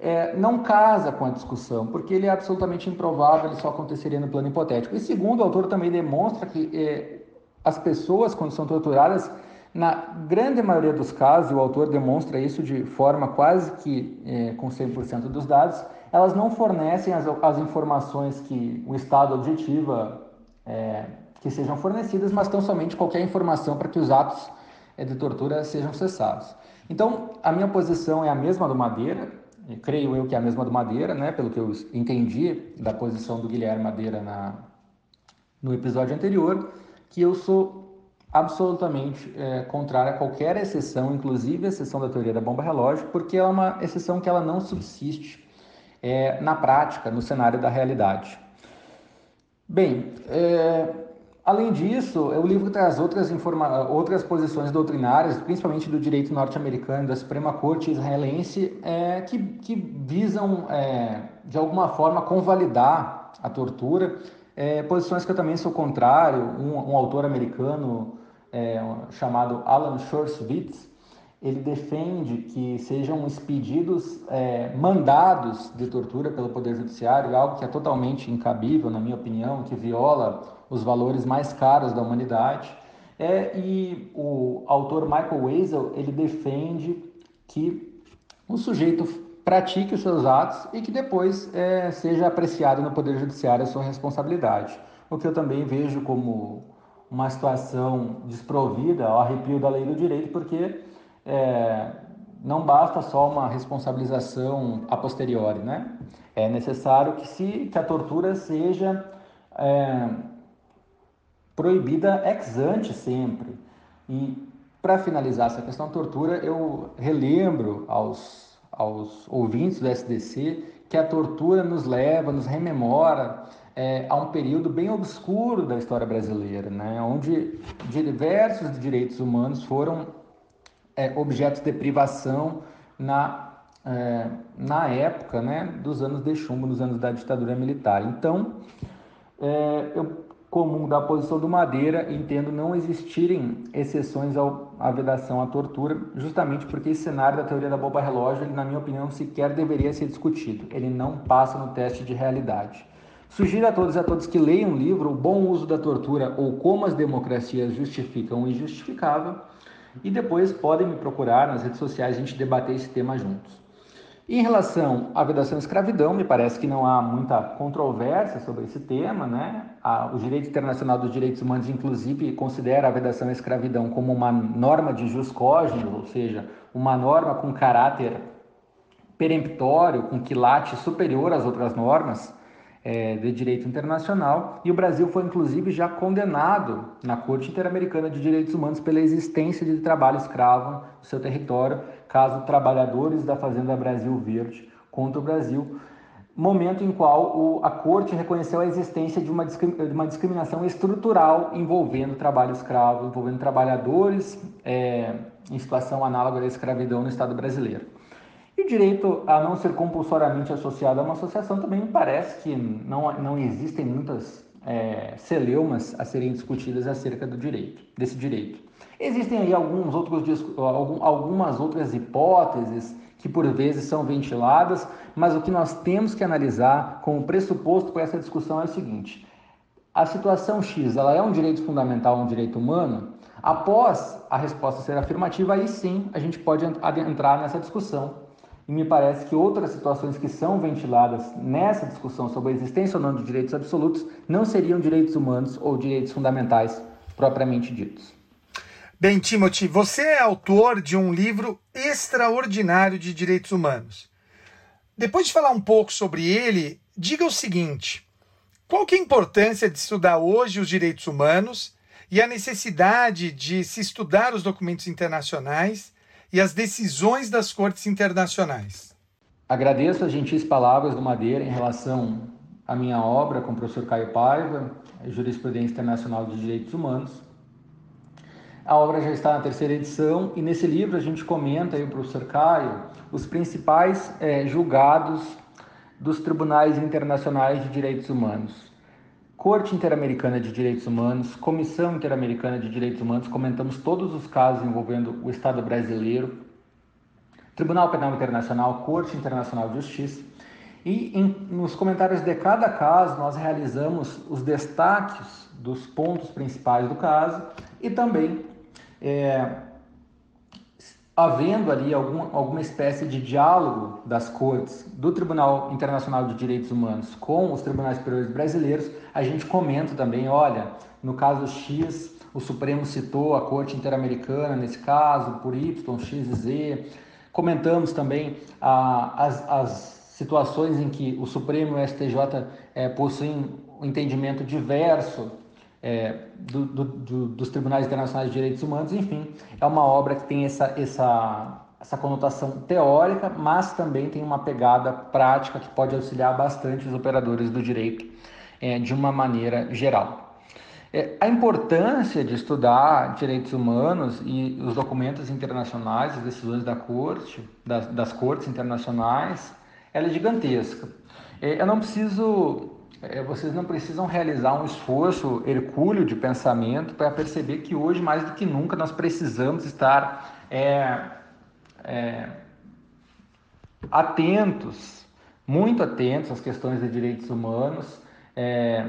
é, não casa com a discussão, porque ele é absolutamente improvável, ele só aconteceria no plano hipotético. E segundo, o autor também demonstra que é, as pessoas, quando são torturadas, na grande maioria dos casos, e o autor demonstra isso de forma quase que é, com 100% dos dados, elas não fornecem as, as informações que o Estado objetiva é, que sejam fornecidas, mas tão somente qualquer informação para que os atos é, de tortura sejam cessados. Então, a minha posição é a mesma do Madeira, creio eu que é a mesma do Madeira, né, pelo que eu entendi da posição do Guilherme Madeira na, no episódio anterior, que eu sou absolutamente é, contrário a qualquer exceção, inclusive a exceção da teoria da bomba relógio, porque ela é uma exceção que ela não subsiste é, na prática, no cenário da realidade. Bem, é, Além disso, o livro traz outras, informa outras posições doutrinárias, principalmente do direito norte-americano, da Suprema Corte israelense, é, que, que, visam, é, de alguma forma, convalidar a tortura. É, posições que eu também sou contrário. Um, um autor americano é, chamado Alan Shorswitz, ele defende que sejam expedidos é, mandados de tortura pelo Poder Judiciário, algo que é totalmente incabível, na minha opinião, que viola os valores mais caros da humanidade. É, e o autor Michael Weisel, ele defende que o sujeito pratique os seus atos e que depois é, seja apreciado no Poder Judiciário a sua responsabilidade. O que eu também vejo como uma situação desprovida ao arrepio da lei do direito, porque é, não basta só uma responsabilização a posteriori, né? É necessário que, se, que a tortura seja é, proibida ex ante sempre. E para finalizar essa questão da tortura, eu relembro aos, aos ouvintes do SDC que a tortura nos leva, nos rememora é, a um período bem obscuro da história brasileira, né? onde diversos direitos humanos foram é, objetos de privação na, é, na época né, dos anos de chumbo, nos anos da ditadura militar. Então, é, eu comum da posição do Madeira, entendo não existirem exceções ao, à vedação à tortura, justamente porque esse cenário da teoria da bomba relógio, ele, na minha opinião, sequer deveria ser discutido. Ele não passa no teste de realidade. Sugiro a todos e a todos que leiam o livro O Bom Uso da Tortura ou Como as Democracias Justificam o Injustificável e depois podem me procurar nas redes sociais a gente debater esse tema juntos. Em relação à vedação à escravidão, me parece que não há muita controvérsia sobre esse tema, né? o direito internacional dos direitos humanos, inclusive, considera a vedação à escravidão como uma norma de jus cogito, ou seja, uma norma com caráter peremptório, com quilate superior às outras normas é, de direito internacional. E o Brasil foi, inclusive, já condenado na Corte Interamericana de Direitos Humanos pela existência de trabalho escravo no seu território caso trabalhadores da Fazenda Brasil Verde contra o Brasil, momento em qual o, a Corte reconheceu a existência de uma, de uma discriminação estrutural envolvendo trabalho escravo, envolvendo trabalhadores é, em situação análoga à escravidão no Estado brasileiro. E o direito a não ser compulsoriamente associado a uma associação também me parece que não, não existem muitas é, celeumas a serem discutidas acerca do direito, desse direito. Existem aí alguns outros, algumas outras hipóteses que por vezes são ventiladas, mas o que nós temos que analisar como pressuposto para essa discussão é o seguinte: a situação X ela é um direito fundamental, um direito humano? Após a resposta ser afirmativa, aí sim a gente pode adentrar nessa discussão. E me parece que outras situações que são ventiladas nessa discussão sobre a existência ou não de direitos absolutos não seriam direitos humanos ou direitos fundamentais propriamente ditos. Bem, Timothy, você é autor de um livro extraordinário de direitos humanos. Depois de falar um pouco sobre ele, diga o seguinte: qual que é a importância de estudar hoje os direitos humanos e a necessidade de se estudar os documentos internacionais e as decisões das cortes internacionais? Agradeço as gentis palavras do Madeira em relação à minha obra com o professor Caio Paiva, Jurisprudência Internacional de Direitos Humanos. A obra já está na terceira edição e nesse livro a gente comenta, aí o professor Caio, os principais é, julgados dos tribunais internacionais de direitos humanos. Corte Interamericana de Direitos Humanos, Comissão Interamericana de Direitos Humanos, comentamos todos os casos envolvendo o Estado brasileiro, Tribunal Penal Internacional, Corte Internacional de Justiça. E em, nos comentários de cada caso, nós realizamos os destaques dos pontos principais do caso e também é, havendo ali algum, alguma espécie de diálogo das cortes do Tribunal Internacional de Direitos Humanos com os tribunais superiores brasileiros, a gente comenta também, olha, no caso X, o Supremo citou a Corte Interamericana nesse caso, por Y, X e Z. Comentamos também ah, as, as situações em que o Supremo e o STJ é, possuem um entendimento diverso é, do, do, do, dos tribunais internacionais de direitos humanos, enfim, é uma obra que tem essa, essa, essa conotação teórica, mas também tem uma pegada prática que pode auxiliar bastante os operadores do direito é, de uma maneira geral. É, a importância de estudar direitos humanos e os documentos internacionais, as decisões da corte, das, das cortes internacionais, ela é gigantesca. É, eu não preciso é, vocês não precisam realizar um esforço hercúleo de pensamento para perceber que hoje, mais do que nunca, nós precisamos estar é, é, atentos, muito atentos às questões de direitos humanos, é,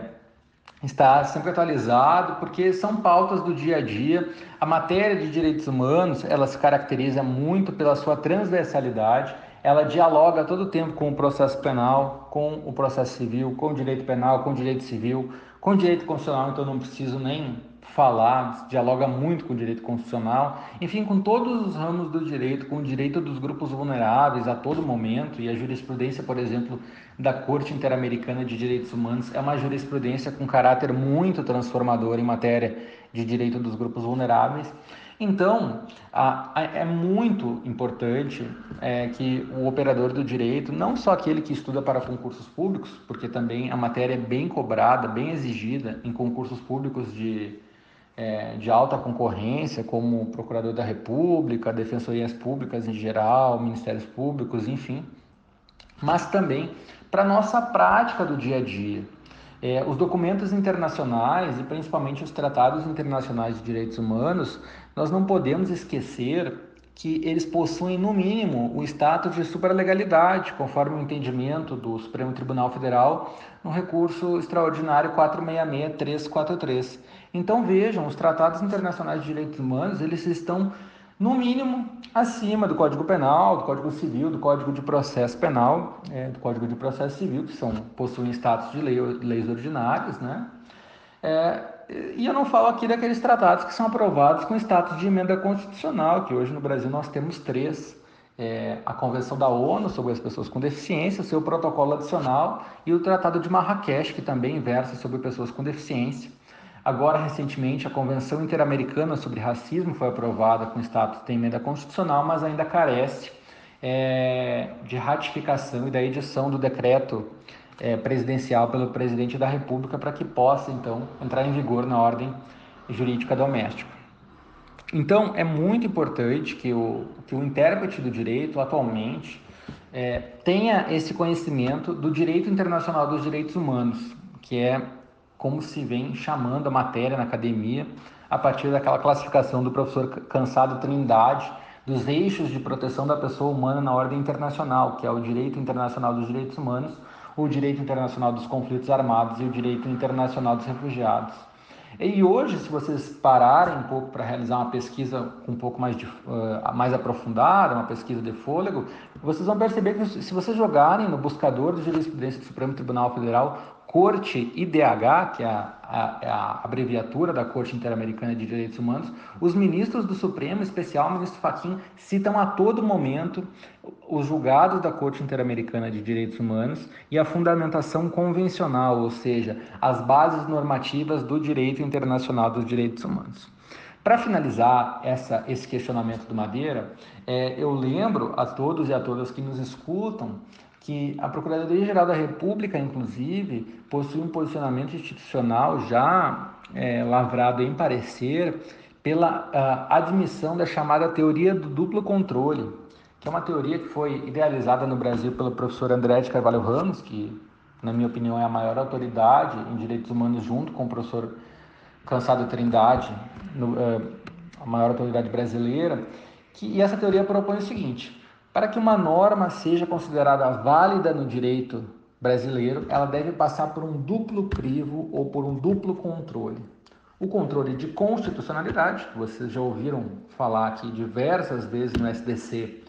estar sempre atualizado, porque são pautas do dia a dia. A matéria de direitos humanos, ela se caracteriza muito pela sua transversalidade, ela dialoga todo o tempo com o processo penal, com o processo civil, com o direito penal, com o direito civil, com o direito constitucional, então não preciso nem falar, dialoga muito com o direito constitucional, enfim, com todos os ramos do direito, com o direito dos grupos vulneráveis a todo momento, e a jurisprudência, por exemplo, da Corte Interamericana de Direitos Humanos é uma jurisprudência com caráter muito transformador em matéria de direito dos grupos vulneráveis. Então, a, a, é muito importante é, que o operador do direito, não só aquele que estuda para concursos públicos, porque também a matéria é bem cobrada, bem exigida em concursos públicos de, é, de alta concorrência, como Procurador da República, Defensorias Públicas em geral, Ministérios Públicos, enfim, mas também para nossa prática do dia a dia. É, os documentos internacionais e principalmente os tratados internacionais de direitos humanos, nós não podemos esquecer que eles possuem, no mínimo, o status de supralegalidade, conforme o entendimento do Supremo Tribunal Federal no recurso extraordinário 466-343. Então vejam, os tratados internacionais de direitos humanos, eles estão no mínimo, acima do Código Penal, do Código Civil, do Código de Processo Penal, é, do Código de Processo Civil, que são, possuem status de lei, leis ordinárias, né? É, e eu não falo aqui daqueles tratados que são aprovados com status de emenda constitucional, que hoje no Brasil nós temos três. É, a Convenção da ONU sobre as pessoas com deficiência, o seu protocolo adicional e o Tratado de Marrakech, que também versa sobre pessoas com deficiência. Agora, recentemente, a Convenção Interamericana sobre Racismo foi aprovada com status de emenda constitucional, mas ainda carece é, de ratificação e da edição do decreto é, presidencial pelo presidente da República para que possa, então, entrar em vigor na ordem jurídica doméstica. Então, é muito importante que o, que o intérprete do direito, atualmente, é, tenha esse conhecimento do direito internacional dos direitos humanos, que é como se vem chamando a matéria na academia, a partir daquela classificação do professor Cansado Trindade, dos eixos de proteção da pessoa humana na ordem internacional, que é o direito internacional dos direitos humanos, o direito internacional dos conflitos armados e o direito internacional dos refugiados. E hoje, se vocês pararem um pouco para realizar uma pesquisa um pouco mais, de, uh, mais aprofundada, uma pesquisa de fôlego, vocês vão perceber que se vocês jogarem no buscador de jurisprudência do Supremo Tribunal Federal Corte IDH, que é a, a, é a, abreviatura da Corte Interamericana de Direitos Humanos, os ministros do Supremo, em especial o ministro Fachin, citam a todo momento os julgados da Corte Interamericana de Direitos Humanos e a fundamentação convencional, ou seja, as bases normativas do direito internacional dos direitos humanos. Para finalizar essa, esse questionamento do Madeira, é, eu lembro a todos e a todas que nos escutam que a Procuradoria-Geral da República, inclusive, possui um posicionamento institucional já é, lavrado em parecer pela admissão da chamada teoria do duplo controle, que é uma teoria que foi idealizada no Brasil pelo professor André de Carvalho Ramos, que, na minha opinião, é a maior autoridade em direitos humanos, junto com o professor Cansado Trindade, no, uh, a maior autoridade brasileira, que, e essa teoria propõe o seguinte: para que uma norma seja considerada válida no direito brasileiro, ela deve passar por um duplo crivo ou por um duplo controle. O controle de constitucionalidade, que vocês já ouviram falar aqui diversas vezes no SDC,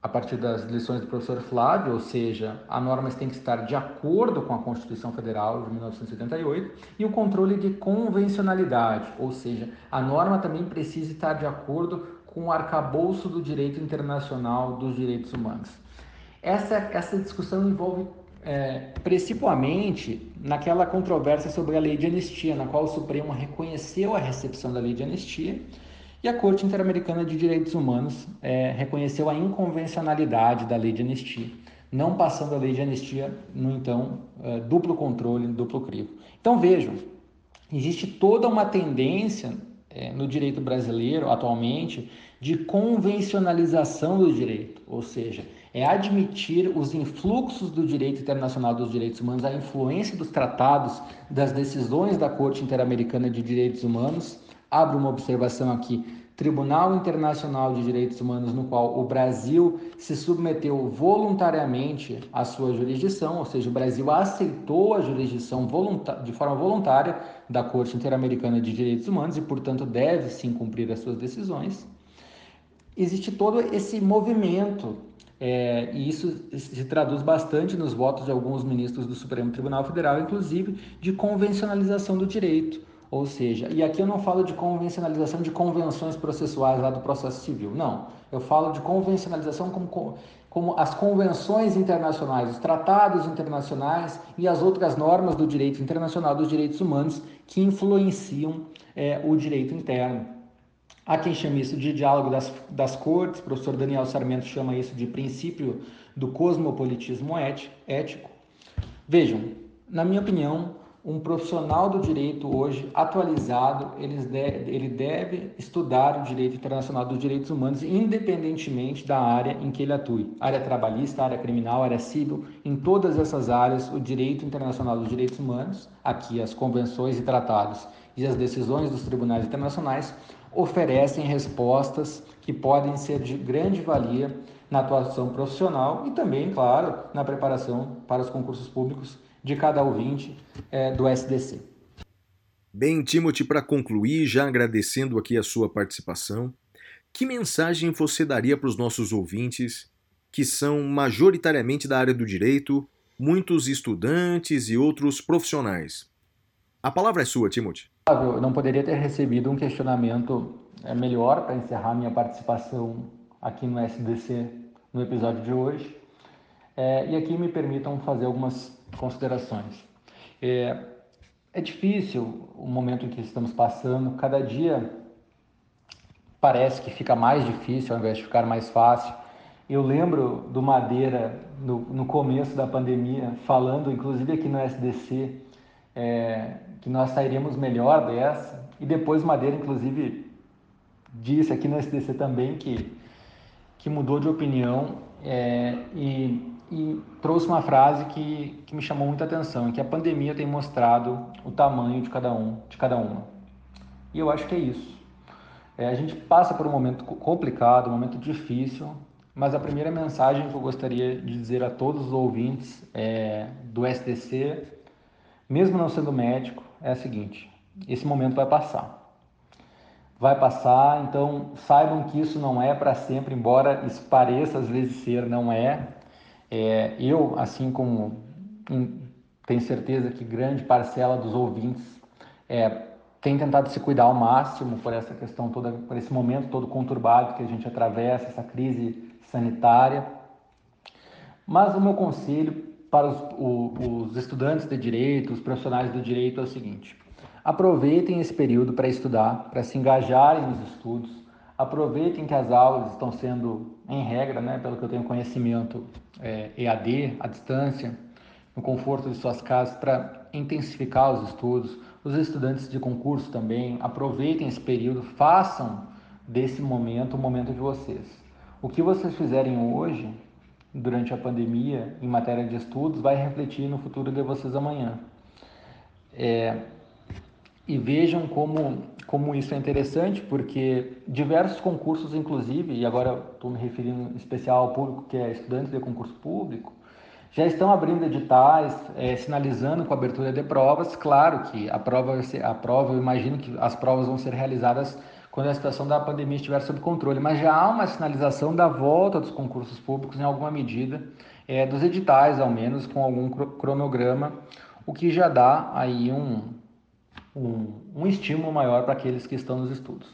a partir das lições do professor Flávio, ou seja, a norma tem que estar de acordo com a Constituição Federal de 1978, e o controle de convencionalidade, ou seja, a norma também precisa estar de acordo com o arcabouço do direito internacional dos direitos humanos. Essa, essa discussão envolve é, principalmente naquela controvérsia sobre a lei de anistia, na qual o Supremo reconheceu a recepção da lei de anistia e a Corte Interamericana de Direitos Humanos é, reconheceu a inconvencionalidade da lei de anistia, não passando a lei de anistia no então é, duplo controle, duplo crivo. Então vejam, existe toda uma tendência é, no direito brasileiro atualmente de convencionalização do direito, ou seja, é admitir os influxos do direito internacional dos direitos humanos, a influência dos tratados, das decisões da Corte Interamericana de Direitos Humanos. Abro uma observação aqui. Tribunal Internacional de Direitos Humanos, no qual o Brasil se submeteu voluntariamente à sua jurisdição, ou seja, o Brasil aceitou a jurisdição de forma voluntária da Corte Interamericana de Direitos Humanos e, portanto, deve sim cumprir as suas decisões existe todo esse movimento, é, e isso se traduz bastante nos votos de alguns ministros do Supremo Tribunal Federal, inclusive, de convencionalização do direito. Ou seja, e aqui eu não falo de convencionalização de convenções processuais lá do processo civil, não. Eu falo de convencionalização como, como as convenções internacionais, os tratados internacionais e as outras normas do direito internacional dos direitos humanos que influenciam é, o direito interno. Há quem chame isso de diálogo das, das cortes, o professor Daniel Sarmento chama isso de princípio do cosmopolitismo ético. Vejam, na minha opinião, um profissional do direito hoje atualizado, ele deve, ele deve estudar o direito internacional dos direitos humanos, independentemente da área em que ele atue. Área trabalhista, área criminal, área civil, em todas essas áreas, o direito internacional dos direitos humanos, aqui as convenções e tratados e as decisões dos tribunais internacionais, oferecem respostas que podem ser de grande valia na atuação profissional e também, claro, na preparação para os concursos públicos de cada ouvinte é, do SDC. Bem, Timothy, para concluir, já agradecendo aqui a sua participação, que mensagem você daria para os nossos ouvintes que são majoritariamente da área do direito, muitos estudantes e outros profissionais? A palavra é sua, Timothy. Eu não poderia ter recebido um questionamento é, melhor para encerrar minha participação aqui no SDC no episódio de hoje. É, e aqui me permitam fazer algumas considerações. É, é difícil o momento em que estamos passando, cada dia parece que fica mais difícil ao invés de ficar mais fácil. Eu lembro do Madeira no, no começo da pandemia, falando, inclusive aqui no SDC, é, que nós sairíamos melhor dessa. E depois Madeira, inclusive, disse aqui no SDC também que, que mudou de opinião é, e, e, trouxe uma frase que, que me chamou muita atenção, que a pandemia tem mostrado o tamanho de cada um, de cada uma. E eu acho que é isso. É, a gente passa por um momento complicado, um momento difícil, mas a primeira mensagem que eu gostaria de dizer a todos os ouvintes é, do SDC, mesmo não sendo médico, é a seguinte: esse momento vai passar. Vai passar, então saibam que isso não é para sempre, embora isso pareça às vezes ser, não é. É eu, assim como em, tenho certeza que grande parcela dos ouvintes é, tem tentado se cuidar ao máximo por essa questão toda, por esse momento todo conturbado que a gente atravessa, essa crise sanitária. Mas o meu conselho para os, os estudantes de direito, os profissionais do direito é o seguinte: aproveitem esse período para estudar, para se engajarem nos estudos, aproveitem que as aulas estão sendo, em regra, né, pelo que eu tenho conhecimento, é, EAD, à distância, no conforto de suas casas, para intensificar os estudos. Os estudantes de concurso também aproveitem esse período, façam desse momento o momento de vocês. O que vocês fizerem hoje, durante a pandemia, em matéria de estudos, vai refletir no futuro de vocês amanhã. É, e vejam como, como isso é interessante, porque diversos concursos, inclusive, e agora estou me referindo em especial ao público que é estudante de concurso público, já estão abrindo editais, é, sinalizando com a abertura de provas. Claro que a prova, a prova, eu imagino que as provas vão ser realizadas quando a situação da pandemia estiver sob controle, mas já há uma sinalização da volta dos concursos públicos em alguma medida, é, dos editais ao menos, com algum cronograma, o que já dá aí um, um, um estímulo maior para aqueles que estão nos estudos.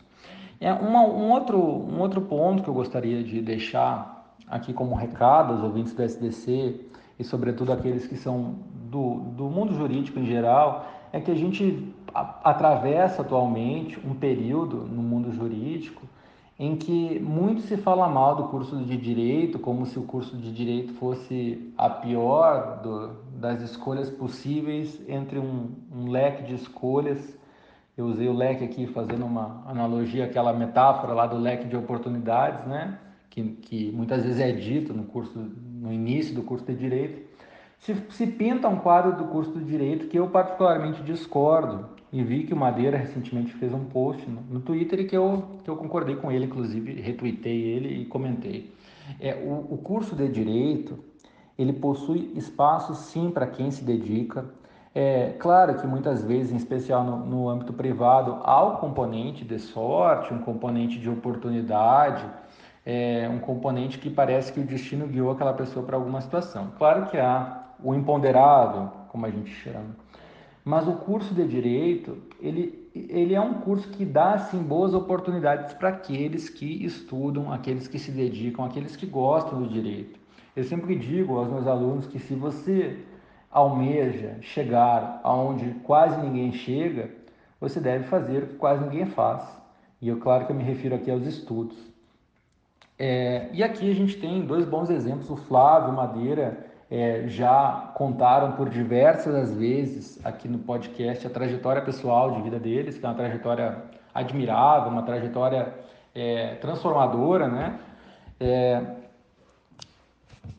É uma, um, outro, um outro ponto que eu gostaria de deixar aqui como recado aos ouvintes do SDC e sobretudo aqueles que são do, do mundo jurídico em geral, é que a gente atravessa atualmente um período no mundo jurídico em que muito se fala mal do curso de direito, como se o curso de direito fosse a pior do, das escolhas possíveis entre um, um, leque de escolhas. Eu usei o leque aqui fazendo uma analogia, aquela metáfora lá do leque de oportunidades, né? Que, que muitas vezes é dito no curso, no início do curso de direito. Se, se pinta um quadro do curso de direito que eu particularmente discordo e vi que o Madeira recentemente fez um post no, no Twitter e que eu, que eu concordei com ele, inclusive retuitei ele e comentei. É, o, o curso de Direito, ele possui espaço sim para quem se dedica. É claro que muitas vezes, em especial no, no âmbito privado, há um componente de sorte, um componente de oportunidade, é, um componente que parece que o destino guiou aquela pessoa para alguma situação. Claro que há o imponderável, como a gente chama, mas o curso de direito, ele, ele é um curso que dá assim boas oportunidades para aqueles que estudam, aqueles que se dedicam, aqueles que gostam do direito. Eu sempre digo aos meus alunos que se você almeja chegar aonde quase ninguém chega, você deve fazer o que quase ninguém faz. E eu, claro que eu me refiro aqui aos estudos. É, e aqui a gente tem dois bons exemplos, o Flávio Madeira é, já contaram por diversas vezes aqui no podcast a trajetória pessoal de vida deles, que é uma trajetória admirável, uma trajetória é, transformadora, né? É,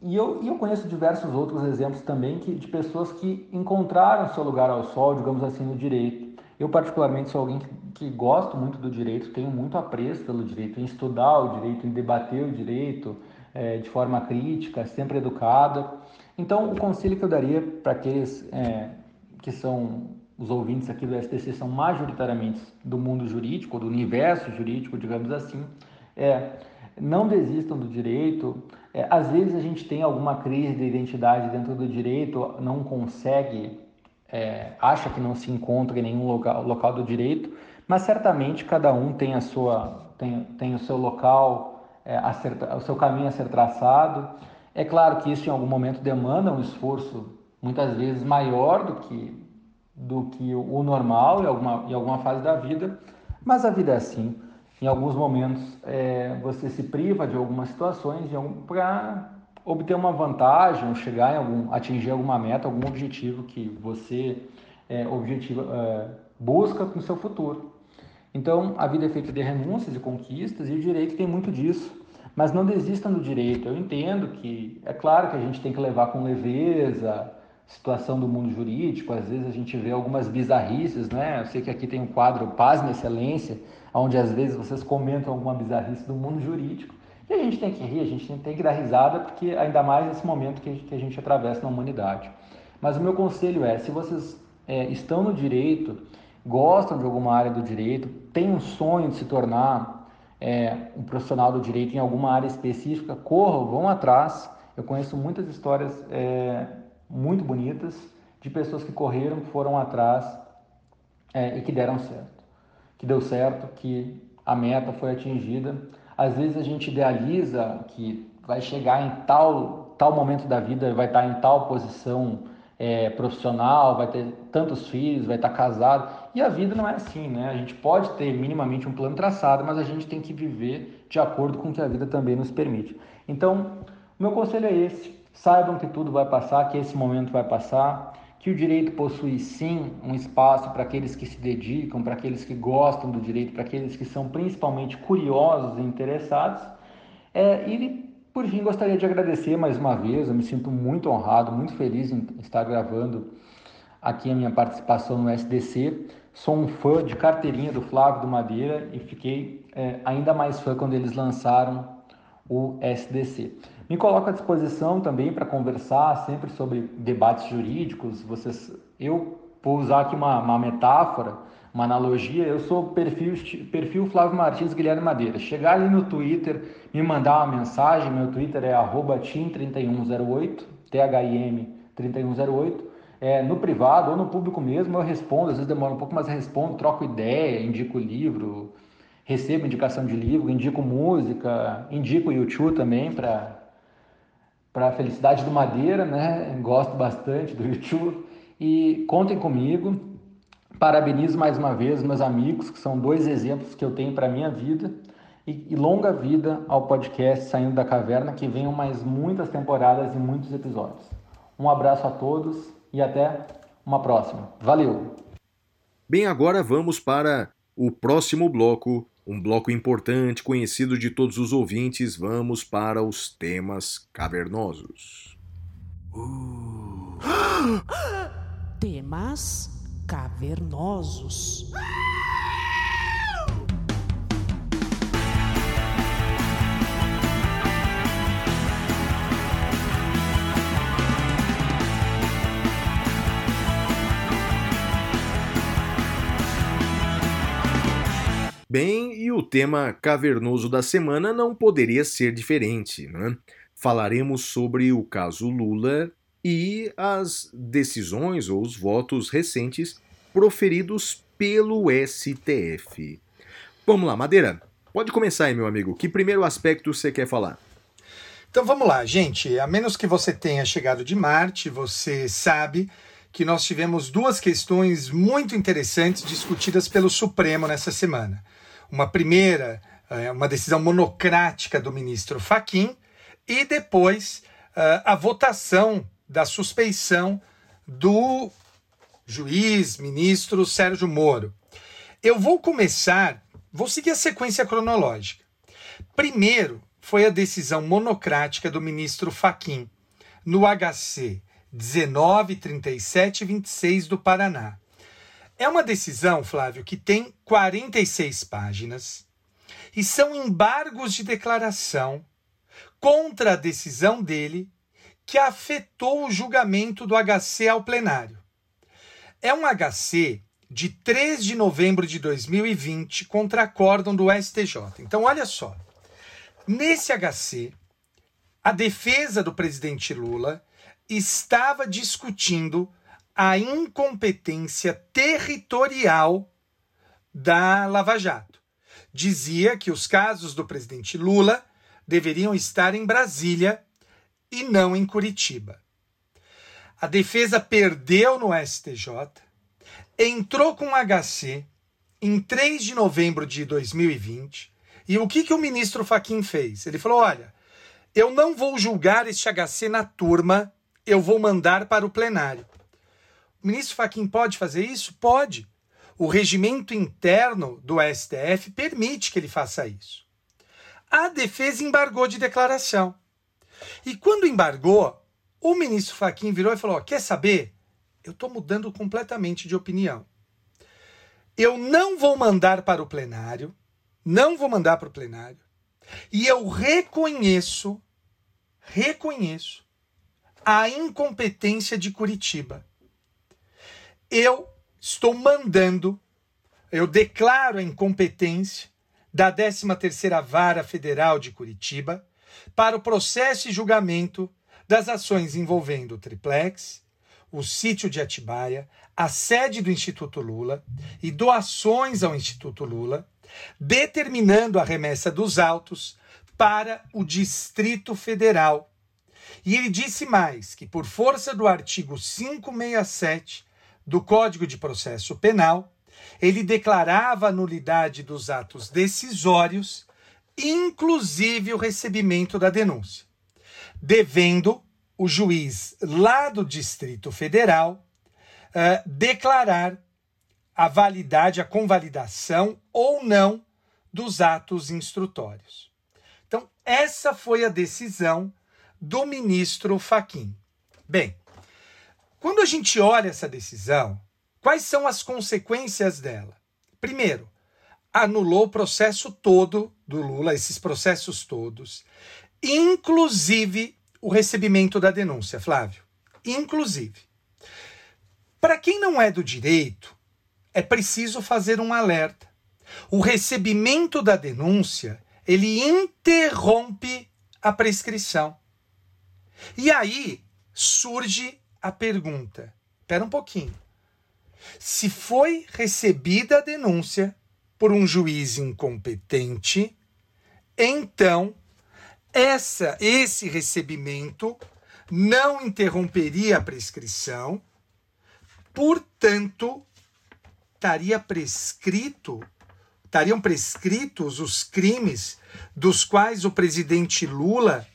e eu, e eu conheço diversos outros exemplos também que, de pessoas que encontraram seu lugar ao sol, digamos assim, no direito. Eu, particularmente, sou alguém que, que gosto muito do direito, tenho muito apreço pelo direito, em estudar o direito, em debater o direito é, de forma crítica, sempre educada. Então, o conselho que eu daria para aqueles é, que são os ouvintes aqui do STC são majoritariamente do mundo jurídico, do universo jurídico, digamos assim, é não desistam do direito. É, às vezes a gente tem alguma crise de identidade dentro do direito, não consegue, é, acha que não se encontra em nenhum local, local do direito, mas certamente cada um tem a sua tem, tem o seu local, é, ser, o seu caminho a ser traçado. É claro que isso em algum momento demanda um esforço muitas vezes maior do que, do que o normal em alguma, em alguma fase da vida, mas a vida é assim. Em alguns momentos é, você se priva de algumas situações para obter uma vantagem, chegar em algum, atingir alguma meta, algum objetivo que você é, objetivo, é, busca no seu futuro. Então, a vida é feita de renúncias e conquistas e o direito tem muito disso. Mas não desistam do direito. Eu entendo que, é claro que a gente tem que levar com leveza situação do mundo jurídico, às vezes a gente vê algumas bizarrices, né? Eu sei que aqui tem um quadro Paz na Excelência, onde às vezes vocês comentam alguma bizarrice do mundo jurídico. E a gente tem que rir, a gente tem que dar risada, porque ainda mais nesse momento que a gente atravessa na humanidade. Mas o meu conselho é, se vocês é, estão no direito, gostam de alguma área do direito, têm um sonho de se tornar é, um profissional do direito em alguma área específica, corram, vão atrás. Eu conheço muitas histórias é, muito bonitas de pessoas que correram, que foram atrás é, e que deram certo. Que deu certo, que a meta foi atingida. Às vezes a gente idealiza que vai chegar em tal, tal momento da vida, vai estar em tal posição é, profissional, vai ter tantos filhos, vai estar casado. E a vida não é assim, né? A gente pode ter minimamente um plano traçado, mas a gente tem que viver de acordo com o que a vida também nos permite. Então, meu conselho é esse: saibam que tudo vai passar, que esse momento vai passar, que o direito possui sim um espaço para aqueles que se dedicam, para aqueles que gostam do direito, para aqueles que são principalmente curiosos e interessados. É, e por fim, gostaria de agradecer mais uma vez. Eu me sinto muito honrado, muito feliz em estar gravando aqui a minha participação no SDC. Sou um fã de carteirinha do Flávio do Madeira e fiquei é, ainda mais fã quando eles lançaram o SDC. Me coloco à disposição também para conversar sempre sobre debates jurídicos. Vocês, eu vou usar aqui uma, uma metáfora uma analogia, eu sou perfil, perfil Flávio Martins Guilherme Madeira. Chegar ali no Twitter, me mandar uma mensagem, meu Twitter é tim3108, T-H-I-M 3108. É, no privado ou no público mesmo eu respondo, às vezes demora um pouco, mas respondo, troco ideia, indico livro, recebo indicação de livro, indico música, indico YouTube também para para a felicidade do Madeira, né? Gosto bastante do YouTube e contem comigo. Parabenizo mais uma vez meus amigos, que são dois exemplos que eu tenho para a minha vida. E, e, longa vida ao podcast Saindo da Caverna, que venham mais muitas temporadas e muitos episódios. Um abraço a todos e até uma próxima. Valeu! Bem, agora vamos para o próximo bloco, um bloco importante, conhecido de todos os ouvintes. Vamos para os temas cavernosos. Uh. (gasps) Temas cavernosos. Bem, e o tema cavernoso da semana não poderia ser diferente, né? Falaremos sobre o caso Lula e as decisões ou os votos recentes proferidos pelo STF. Vamos lá, Madeira, pode começar aí, meu amigo. Que primeiro aspecto você quer falar? Então vamos lá, gente. A menos que você tenha chegado de Marte, você sabe que nós tivemos duas questões muito interessantes discutidas pelo Supremo nessa semana. Uma primeira, é, uma decisão monocrática do ministro Faquim, e depois é, a votação da suspeição do juiz, ministro Sérgio Moro. Eu vou começar, vou seguir a sequência cronológica. Primeiro foi a decisão monocrática do ministro Faquim no HC 193726 do Paraná. É uma decisão, Flávio, que tem 46 páginas e são embargos de declaração contra a decisão dele que afetou o julgamento do HC ao plenário. É um HC de 3 de novembro de 2020 contra acórdão do STJ. Então, olha só. Nesse HC, a defesa do presidente Lula estava discutindo a incompetência territorial da Lava Jato. Dizia que os casos do presidente Lula deveriam estar em Brasília e não em Curitiba. A defesa perdeu no STJ, entrou com HC em 3 de novembro de 2020. E o que, que o ministro Faquim fez? Ele falou: olha, eu não vou julgar este HC na turma, eu vou mandar para o plenário. Ministro Faquim pode fazer isso? Pode. O regimento interno do STF permite que ele faça isso. A defesa embargou de declaração. E quando embargou, o ministro Fachin virou e falou: Quer saber? Eu estou mudando completamente de opinião. Eu não vou mandar para o plenário, não vou mandar para o plenário, e eu reconheço, reconheço a incompetência de Curitiba. Eu estou mandando, eu declaro a incompetência da 13ª Vara Federal de Curitiba para o processo e julgamento das ações envolvendo o Triplex, o sítio de Atibaia, a sede do Instituto Lula e doações ao Instituto Lula, determinando a remessa dos autos para o Distrito Federal. E ele disse mais que, por força do artigo 567 do Código de Processo Penal, ele declarava a nulidade dos atos decisórios, inclusive o recebimento da denúncia, devendo o juiz lá do Distrito Federal uh, declarar a validade, a convalidação ou não dos atos instrutórios. Então, essa foi a decisão do ministro Faquim. Bem, quando a gente olha essa decisão, quais são as consequências dela? Primeiro, anulou o processo todo do Lula, esses processos todos, inclusive o recebimento da denúncia, Flávio. Inclusive. Para quem não é do direito, é preciso fazer um alerta. O recebimento da denúncia, ele interrompe a prescrição. E aí surge a pergunta: espera um pouquinho. Se foi recebida a denúncia por um juiz incompetente, então essa esse recebimento não interromperia a prescrição, portanto, estaria prescrito, estariam prescritos os crimes dos quais o presidente Lula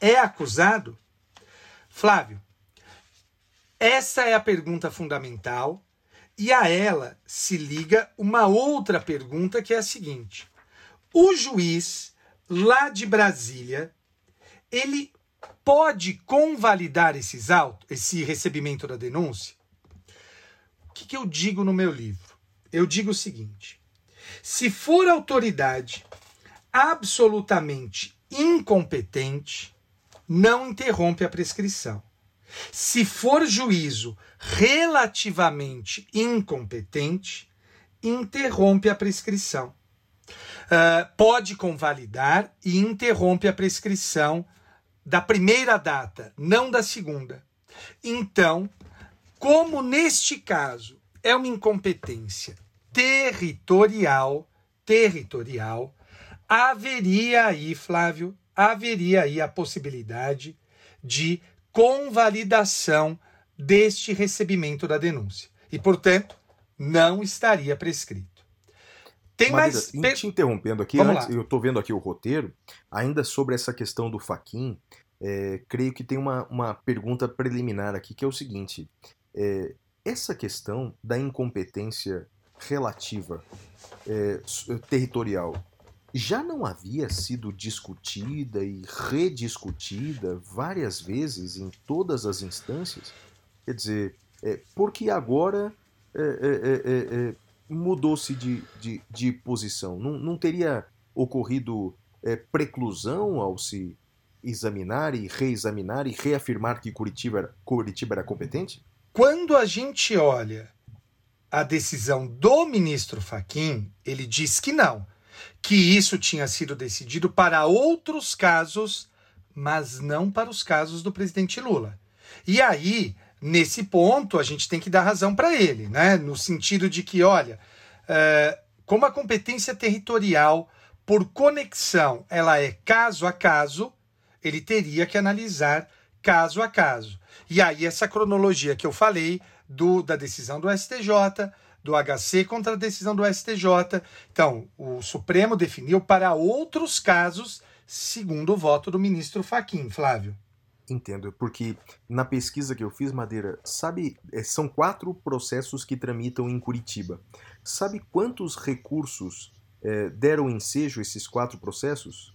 é acusado? Flávio, essa é a pergunta fundamental e a ela se liga uma outra pergunta que é a seguinte: o juiz lá de Brasília, ele pode convalidar esses autos, esse recebimento da denúncia? O que, que eu digo no meu livro? Eu digo o seguinte: se for autoridade absolutamente incompetente, não interrompe a prescrição. Se for juízo relativamente incompetente, interrompe a prescrição. Uh, pode convalidar e interrompe a prescrição da primeira data, não da segunda. Então, como neste caso é uma incompetência territorial, territorial, haveria aí, Flávio, haveria aí a possibilidade de convalidação deste recebimento da denúncia. E, portanto, não estaria prescrito. Tem Marida, mais. Te interrompendo aqui, antes, eu estou vendo aqui o roteiro, ainda sobre essa questão do Faquin, é, creio que tem uma, uma pergunta preliminar aqui, que é o seguinte: é, essa questão da incompetência relativa é, territorial já não havia sido discutida e rediscutida várias vezes em todas as instâncias? Quer dizer, é, porque agora é, é, é mudou-se de, de, de, posição? Não, não teria ocorrido preclusão ao se examinar e reexaminar e reafirmar que Curitiba era, Curitiba era competente? Quando a gente olha a decisão do ministro Faquim, ele diz que não que isso tinha sido decidido para outros casos, mas não para os casos do presidente Lula. E aí, nesse ponto, a gente tem que dar razão para ele, né? No sentido de que, olha, é, como a competência territorial por conexão ela é caso a caso, ele teria que analisar caso a caso. E aí, essa cronologia que eu falei do, da decisão do STJ, do HC contra a decisão do STJ. Então, o Supremo definiu para outros casos, segundo o voto do ministro Faquim, Flávio. Entendo, porque na pesquisa que eu fiz, Madeira, sabe, é, são quatro processos que tramitam em Curitiba. Sabe quantos recursos é, deram ensejo esses quatro processos?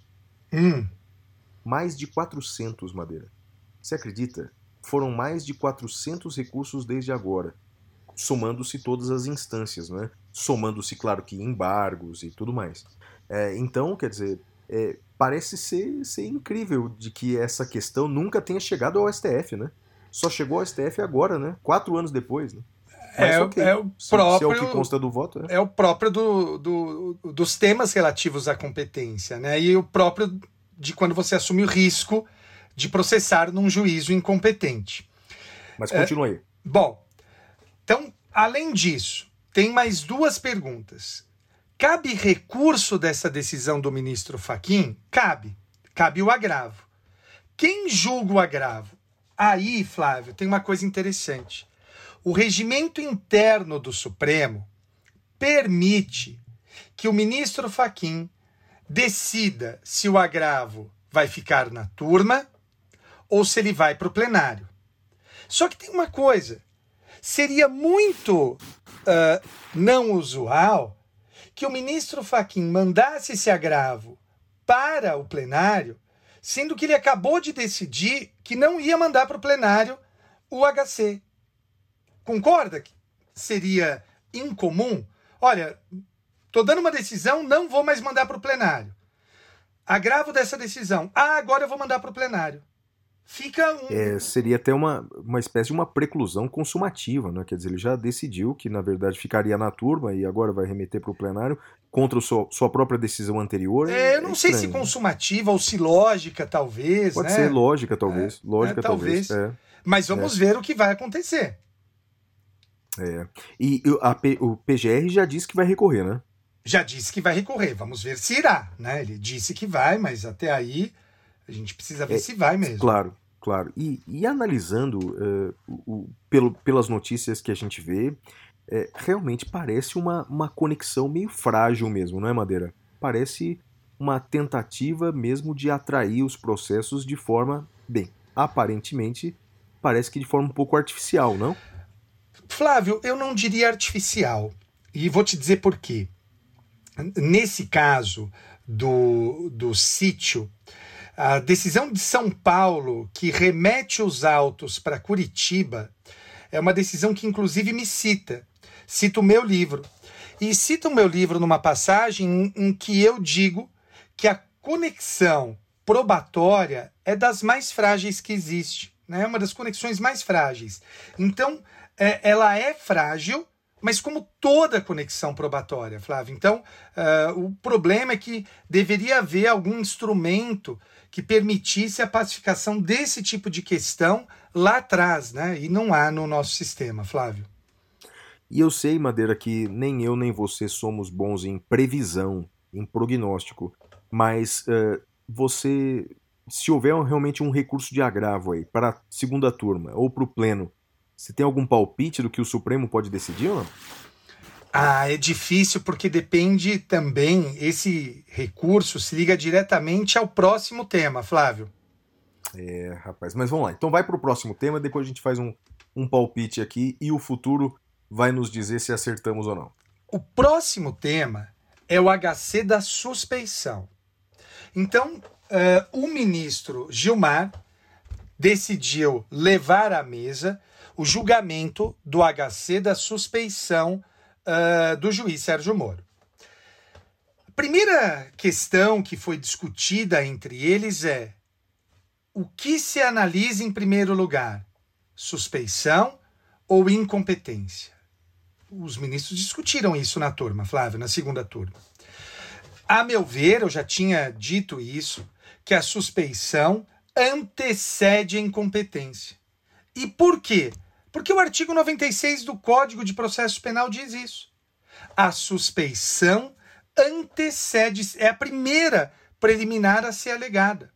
Hum, Mais de 400, Madeira. Você acredita? Foram mais de 400 recursos desde agora, somando-se todas as instâncias, né? Somando-se, claro que embargos e tudo mais. É, então, quer dizer, é, parece ser, ser incrível de que essa questão nunca tenha chegado ao STF, né? Só chegou ao STF agora, né? Quatro anos depois, né? Mas É, ok, é o se- se é o próprio- que consta do voto, né? é o próprio do, do- dos temas relativos à competência, né? E o próprio de quando você assume o risco de processar num juízo incompetente. Mas continua aí. Bom, então, além disso, tem mais duas perguntas. Cabe recurso dessa decisão do ministro Faquim? Cabe. Cabe o agravo. Quem julga o agravo? Aí, Flávio, tem uma coisa interessante. O regimento interno do Supremo permite que o ministro Faquim decida se o agravo vai ficar na turma ou se ele vai para o plenário. Só que tem uma coisa: seria muito ah, não usual que o ministro Faquim mandasse esse agravo para o plenário, sendo que ele acabou de decidir que não ia mandar para o plenário o HC. Concorda que seria incomum? Olha, tô dando uma decisão, não vou mais mandar para o plenário. Agravo dessa decisão. Ah, agora eu vou mandar para o plenário. Fica um, É, seria até uma, uma espécie de uma preclusão consumativa, né? Quer dizer, ele já decidiu que, na verdade, ficaria na turma e agora vai remeter para o plenário contra seu- sua própria decisão anterior. É, eu não sei se estranho, né? consumativa ou se lógica, talvez. Pode né? ser lógica, talvez. lógica, é, talvez. talvez. Mas vamos ver o que vai acontecer. É, é. E o- a o PGR já disse que vai recorrer, né? Já disse que vai recorrer. Vamos ver se irá. Né? Ele disse que vai, mas até aí a gente precisa ver É, se vai mesmo. Claro, claro. E, e analisando eh, o- pelo, pelas notícias que a gente vê, eh, realmente parece uma, uma conexão meio frágil mesmo, não é, Madeira? Parece uma tentativa mesmo de atrair os processos de forma, bem, aparentemente, parece que de forma um pouco artificial, não? Flávio, eu não diria artificial. E vou te dizer por quê. Nesse caso do, do sítio, a decisão de São Paulo que remete os autos para Curitiba é uma decisão que, inclusive, me cita. Cita o meu livro. E cita o meu livro numa passagem em, que eu digo que a conexão probatória é das mais frágeis que existe. Né? É uma das conexões mais frágeis. Então, é, ela é frágil, mas como toda conexão probatória, Flávio. Então, ah, o problema é que deveria haver algum instrumento que permitisse a pacificação desse tipo de questão lá atrás, né? E não há no nosso sistema, Flávio. E eu sei, Madeira, que nem eu nem você somos bons em previsão, em prognóstico, mas eh, você, se houver realmente um recurso de agravo aí para a segunda turma ou para o pleno, você tem algum palpite do que o Supremo pode decidir ou não? Ah, é difícil porque depende também, esse recurso se liga diretamente ao próximo tema, Flávio. É, rapaz, mas vamos lá. Então vai para o próximo tema, depois a gente faz um, um palpite aqui e o futuro vai nos dizer se acertamos ou não. O próximo tema é o HC da suspeição. Então, eh, o ministro Gilmar decidiu levar à mesa o julgamento do HC da suspeição eh, do juiz Sérgio Moro. A primeira questão que foi discutida entre eles é o que se analisa em primeiro lugar? Suspeição ou incompetência? Os ministros discutiram isso na turma, Flávio, na segunda turma. A meu ver, eu já tinha dito isso, que a suspeição antecede a incompetência. E por quê? Porque o artigo 96 do Código de Processo Penal diz isso. A suspeição antecede, é a primeira preliminar a ser alegada.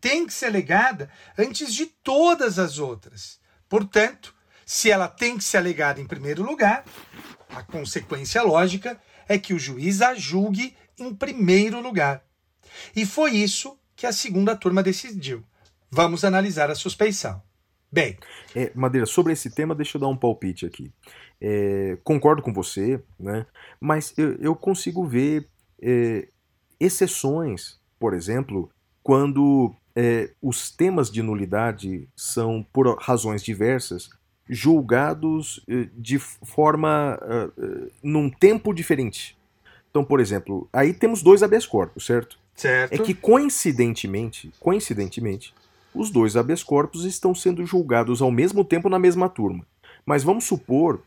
Tem que ser alegada antes de todas as outras. Portanto, se ela tem que ser alegada em primeiro lugar, a consequência lógica é que o juiz a julgue em primeiro lugar. E foi isso que a segunda turma decidiu. Vamos analisar a suspeição. Bem, É, Madeira, sobre esse tema, deixa eu dar um palpite aqui. É, concordo com você, né? Mas eu, eu consigo ver é, exceções, por exemplo, quando é, os temas de nulidade são, por razões diversas, julgados eh, de forma. eh, num tempo diferente. Então, por exemplo, aí temos dois habeas corpus, certo? certo? É que coincidentemente, coincidentemente, os dois habeas corpus estão sendo julgados ao mesmo tempo na mesma turma. Mas vamos supor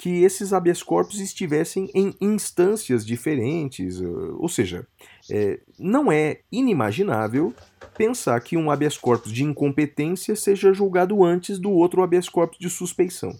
que esses habeas corpus estivessem em instâncias diferentes, eh, ou seja, eh, não é inimaginável pensar que um habeas corpus de incompetência seja julgado antes do outro habeas corpus de suspeição.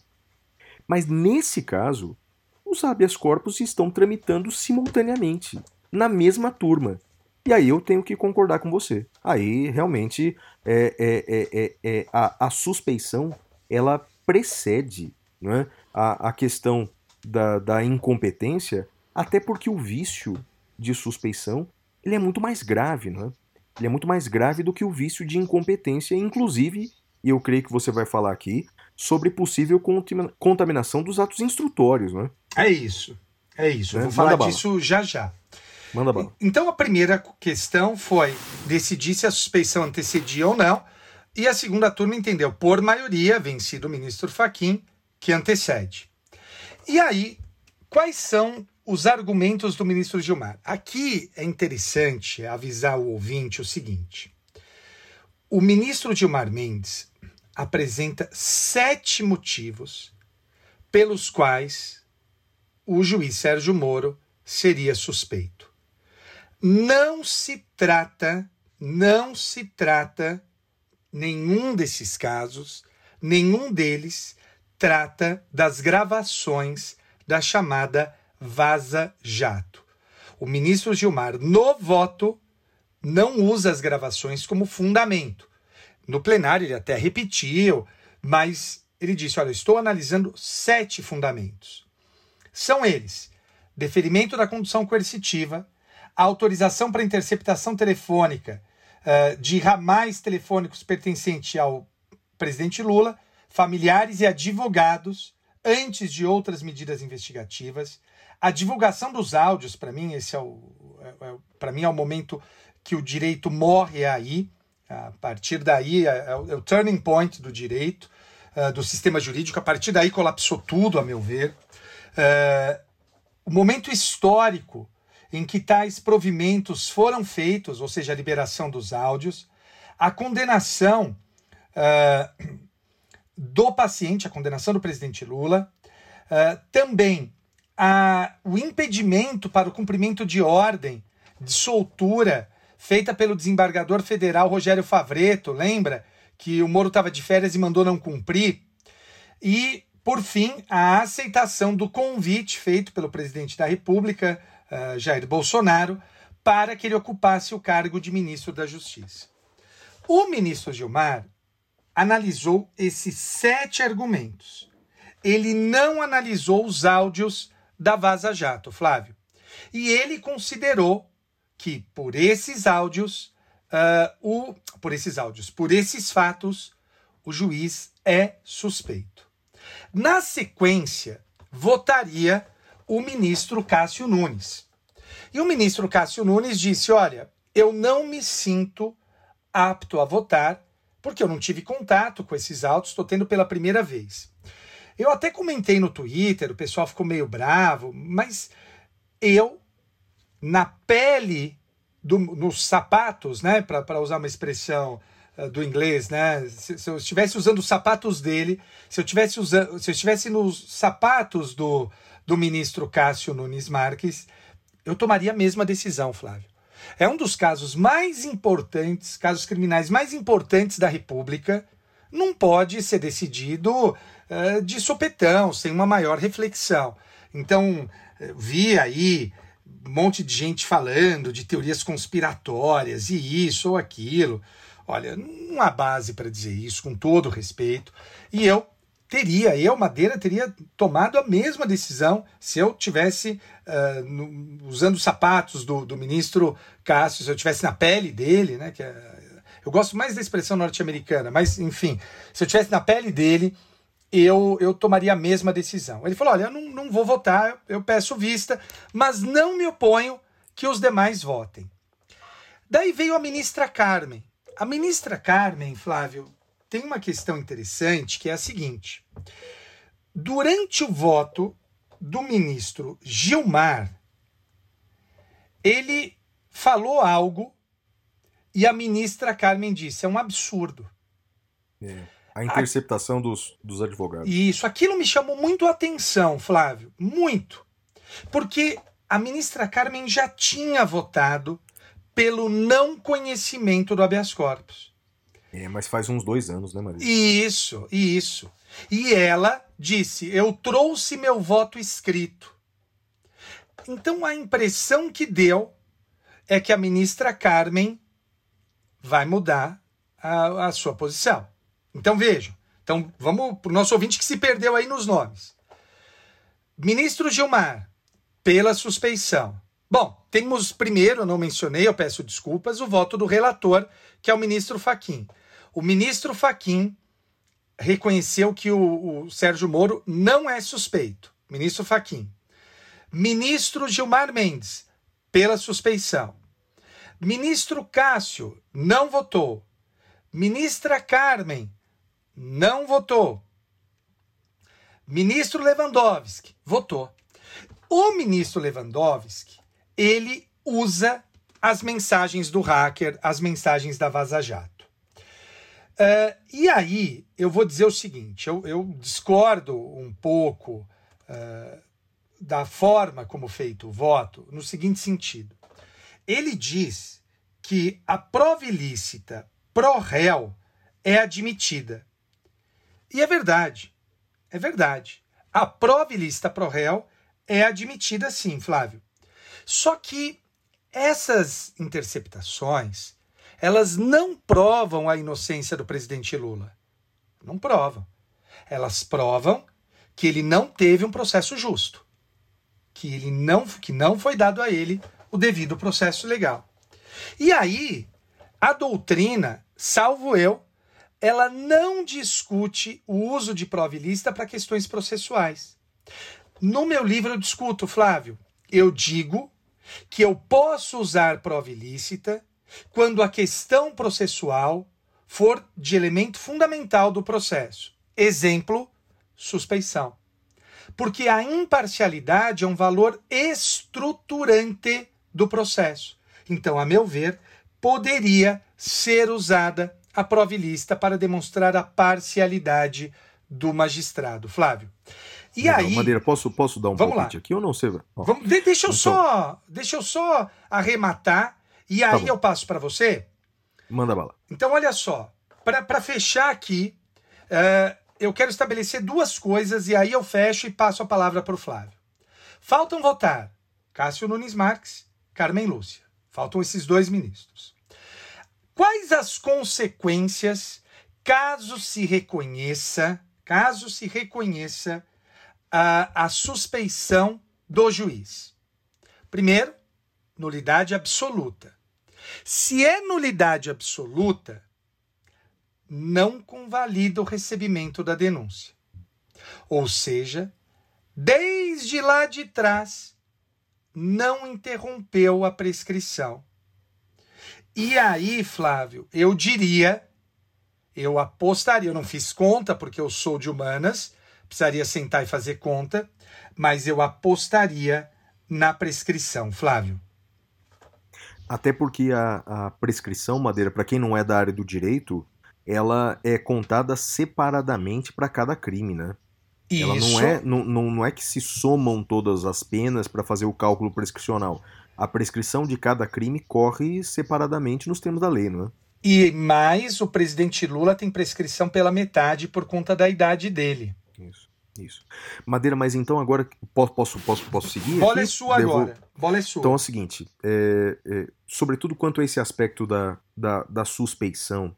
Mas nesse caso, os habeas corpus estão tramitando simultaneamente, na mesma turma. E aí eu tenho que concordar com você. Aí realmente é, é, é, é, é, a, a suspeição ela precede né, a, a questão da, da incompetência, até porque o vício de suspeição ele é muito mais grave, não é? Ele é muito mais grave do que o vício de incompetência, inclusive, e eu creio que você vai falar aqui, sobre possível contamina- contaminação dos atos instrutórios, né? É isso. É isso. Eu Né? vou falar disso já já. Manda bala. Então a primeira questão foi decidir se a suspeição antecedia ou não, e a segunda turma entendeu, por maioria, vencido o ministro Faquim, que antecede. E aí, quais são os argumentos do ministro Gilmar? Aqui é interessante avisar o ouvinte o seguinte: o ministro Gilmar Mendes apresenta sete motivos pelos quais o juiz Sérgio Moro seria suspeito. Não se trata, não se trata, nenhum desses casos, nenhum deles trata das gravações da chamada Vaza Jato. O ministro Gilmar, no voto, não usa as gravações como fundamento. No plenário ele até repetiu, mas ele disse: Olha, estou analisando sete fundamentos. São eles: deferimento da condução coercitiva, autorização para interceptação telefônica eh, de ramais telefônicos pertencentes ao presidente Lula, familiares e advogados, antes de outras medidas investigativas, a divulgação dos áudios, para mim, esse é o, é, é, para mim é o momento que o direito morre aí. A partir daí é, é o, é o turning point do direito, eh, do sistema jurídico. A partir daí colapsou tudo, a meu ver. Eh, o momento histórico em que tais provimentos foram feitos, ou seja, a liberação dos áudios, a condenação ah, do paciente, a condenação do presidente Lula, ah, também a- o impedimento para o cumprimento de ordem de soltura feita pelo desembargador federal Rogério Favreto, lembra? Que o Moro estava de férias e mandou não cumprir. E, por fim, a aceitação do convite feito pelo presidente da República, eh, Jair Bolsonaro, para que ele ocupasse o cargo de ministro da Justiça. O ministro Gilmar analisou esses sete argumentos. Ele não analisou os áudios da Vaza Jato, Flávio. E ele considerou que por esses áudios, ah, o, por esses áudios, por esses fatos, o juiz é suspeito. Na sequência, votaria o ministro Cássio Nunes. E o ministro Cássio Nunes disse: Olha, eu não me sinto apto a votar, porque eu não tive contato com esses autos, estou tendo pela primeira vez. Eu até comentei no Twitter, o pessoal ficou meio bravo, mas eu, na pele, do, nos sapatos, né, para usar uma expressão eh, do inglês, né, se, se eu estivesse usando os sapatos dele, se eu estivesse usando, se eu estivesse nos sapatos do, do ministro Cássio Nunes Marques, eu tomaria a mesma decisão, Flávio. É um dos casos mais importantes, casos criminais mais importantes da República. Não pode ser decidido eh, de sopetão, sem uma maior reflexão. Então, eh, vi aí um monte de gente falando de teorias conspiratórias e isso ou aquilo. Olha, não há base para dizer isso, com todo respeito. E eu teria, eu, Madeira, teria tomado a mesma decisão se eu tivesse ah, no- usando os sapatos do, do ministro Cássio, se eu tivesse na pele dele, né? Que é- Eu gosto mais da expressão norte-americana, mas enfim, se eu tivesse na pele dele, eu, eu tomaria a mesma decisão. Ele falou: olha, eu não, não vou votar, eu peço vista, mas não me oponho que os demais votem. Daí veio a ministra Carmen. A ministra Carmen, Flávio, tem uma questão interessante que é a seguinte: durante o voto do ministro Gilmar, ele falou algo e a ministra Carmen disse: é um absurdo. É. A interceptação dos, dos advogados. Isso, aquilo me chamou muito a atenção, Flávio, muito. Porque a ministra Carmen já tinha votado pelo não conhecimento do habeas corpus. É, mas faz uns dois anos, né, Maria? Isso, isso. E ela disse: Eu trouxe meu voto escrito. Então a impressão que deu é que a ministra Carmen vai mudar a, a sua posição. Então vejam. Então vamos para o nosso ouvinte que se perdeu aí nos nomes. Ministro Gilmar, pela suspeição. Bom, temos primeiro, eu não mencionei, eu peço desculpas, o voto do relator, que é o ministro Faquim. O ministro Faquim reconheceu que o, o Sérgio Moro não é suspeito. Ministro Faquim. Ministro Gilmar Mendes, pela suspeição. Ministro Cássio não votou. Ministra Carmen não votou. Ministro Lewandowski votou. O ministro Lewandowski, ele usa as mensagens do hacker, as mensagens da Vaza Jato. Uh, e aí, eu vou dizer o seguinte: eu, eu discordo um pouco uh, da forma como feito o voto, no seguinte sentido. Ele diz que a prova ilícita pró-réu é admitida. E é verdade. É verdade. A prova ilícita pró-réu é admitida sim, Flávio. Só que essas interceptações, elas não provam a inocência do presidente Lula. Não provam. Elas provam que ele não teve um processo justo que ele não que não foi dado a ele o devido processo legal. E aí, a doutrina, salvo eu, ela não discute o uso de prova ilícita para questões processuais. No meu livro eu discuto, Flávio, eu digo que eu posso usar prova ilícita quando a questão processual for de elemento fundamental do processo. Exemplo, suspeição porque a imparcialidade é um valor estruturante do processo. Então, a meu ver, poderia ser usada a prova ilícita para demonstrar a parcialidade do magistrado. Flávio. E Legal. aí. Madeira, posso, posso dar um palpite aqui ou não, Seva? Ó, Vamos, de- deixa eu Então. só, deixa eu só arrematar e aí bom. eu passo para você. Manda bala. Então, olha só, para fechar aqui, eh, eu quero estabelecer duas coisas e aí eu fecho e passo a palavra para o Flávio. Faltam votar Cássio Nunes Marques, Carmen Lúcia. Faltam esses dois ministros. Quais as consequências caso se reconheça, caso se reconheça a, a suspeição do juiz? Primeiro, nulidade absoluta. Se é nulidade absoluta, não convalida o recebimento da denúncia. Ou seja, desde lá de trás, não interrompeu a prescrição. E aí, Flávio, eu diria, eu apostaria, eu não fiz conta porque eu sou de humanas, precisaria sentar e fazer conta, mas eu apostaria na prescrição, Flávio. Até porque a, a prescrição, Madeira, para quem não é da área do direito, ela é contada separadamente para cada crime, né? Ela Isso. não é, não, não, não é que se somam todas as penas para fazer o cálculo prescricional. A prescrição de cada crime corre separadamente nos termos da lei, não é? E mais, o presidente Lula tem prescrição pela metade por conta da idade dele. Isso, isso. Madeira, mas então agora posso, posso, posso, posso seguir? Aqui? é sua Devo- agora. Bola é sua. Então é o seguinte, é, é, sobretudo quanto a esse aspecto da, da, da suspeição,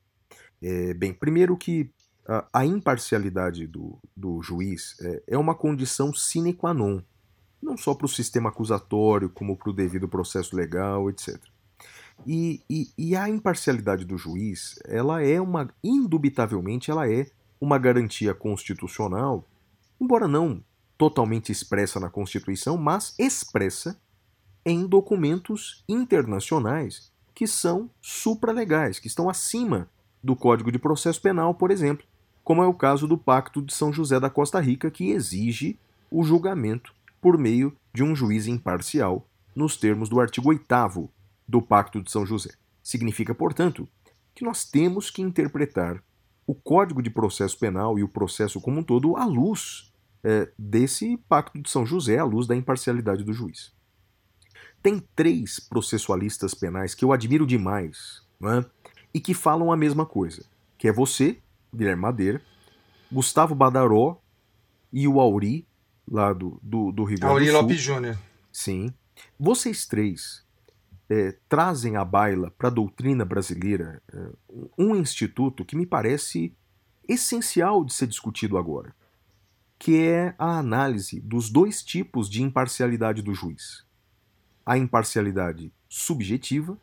é, bem, primeiro que a, a imparcialidade do, do juiz é, é uma condição sine qua non, não só para o sistema acusatório, como para o devido processo legal, etc. E, e, e a imparcialidade do juiz, ela é uma, indubitavelmente, ela é uma garantia constitucional, embora não totalmente expressa na Constituição, mas expressa em documentos internacionais que são supralegais, que estão acima do Código de Processo Penal, por exemplo, como é o caso do Pacto de São José da Costa Rica, que exige o julgamento por meio de um juiz imparcial, nos termos do artigo 8 do Pacto de São José. Significa, portanto, que nós temos que interpretar o Código de Processo Penal e o processo como um todo à luz é, desse Pacto de São José, à luz da imparcialidade do juiz. Tem três processualistas penais que eu admiro demais é? e que falam a mesma coisa, que é você, Guilherme Madeira, Gustavo Badaró e o Auri, lá do, do, do Rio Grande Auri do Sul. Lopes Júnior. Sim. Vocês três é, trazem à baila para a doutrina brasileira é, um instituto que me parece essencial de ser discutido agora, que é a análise dos dois tipos de imparcialidade do juiz: a imparcialidade subjetiva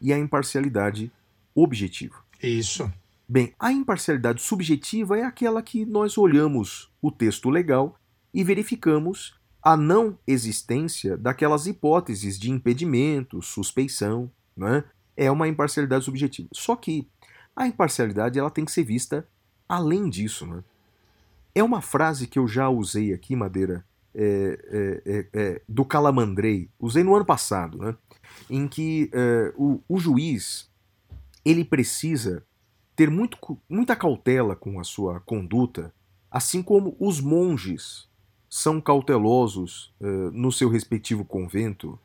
e a imparcialidade objetiva. Isso. Bem, a imparcialidade subjetiva é aquela que nós olhamos o texto legal e verificamos a não existência daquelas hipóteses de impedimento, suspeição, né? é uma imparcialidade subjetiva. Só que a imparcialidade ela tem que ser vista além disso. Né? É uma frase que eu já usei aqui, Madeira, é, é, é, é, do Calamandrei, usei no ano passado, né? em que é, o, o juiz ele precisa ter muito, muita cautela com a sua conduta, assim como os monges são cautelosos no seu respectivo convento,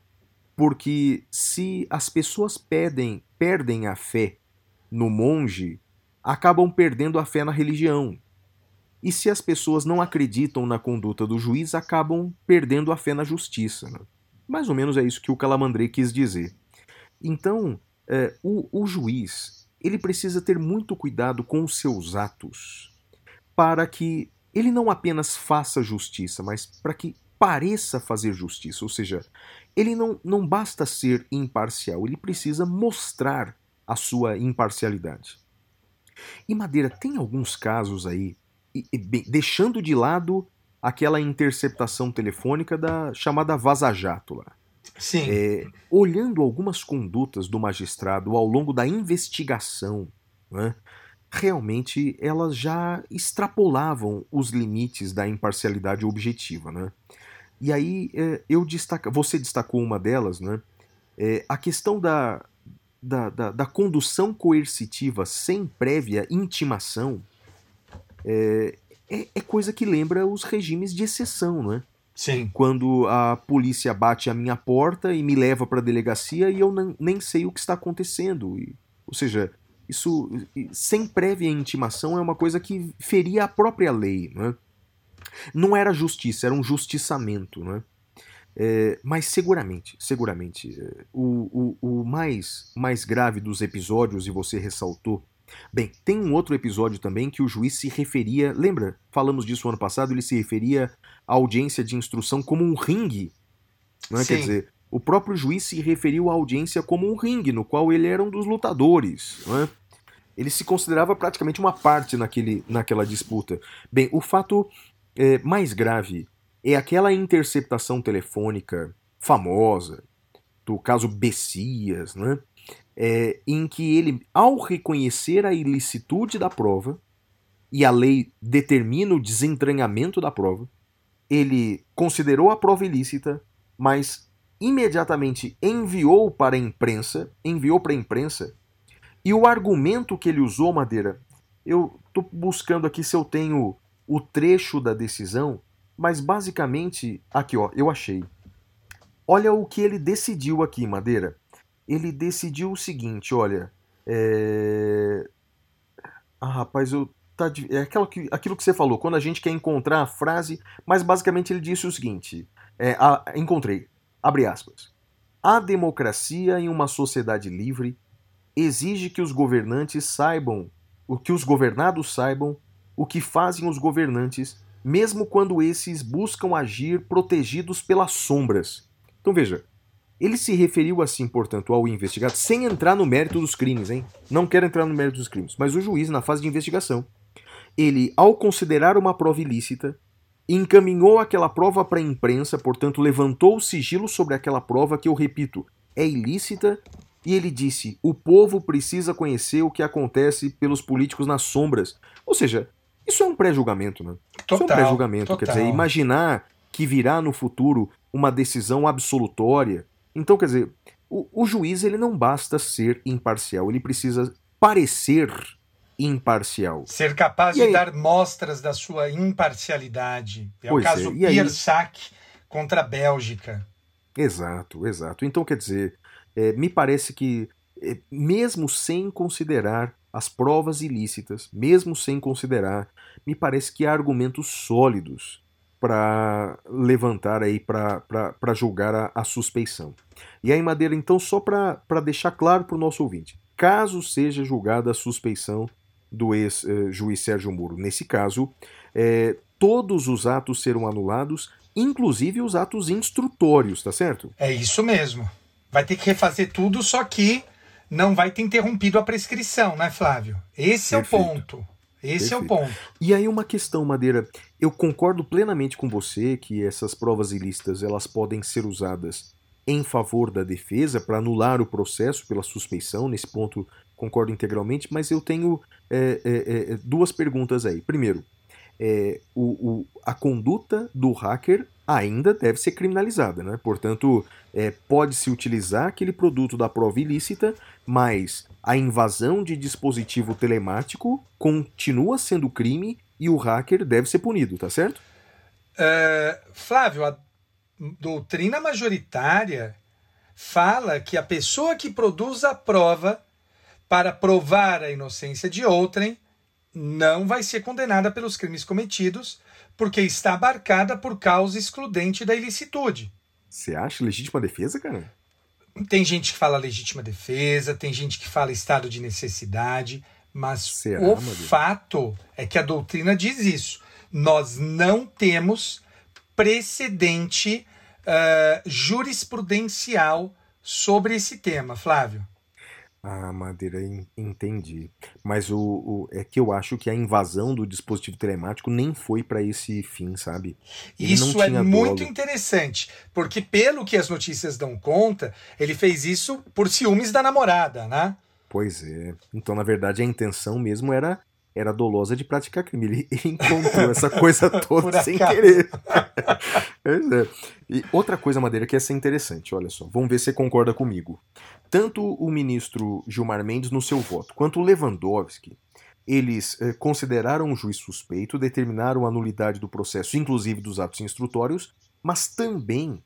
porque se as pessoas pedem, perdem a fé no monge, acabam perdendo a fé na religião. E se as pessoas não acreditam na conduta do juiz, acabam perdendo a fé na justiça. Né? Mais ou menos é isso que o Calamandrei quis dizer. Então, eh, o, o juiz ele precisa ter muito cuidado com os seus atos para que ele não apenas faça justiça, mas para que pareça fazer justiça. Ou seja, ele não, não basta ser imparcial, ele precisa mostrar a sua imparcialidade. E Madeira, tem alguns casos aí, deixando de lado aquela interceptação telefônica da chamada vaza-jato lá. Sim. É, olhando algumas condutas do magistrado ao longo da investigação, né, realmente elas já extrapolavam os limites da imparcialidade objetiva, né? E aí é, eu destaca, você destacou uma delas, né? É, a questão da, da, da, da, condução coercitiva sem prévia intimação é, é, é, coisa que lembra os regimes de exceção, não é? Sim. Quando a polícia bate a minha porta e me leva para a delegacia e eu não, nem sei o que está acontecendo. E, ou seja, isso, sem prévia intimação, é uma coisa que feria a própria lei. Não, é? não era justiça, era um justiçamento. Não é? É, mas seguramente, seguramente, é, o, o, o mais, mais grave dos episódios, e você ressaltou. Bem, tem um outro episódio também que o juiz se referia. Lembra? Falamos disso ano passado, ele se referia à audiência de instrução como um ringue. Não é? Quer dizer, o próprio juiz se referiu à audiência como um ringue, no qual ele era um dos lutadores. Não é? ele se considerava praticamente uma parte naquele, naquela disputa. Bem, o fato é, mais grave é aquela interceptação telefônica famosa do caso Bessias, né? É, em que ele, ao reconhecer a ilicitude da prova, e a lei determina o desentranhamento da prova, ele considerou a prova ilícita, mas imediatamente enviou para a imprensa, enviou para a imprensa e o argumento que ele usou, Madeira, eu estou buscando aqui se eu tenho o trecho da decisão, mas basicamente, aqui ó, eu achei. Olha o que ele decidiu aqui, Madeira. Ele decidiu o seguinte, olha. É... Ah, rapaz, eu tá é aquilo que, aquilo que você falou, quando a gente quer encontrar a frase, mas basicamente ele disse o seguinte: é, a, encontrei, abre aspas. A democracia em uma sociedade livre exige que os governantes saibam, o que os governados saibam, o que fazem os governantes, mesmo quando esses buscam agir protegidos pelas sombras. Então veja, Ele se referiu assim, portanto, ao investigado, sem entrar no mérito dos crimes, hein? Não quero entrar no mérito dos crimes, mas o juiz, na fase de investigação, ele, ao considerar uma prova ilícita, encaminhou aquela prova para a imprensa, portanto, levantou o sigilo sobre aquela prova que, eu repito, é ilícita, e ele disse: o povo precisa conhecer o que acontece pelos políticos nas sombras. Ou seja, isso é um pré-julgamento, né? isso é um Total, pré-julgamento. Quer dizer, total. imaginar que virá no futuro uma decisão absolutória. Então, quer dizer, o, o juiz ele não basta ser imparcial, ele precisa parecer imparcial. Ser capaz E de aí? dar mostras da sua imparcialidade. É Pois o é, caso e aí? Contra a Bélgica. Exato, exato. Então, quer dizer, é, me parece que, é, mesmo sem considerar as provas ilícitas, mesmo sem considerar, me parece que há argumentos sólidos para levantar aí, para julgar a, a suspeição. E aí, Madeira, então, só para deixar claro para o nosso ouvinte, caso seja julgada a suspeição do ex-juiz Sérgio Moro, nesse caso, é, todos os atos serão anulados, inclusive os atos instrutórios, tá certo? É isso mesmo. Vai ter que refazer tudo, só que não vai ter interrompido a prescrição, né, Flávio? Esse é o Perfeito. ponto. Esse é o Perfeito. ponto. E aí uma questão, Madeira, eu concordo plenamente com você que essas provas ilícitas elas podem ser usadas em favor da defesa para anular o processo pela suspeição, nesse ponto concordo integralmente, mas eu tenho é, é, é, duas perguntas aí. Primeiro, é, o, o- a conduta do hacker ainda deve ser criminalizada, né? Portanto, é, pode-se utilizar aquele produto da prova ilícita, mas a invasão de dispositivo telemático continua sendo crime e o hacker deve ser punido, tá certo? É, Flávio, a doutrina majoritária fala que a pessoa que produz a prova para provar a inocência de outrem não vai ser condenada pelos crimes cometidos, porque está abarcada por causa excludente da ilicitude. Você acha legítima defesa, cara? Tem gente que fala legítima defesa, tem gente que fala estado de necessidade, mas Será, o fato é que a doutrina diz isso. Nós não temos precedente ah, jurisprudencial sobre esse tema, Flávio. Ah, Madeira, en- entendi. Mas o, o- é que eu acho que a invasão do dispositivo telemático nem foi para esse fim, sabe? Ele Isso é muito dolo. interessante, porque pelo que as notícias dão conta, ele fez isso por ciúmes da namorada, né? Pois é. Então, na verdade, a intenção mesmo era era dolosa de praticar crime. Ele, encontrou essa coisa (laughs) toda sem querer. (laughs) É. E outra coisa, Madeira, que essa é interessante, olha só. Vamos ver se você concorda comigo. Tanto o ministro Gilmar Mendes no seu voto, quanto o Lewandowski, eles eh, consideraram o juiz suspeito, determinaram a nulidade do processo, inclusive dos atos instrutórios, mas também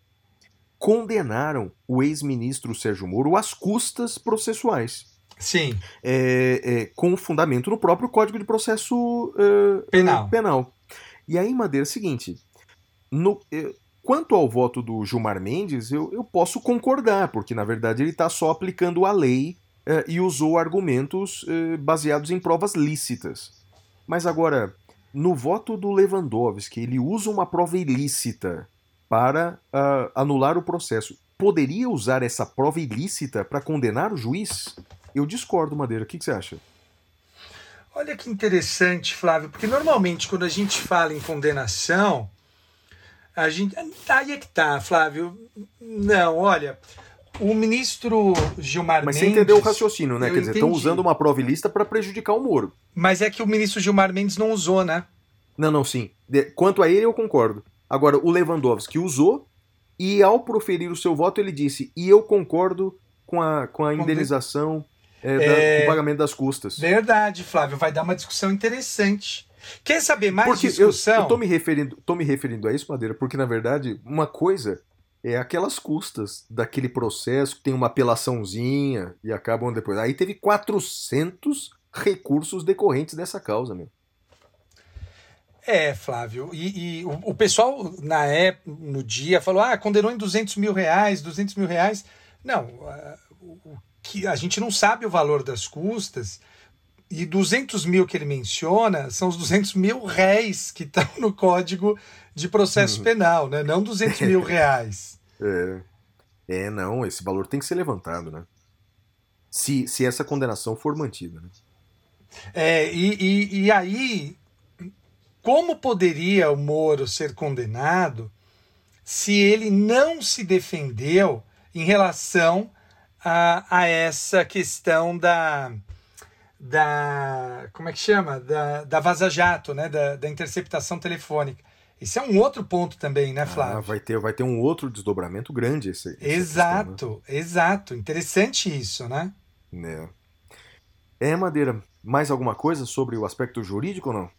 condenaram o ex-ministro Sérgio Moro às custas processuais Sim, é, é, com fundamento no próprio Código de Processo é, Penal. penal. E aí, Madeira, é o seguinte: no- é, quanto ao voto do Gilmar Mendes, eu, eu posso concordar, porque na verdade ele está só aplicando a lei é, e usou argumentos é, baseados em provas lícitas. Mas agora, no voto do Lewandowski, ele usa uma prova ilícita para ah, anular o processo. Poderia usar essa prova ilícita para condenar o juiz? Eu discordo, Madeira. O que, que você acha? Olha que interessante, Flávio, porque normalmente quando a gente fala em condenação, a gente. Aí é que tá, Flávio. Não, olha, o ministro Gilmar Mas Mendes. você entendeu o raciocínio, né? Quer dizer, estão usando uma prova ilícita para prejudicar o Moro. Mas é que o ministro Gilmar Mendes não usou, né? Não, não, sim. De- Quanto a ele, eu concordo. Agora, o Lewandowski usou e, ao proferir o seu voto, ele disse: e eu concordo com a, com a indenização, é, da- É. o pagamento das custas. Verdade, Flávio, vai dar uma discussão interessante. Quer saber mais Porque eu, discussão? eu tô me referindo, tô me referindo a isso, Madeira, porque na verdade, uma coisa é aquelas custas daquele processo que tem uma apelaçãozinha e acabam depois. Aí teve 400 recursos decorrentes dessa causa, meu. É, Flávio. E, e o, o pessoal, na época, no dia, falou: ah, condenou em 200 mil reais, 200 mil reais. Não, o, o que a gente não sabe o valor das custas. E 200 mil que ele menciona são os 200 mil réis que estão no Código de Processo Penal, né? Não 200 mil (laughs) reais. É. É, não, esse valor tem que ser levantado, né? Se, se essa condenação for mantida, né? É, e, e, e aí, como poderia o Moro ser condenado se ele não se defendeu em relação a, a essa questão da, da. Como é que chama? Da, da vaza-jato, né? Da, da interceptação telefônica. Esse é um outro ponto também, né, Flávio? Ah, vai, ter, vai ter um outro desdobramento grande esse. essa exato, exato. Interessante isso, né? questão, né? É. É, Madeira, mais alguma coisa sobre o aspecto jurídico ou não?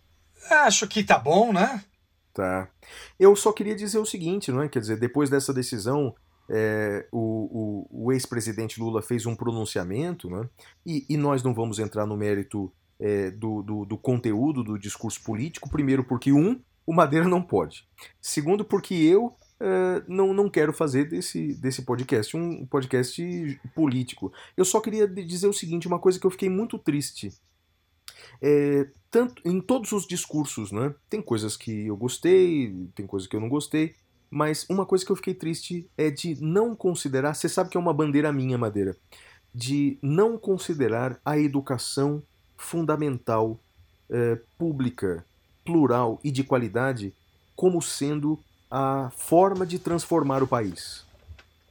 Acho que tá bom, né? Tá. Eu só queria dizer o seguinte, não é? Quer dizer, depois dessa decisão, é, o, o, o ex-presidente Lula fez um pronunciamento, né? E, e nós não vamos entrar no mérito é, do, do, do conteúdo do discurso político, primeiro porque, um, o Madeira não pode. Segundo, porque eu é, não, não quero fazer desse, desse podcast um podcast político. Eu só queria dizer o seguinte, uma coisa que eu fiquei muito triste. É, tanto em todos os discursos, né? Tem coisas que eu gostei, tem coisas que eu não gostei, mas uma coisa que eu fiquei triste é de não considerar, você sabe que é uma bandeira minha, Madeira, de não considerar a educação fundamental, é, pública, plural e de qualidade como sendo a forma de transformar o país.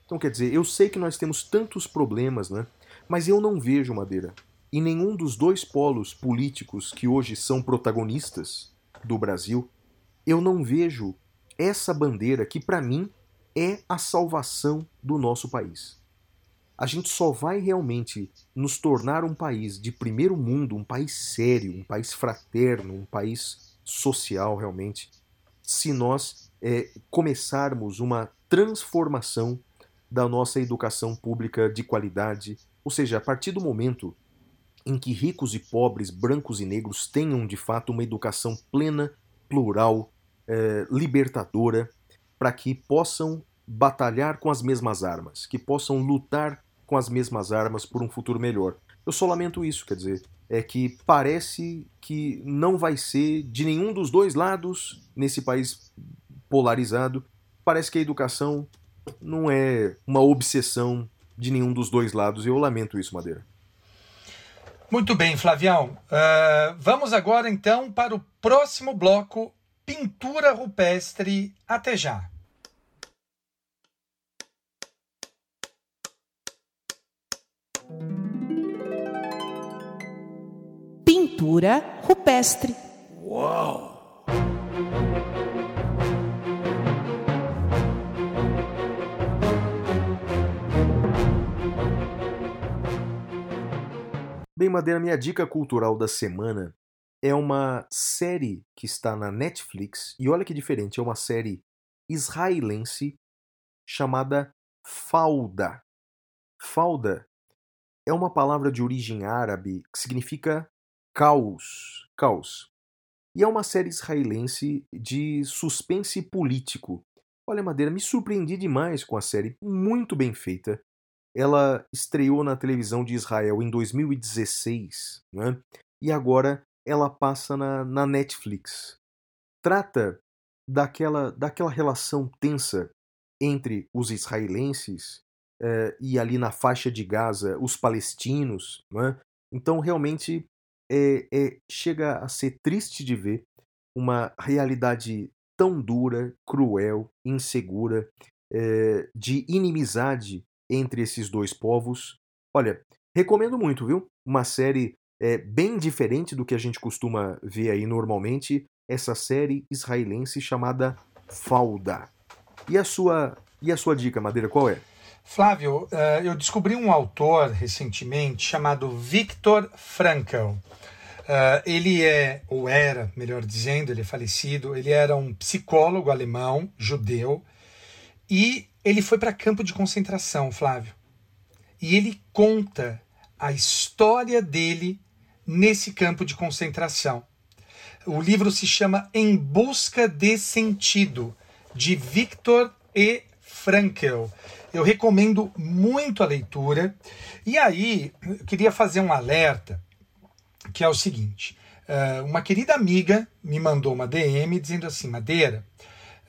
Então, quer dizer, eu sei que nós temos tantos problemas, né? Mas eu não vejo, Madeira, em nenhum dos dois polos políticos que hoje são protagonistas do Brasil, eu não vejo essa bandeira que, para mim, é a salvação do nosso país. A gente só vai realmente nos tornar um país de primeiro mundo, um país sério, um país fraterno, um país social realmente, se nós é, começarmos uma transformação da nossa educação pública de qualidade, ou seja, a partir do momento em que ricos e pobres, brancos e negros tenham de fato uma educação plena, plural, é, libertadora, para que possam batalhar com as mesmas armas, que possam lutar com as mesmas armas por um futuro melhor. Eu só lamento isso, quer dizer, é que parece que não vai ser de nenhum dos dois lados nesse país polarizado. Parece que a educação não é uma obsessão de nenhum dos dois lados. Eu lamento isso, Madeira. Muito bem, Flavião. Uh, vamos agora então para o próximo bloco: pintura rupestre. Até já. Pintura rupestre. Bem, Madeira, minha dica cultural da semana é uma série que está na Netflix, e olha que diferente, é uma série israelense chamada Falda. Falda é uma palavra de origem árabe que significa caos, caos. E é uma série israelense de suspense político. Olha, Madeira, me surpreendi demais com a série, muito bem feita. Ela estreou na televisão de Israel em 2016, né? e agora ela passa na, na Netflix. Trata daquela, daquela relação tensa entre os israelenses eh, e ali na faixa de Gaza os palestinos. Né? Então, realmente, é, é, chega a ser triste de ver uma realidade tão dura, cruel, insegura, é, de inimizade entre esses dois povos. Olha, recomendo muito, viu? Uma série é, bem diferente do que a gente costuma ver aí normalmente, essa série israelense chamada Falda. E a sua, e a sua dica, Madeira, qual é? Flávio, eh, eu descobri um autor recentemente chamado Viktor Frankl. Eh, ele é, ou era, melhor dizendo, ele é falecido, ele era um psicólogo alemão, judeu, e ele foi para campo de concentração, Flávio. E ele conta a história dele nesse campo de concentração. O livro se chama Em Busca de Sentido, de Viktor E. Frankl. Eu recomendo muito a leitura. E aí, eu queria fazer um alerta, que é o seguinte. Uh, uma querida amiga me mandou uma DM dizendo assim, Madeira,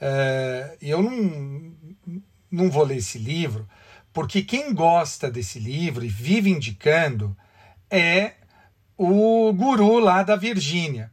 uh, eu não, não vou ler esse livro porque quem gosta desse livro e vive indicando é o guru lá da Virgínia.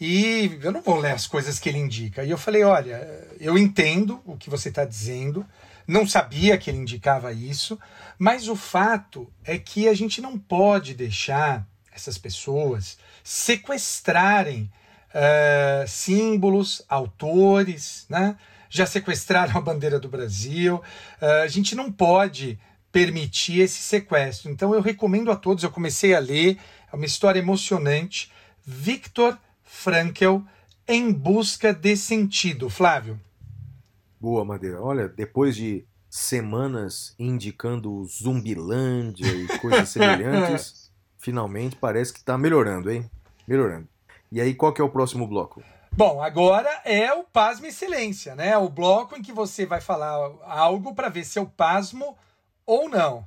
E eu não vou ler as coisas que ele indica. E eu falei: olha, eu entendo o que você está dizendo, não sabia que ele indicava isso, mas o fato é que a gente não pode deixar essas pessoas sequestrarem uh, símbolos, autores, né? já sequestraram a bandeira do Brasil. Uh, a gente não pode permitir esse sequestro. Então eu recomendo a todos, eu comecei a ler, é uma história emocionante. Victor Frankl, Em Busca de Sentido. Flávio. Boa, Madeira. Olha, depois de semanas indicando Zumbilândia e coisas (laughs) semelhantes, finalmente parece que está melhorando, hein? Melhorando. E aí, qual que é o próximo bloco? Bom, agora é o Pasmo e Silência, né? O bloco em que você vai falar algo para ver se eu pasmo ou não.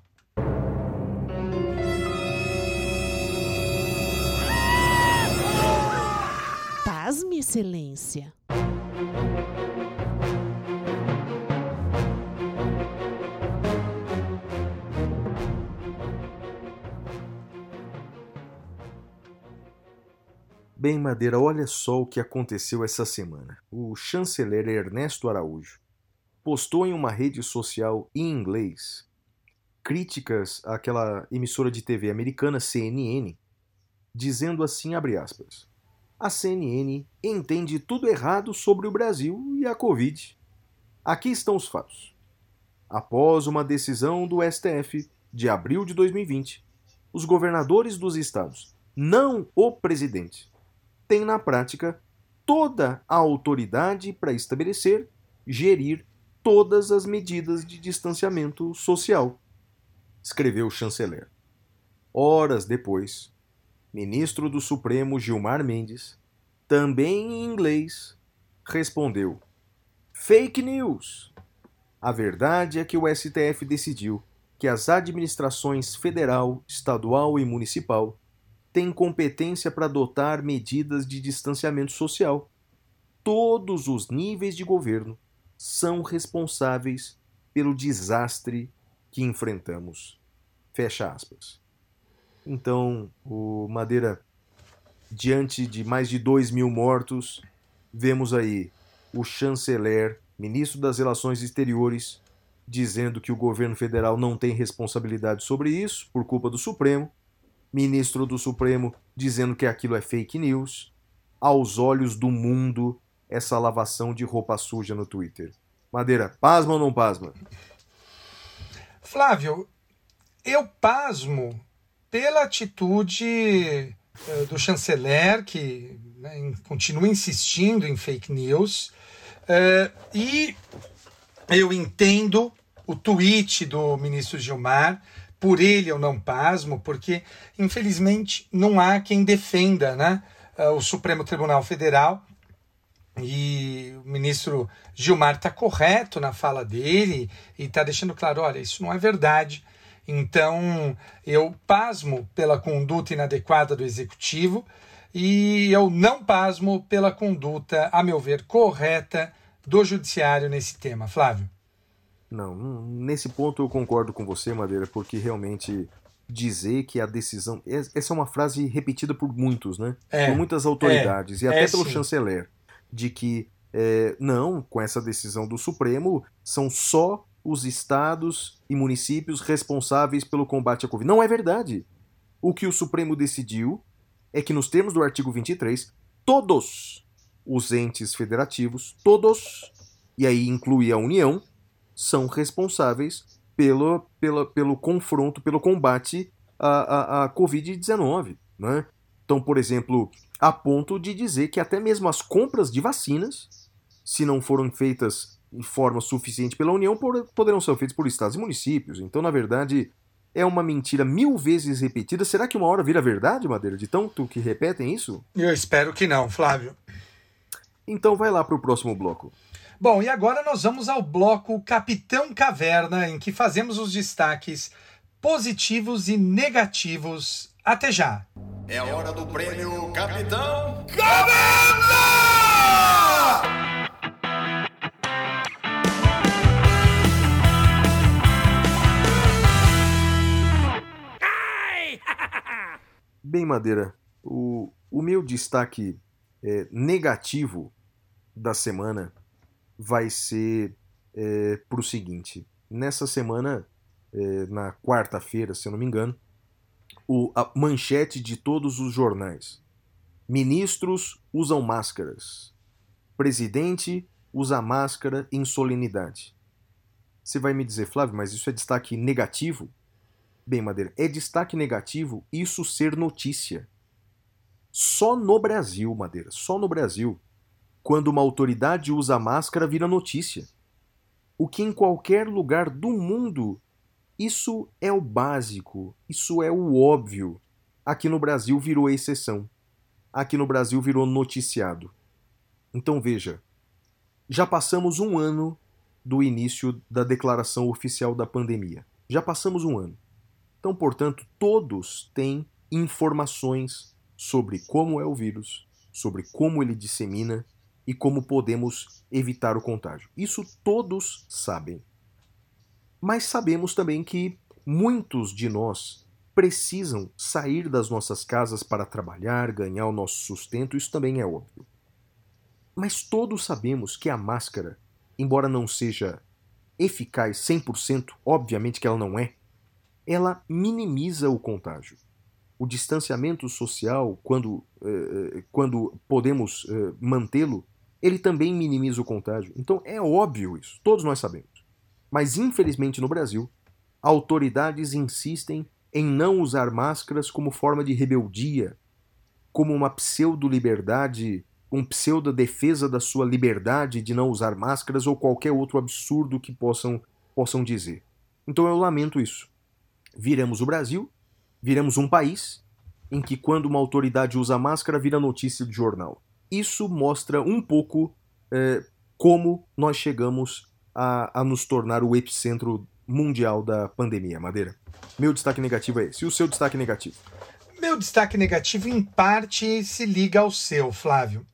Pasme, Excelência. Bem, Madeira, olha só o que aconteceu essa semana. O chanceler Ernesto Araújo postou em uma rede social em inglês críticas àquela emissora de TV americana CNN, dizendo assim, abre aspas, a CNN entende tudo errado sobre o Brasil e a Covid. Aqui estão os fatos. Após uma decisão do STF de abril de 2020, os governadores dos estados, não o presidente, têm na prática toda a autoridade para estabelecer, gerir todas as medidas de distanciamento social escreveu o chanceler. Horas depois, ministro do Supremo Gilmar Mendes, também em inglês, respondeu: Fake news! A verdade é que o STF decidiu que as administrações federal, estadual e municipal têm competência para adotar medidas de distanciamento social. Todos os níveis de governo são responsáveis pelo desastre que enfrentamos. Fecha aspas. Então, o Madeira, diante de mais de 2 mil mortos, vemos aí o chanceler, ministro das Relações Exteriores, dizendo que o governo federal não tem responsabilidade sobre isso, por culpa do Supremo, ministro do Supremo dizendo que aquilo é fake news, aos olhos do mundo, essa lavação de roupa suja no Twitter. Madeira, pasma ou não pasma? Flávio, eu pasmo pela atitude uh, do chanceler, que né, continua insistindo em fake news, uh, e eu entendo o tweet do ministro Gilmar, por ele eu não pasmo, porque infelizmente não há quem defenda né, uh, o Supremo Tribunal Federal e o ministro Gilmar está correto na fala dele e está deixando claro: olha, isso não é verdade. Então, eu pasmo pela conduta inadequada do executivo e eu não pasmo pela conduta, a meu ver, correta do judiciário nesse tema. Flávio. Não, nesse ponto eu concordo com você, Madeira, porque realmente dizer que a decisão. Essa é uma frase repetida por muitos, né? É, por muitas autoridades é, e até é pelo sim. chanceler de que é, não, com essa decisão do Supremo, são só os estados e municípios responsáveis pelo combate à Covid. Não é verdade. O que o Supremo decidiu é que, nos termos do artigo 23, todos os entes federativos, todos, e aí inclui a União, são responsáveis pelo, pelo, pelo confronto, pelo combate à, à, à Covid-19. Né? Então, por exemplo, a ponto de dizer que até mesmo as compras de vacinas, se não foram feitas em forma suficiente pela União, poderão ser feitas por estados e municípios. Então, na verdade, é uma mentira mil vezes repetida. Será que uma hora vira verdade, Madeira, de tanto que repetem isso? Eu espero que não, Flávio. Então vai lá para o próximo bloco. Bom, e agora nós vamos ao bloco Capitão Caverna, em que fazemos os destaques positivos e negativos. Até já! É hora do prêmio Capitão Cabela! (laughs) Bem, Madeira, o, o meu destaque é, negativo da semana vai ser é, para o seguinte. Nessa semana, é, na quarta-feira, se eu não me engano, o, a manchete de todos os jornais: Ministros usam máscaras. Presidente usa máscara em solenidade. Você vai me dizer, Flávio, mas isso é destaque negativo? Bem, Madeira, é destaque negativo isso ser notícia. Só no Brasil, Madeira, só no Brasil, quando uma autoridade usa máscara, vira notícia. O que em qualquer lugar do mundo, isso é o básico, isso é o óbvio. Aqui no Brasil virou exceção. Aqui no Brasil virou noticiado. Então veja, já passamos um ano do início da declaração oficial da pandemia. Já passamos um ano. Então, portanto, todos têm informações sobre como é o vírus, sobre como ele dissemina e como podemos evitar o contágio. Isso todos sabem. Mas sabemos também que muitos de nós precisam sair das nossas casas para trabalhar, ganhar o nosso sustento, isso também é óbvio. Mas todos sabemos que a máscara, embora não seja eficaz 100%, obviamente que ela não é, ela minimiza o contágio. O distanciamento social, quando, eh, quando podemos eh, mantê-lo, ele também minimiza o contágio. Então é óbvio isso, todos nós sabemos. Mas infelizmente no Brasil, autoridades insistem em não usar máscaras como forma de rebeldia, como uma pseudo-liberdade, um pseudo-defesa da sua liberdade de não usar máscaras ou qualquer outro absurdo que possam, possam dizer. Então eu lamento isso viramos o Brasil, viramos um país em que quando uma autoridade usa máscara vira notícia de jornal. Isso mostra um pouco é, como nós chegamos a, a nos tornar o epicentro mundial da pandemia, Madeira. Meu destaque negativo é esse. E o seu destaque negativo? Meu destaque negativo, em parte, se liga ao seu, Flávio.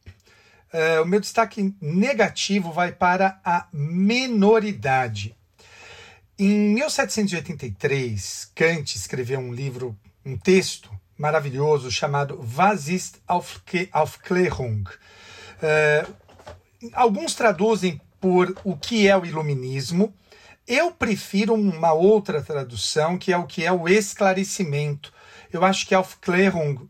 Uh, o meu destaque negativo vai para a menoridade. Em 1783, Kant escreveu um livro, um texto maravilhoso chamado Was ist Aufklärung? Uh, alguns traduzem por o que é o iluminismo. Eu prefiro uma outra tradução, que é o que é o esclarecimento. Eu acho que Aufklärung uh,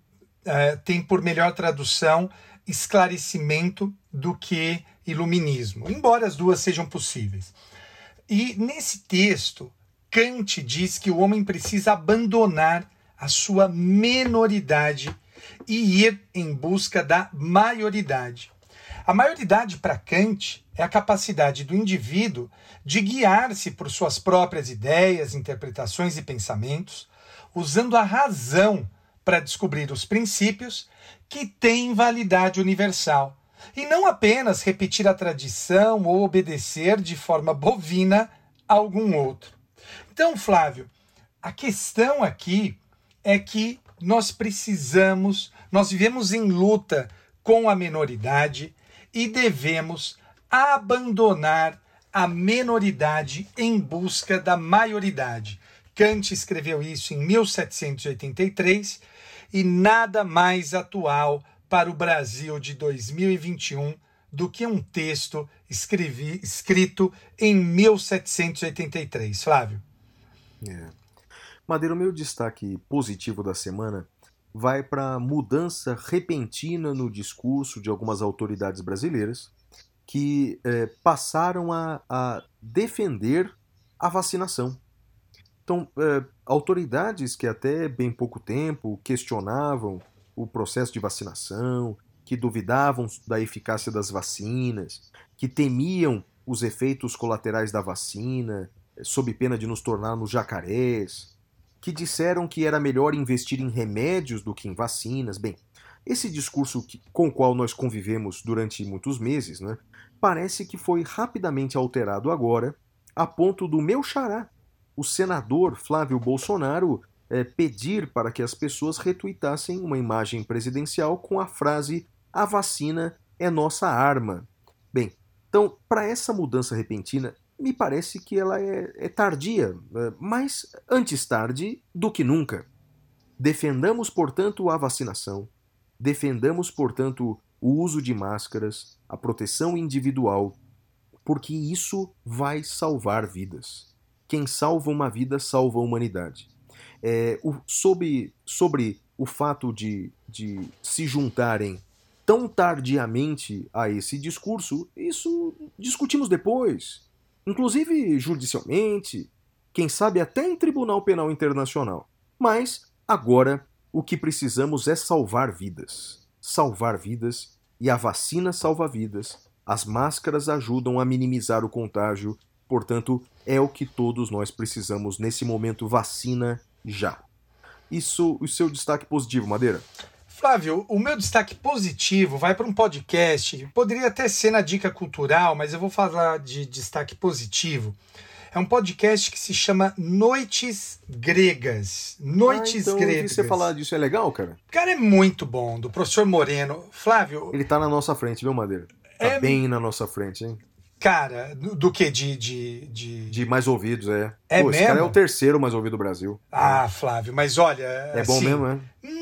tem por melhor tradução esclarecimento do que iluminismo, embora as duas sejam possíveis. E nesse texto, Kant diz que o homem precisa abandonar a sua menoridade e ir em busca da maioridade. A maioridade para Kant é a capacidade do indivíduo de guiar-se por suas próprias ideias, interpretações e pensamentos, usando a razão para descobrir os princípios que têm validade universal e não apenas repetir a tradição ou obedecer de forma bovina a algum outro. Então, Flávio, a questão aqui é que nós precisamos, nós vivemos em luta com a menoridade e devemos abandonar a menoridade em busca da maioridade. Kant escreveu isso em 1783 e nada mais atual para o Brasil de 2021 do que um texto escrevi, escrito em 1783. Flávio. É. Madeira, o meu destaque positivo da semana vai para a mudança repentina no discurso de algumas autoridades brasileiras que é, passaram a, a, defender a vacinação. Então, é, autoridades que até bem pouco tempo questionavam o processo de vacinação, que duvidavam da eficácia das vacinas, que temiam os efeitos colaterais da vacina, eh, sob pena de nos tornarmos jacarés, que disseram que era melhor investir em remédios do que em vacinas. Bem, esse discurso com o qual nós convivemos durante muitos meses, né, parece que foi rapidamente alterado agora, a ponto do meu xará, o senador Flávio Bolsonaro, é, pedir para que as pessoas retuitassem uma imagem presidencial com a frase: A vacina é nossa arma. Bem, então, para essa mudança repentina, me parece que ela é, é tardia, é, mas antes tarde do que nunca. Defendamos, portanto, a vacinação. Defendamos, portanto, o uso de máscaras, a proteção individual, porque isso vai salvar vidas. Quem salva uma vida salva a humanidade. É, o- sobre, sobre o fato de, de se juntarem tão tardiamente a esse discurso, isso discutimos depois, inclusive judicialmente, quem sabe até em Tribunal Penal Internacional. Mas agora o que precisamos é salvar vidas. Salvar vidas e a vacina salva vidas. As máscaras ajudam a minimizar o contágio, portanto, é o que todos nós precisamos nesse momento. Vacina já. Isso, o seu destaque positivo, Madeira? Flávio, o meu destaque positivo vai para um podcast. Poderia até ser na dica cultural, mas eu vou falar de destaque positivo. É um podcast que se chama Noites Gregas. Noites ah, então, Gregas. você falar disso é legal, cara? O cara é muito bom, do professor Moreno. Flávio, Ele tá na nossa frente, viu, Madeira? Tá É- bem na nossa frente, hein? Cara, do, do que? De, de, de... De mais ouvidos, é. É Pô, esse cara é mesmo? o terceiro mais ouvido do Brasil. Ah, Flávio, mas olha. é bom assim, mesmo, é?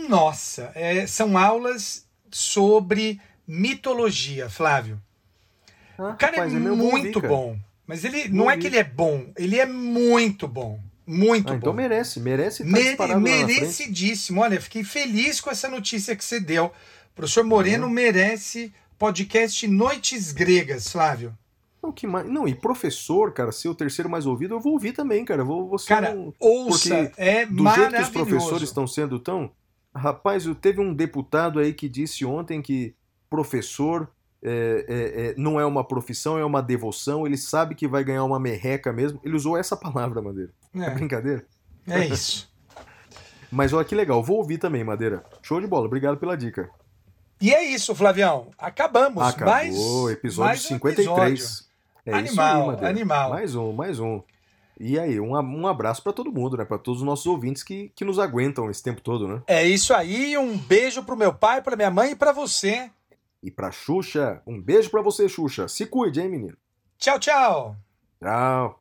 Nossa, é, são aulas sobre mitologia, Flávio. Ah, O cara rapaz, é meu, vou ouvir, muito cara. bom. Mas ele não é que ele é bom, ele é muito bom. Muito Ah, bom. então merece, merece estar Mere- merecidíssimo. Olha, fiquei feliz com essa notícia que você deu. O professor Moreno merece podcast Noites Gregas, Flávio. Não, que mais... não, e professor, cara, ser o terceiro mais ouvido, eu vou ouvir também, cara. Eu Vou, vou Cara, um- ouça, porque é Do jeito que os professores estão sendo tão. Rapaz, eu teve um deputado aí que disse ontem que professor é, é, é, não é uma profissão, é uma devoção, ele sabe que vai ganhar uma merreca mesmo. Ele usou essa palavra, Madeira. É, É, brincadeira? é isso. (laughs) Mas olha que legal, vou ouvir também, Madeira. Show de bola, obrigado pela dica. E é isso, Flavião. Acabamos. Acabou, mais, episódio mais um 53. episódio. É Animal, aí, animal. Mais um, mais um. E aí, um, um abraço pra todo mundo, né? Pra todos os nossos ouvintes que, que nos aguentam esse tempo todo, né? É isso aí. Um beijo pro meu pai, pra minha mãe e pra você. E pra Xuxa, um beijo pra você, Xuxa. Se cuide, hein, menino? Tchau, tchau. Tchau.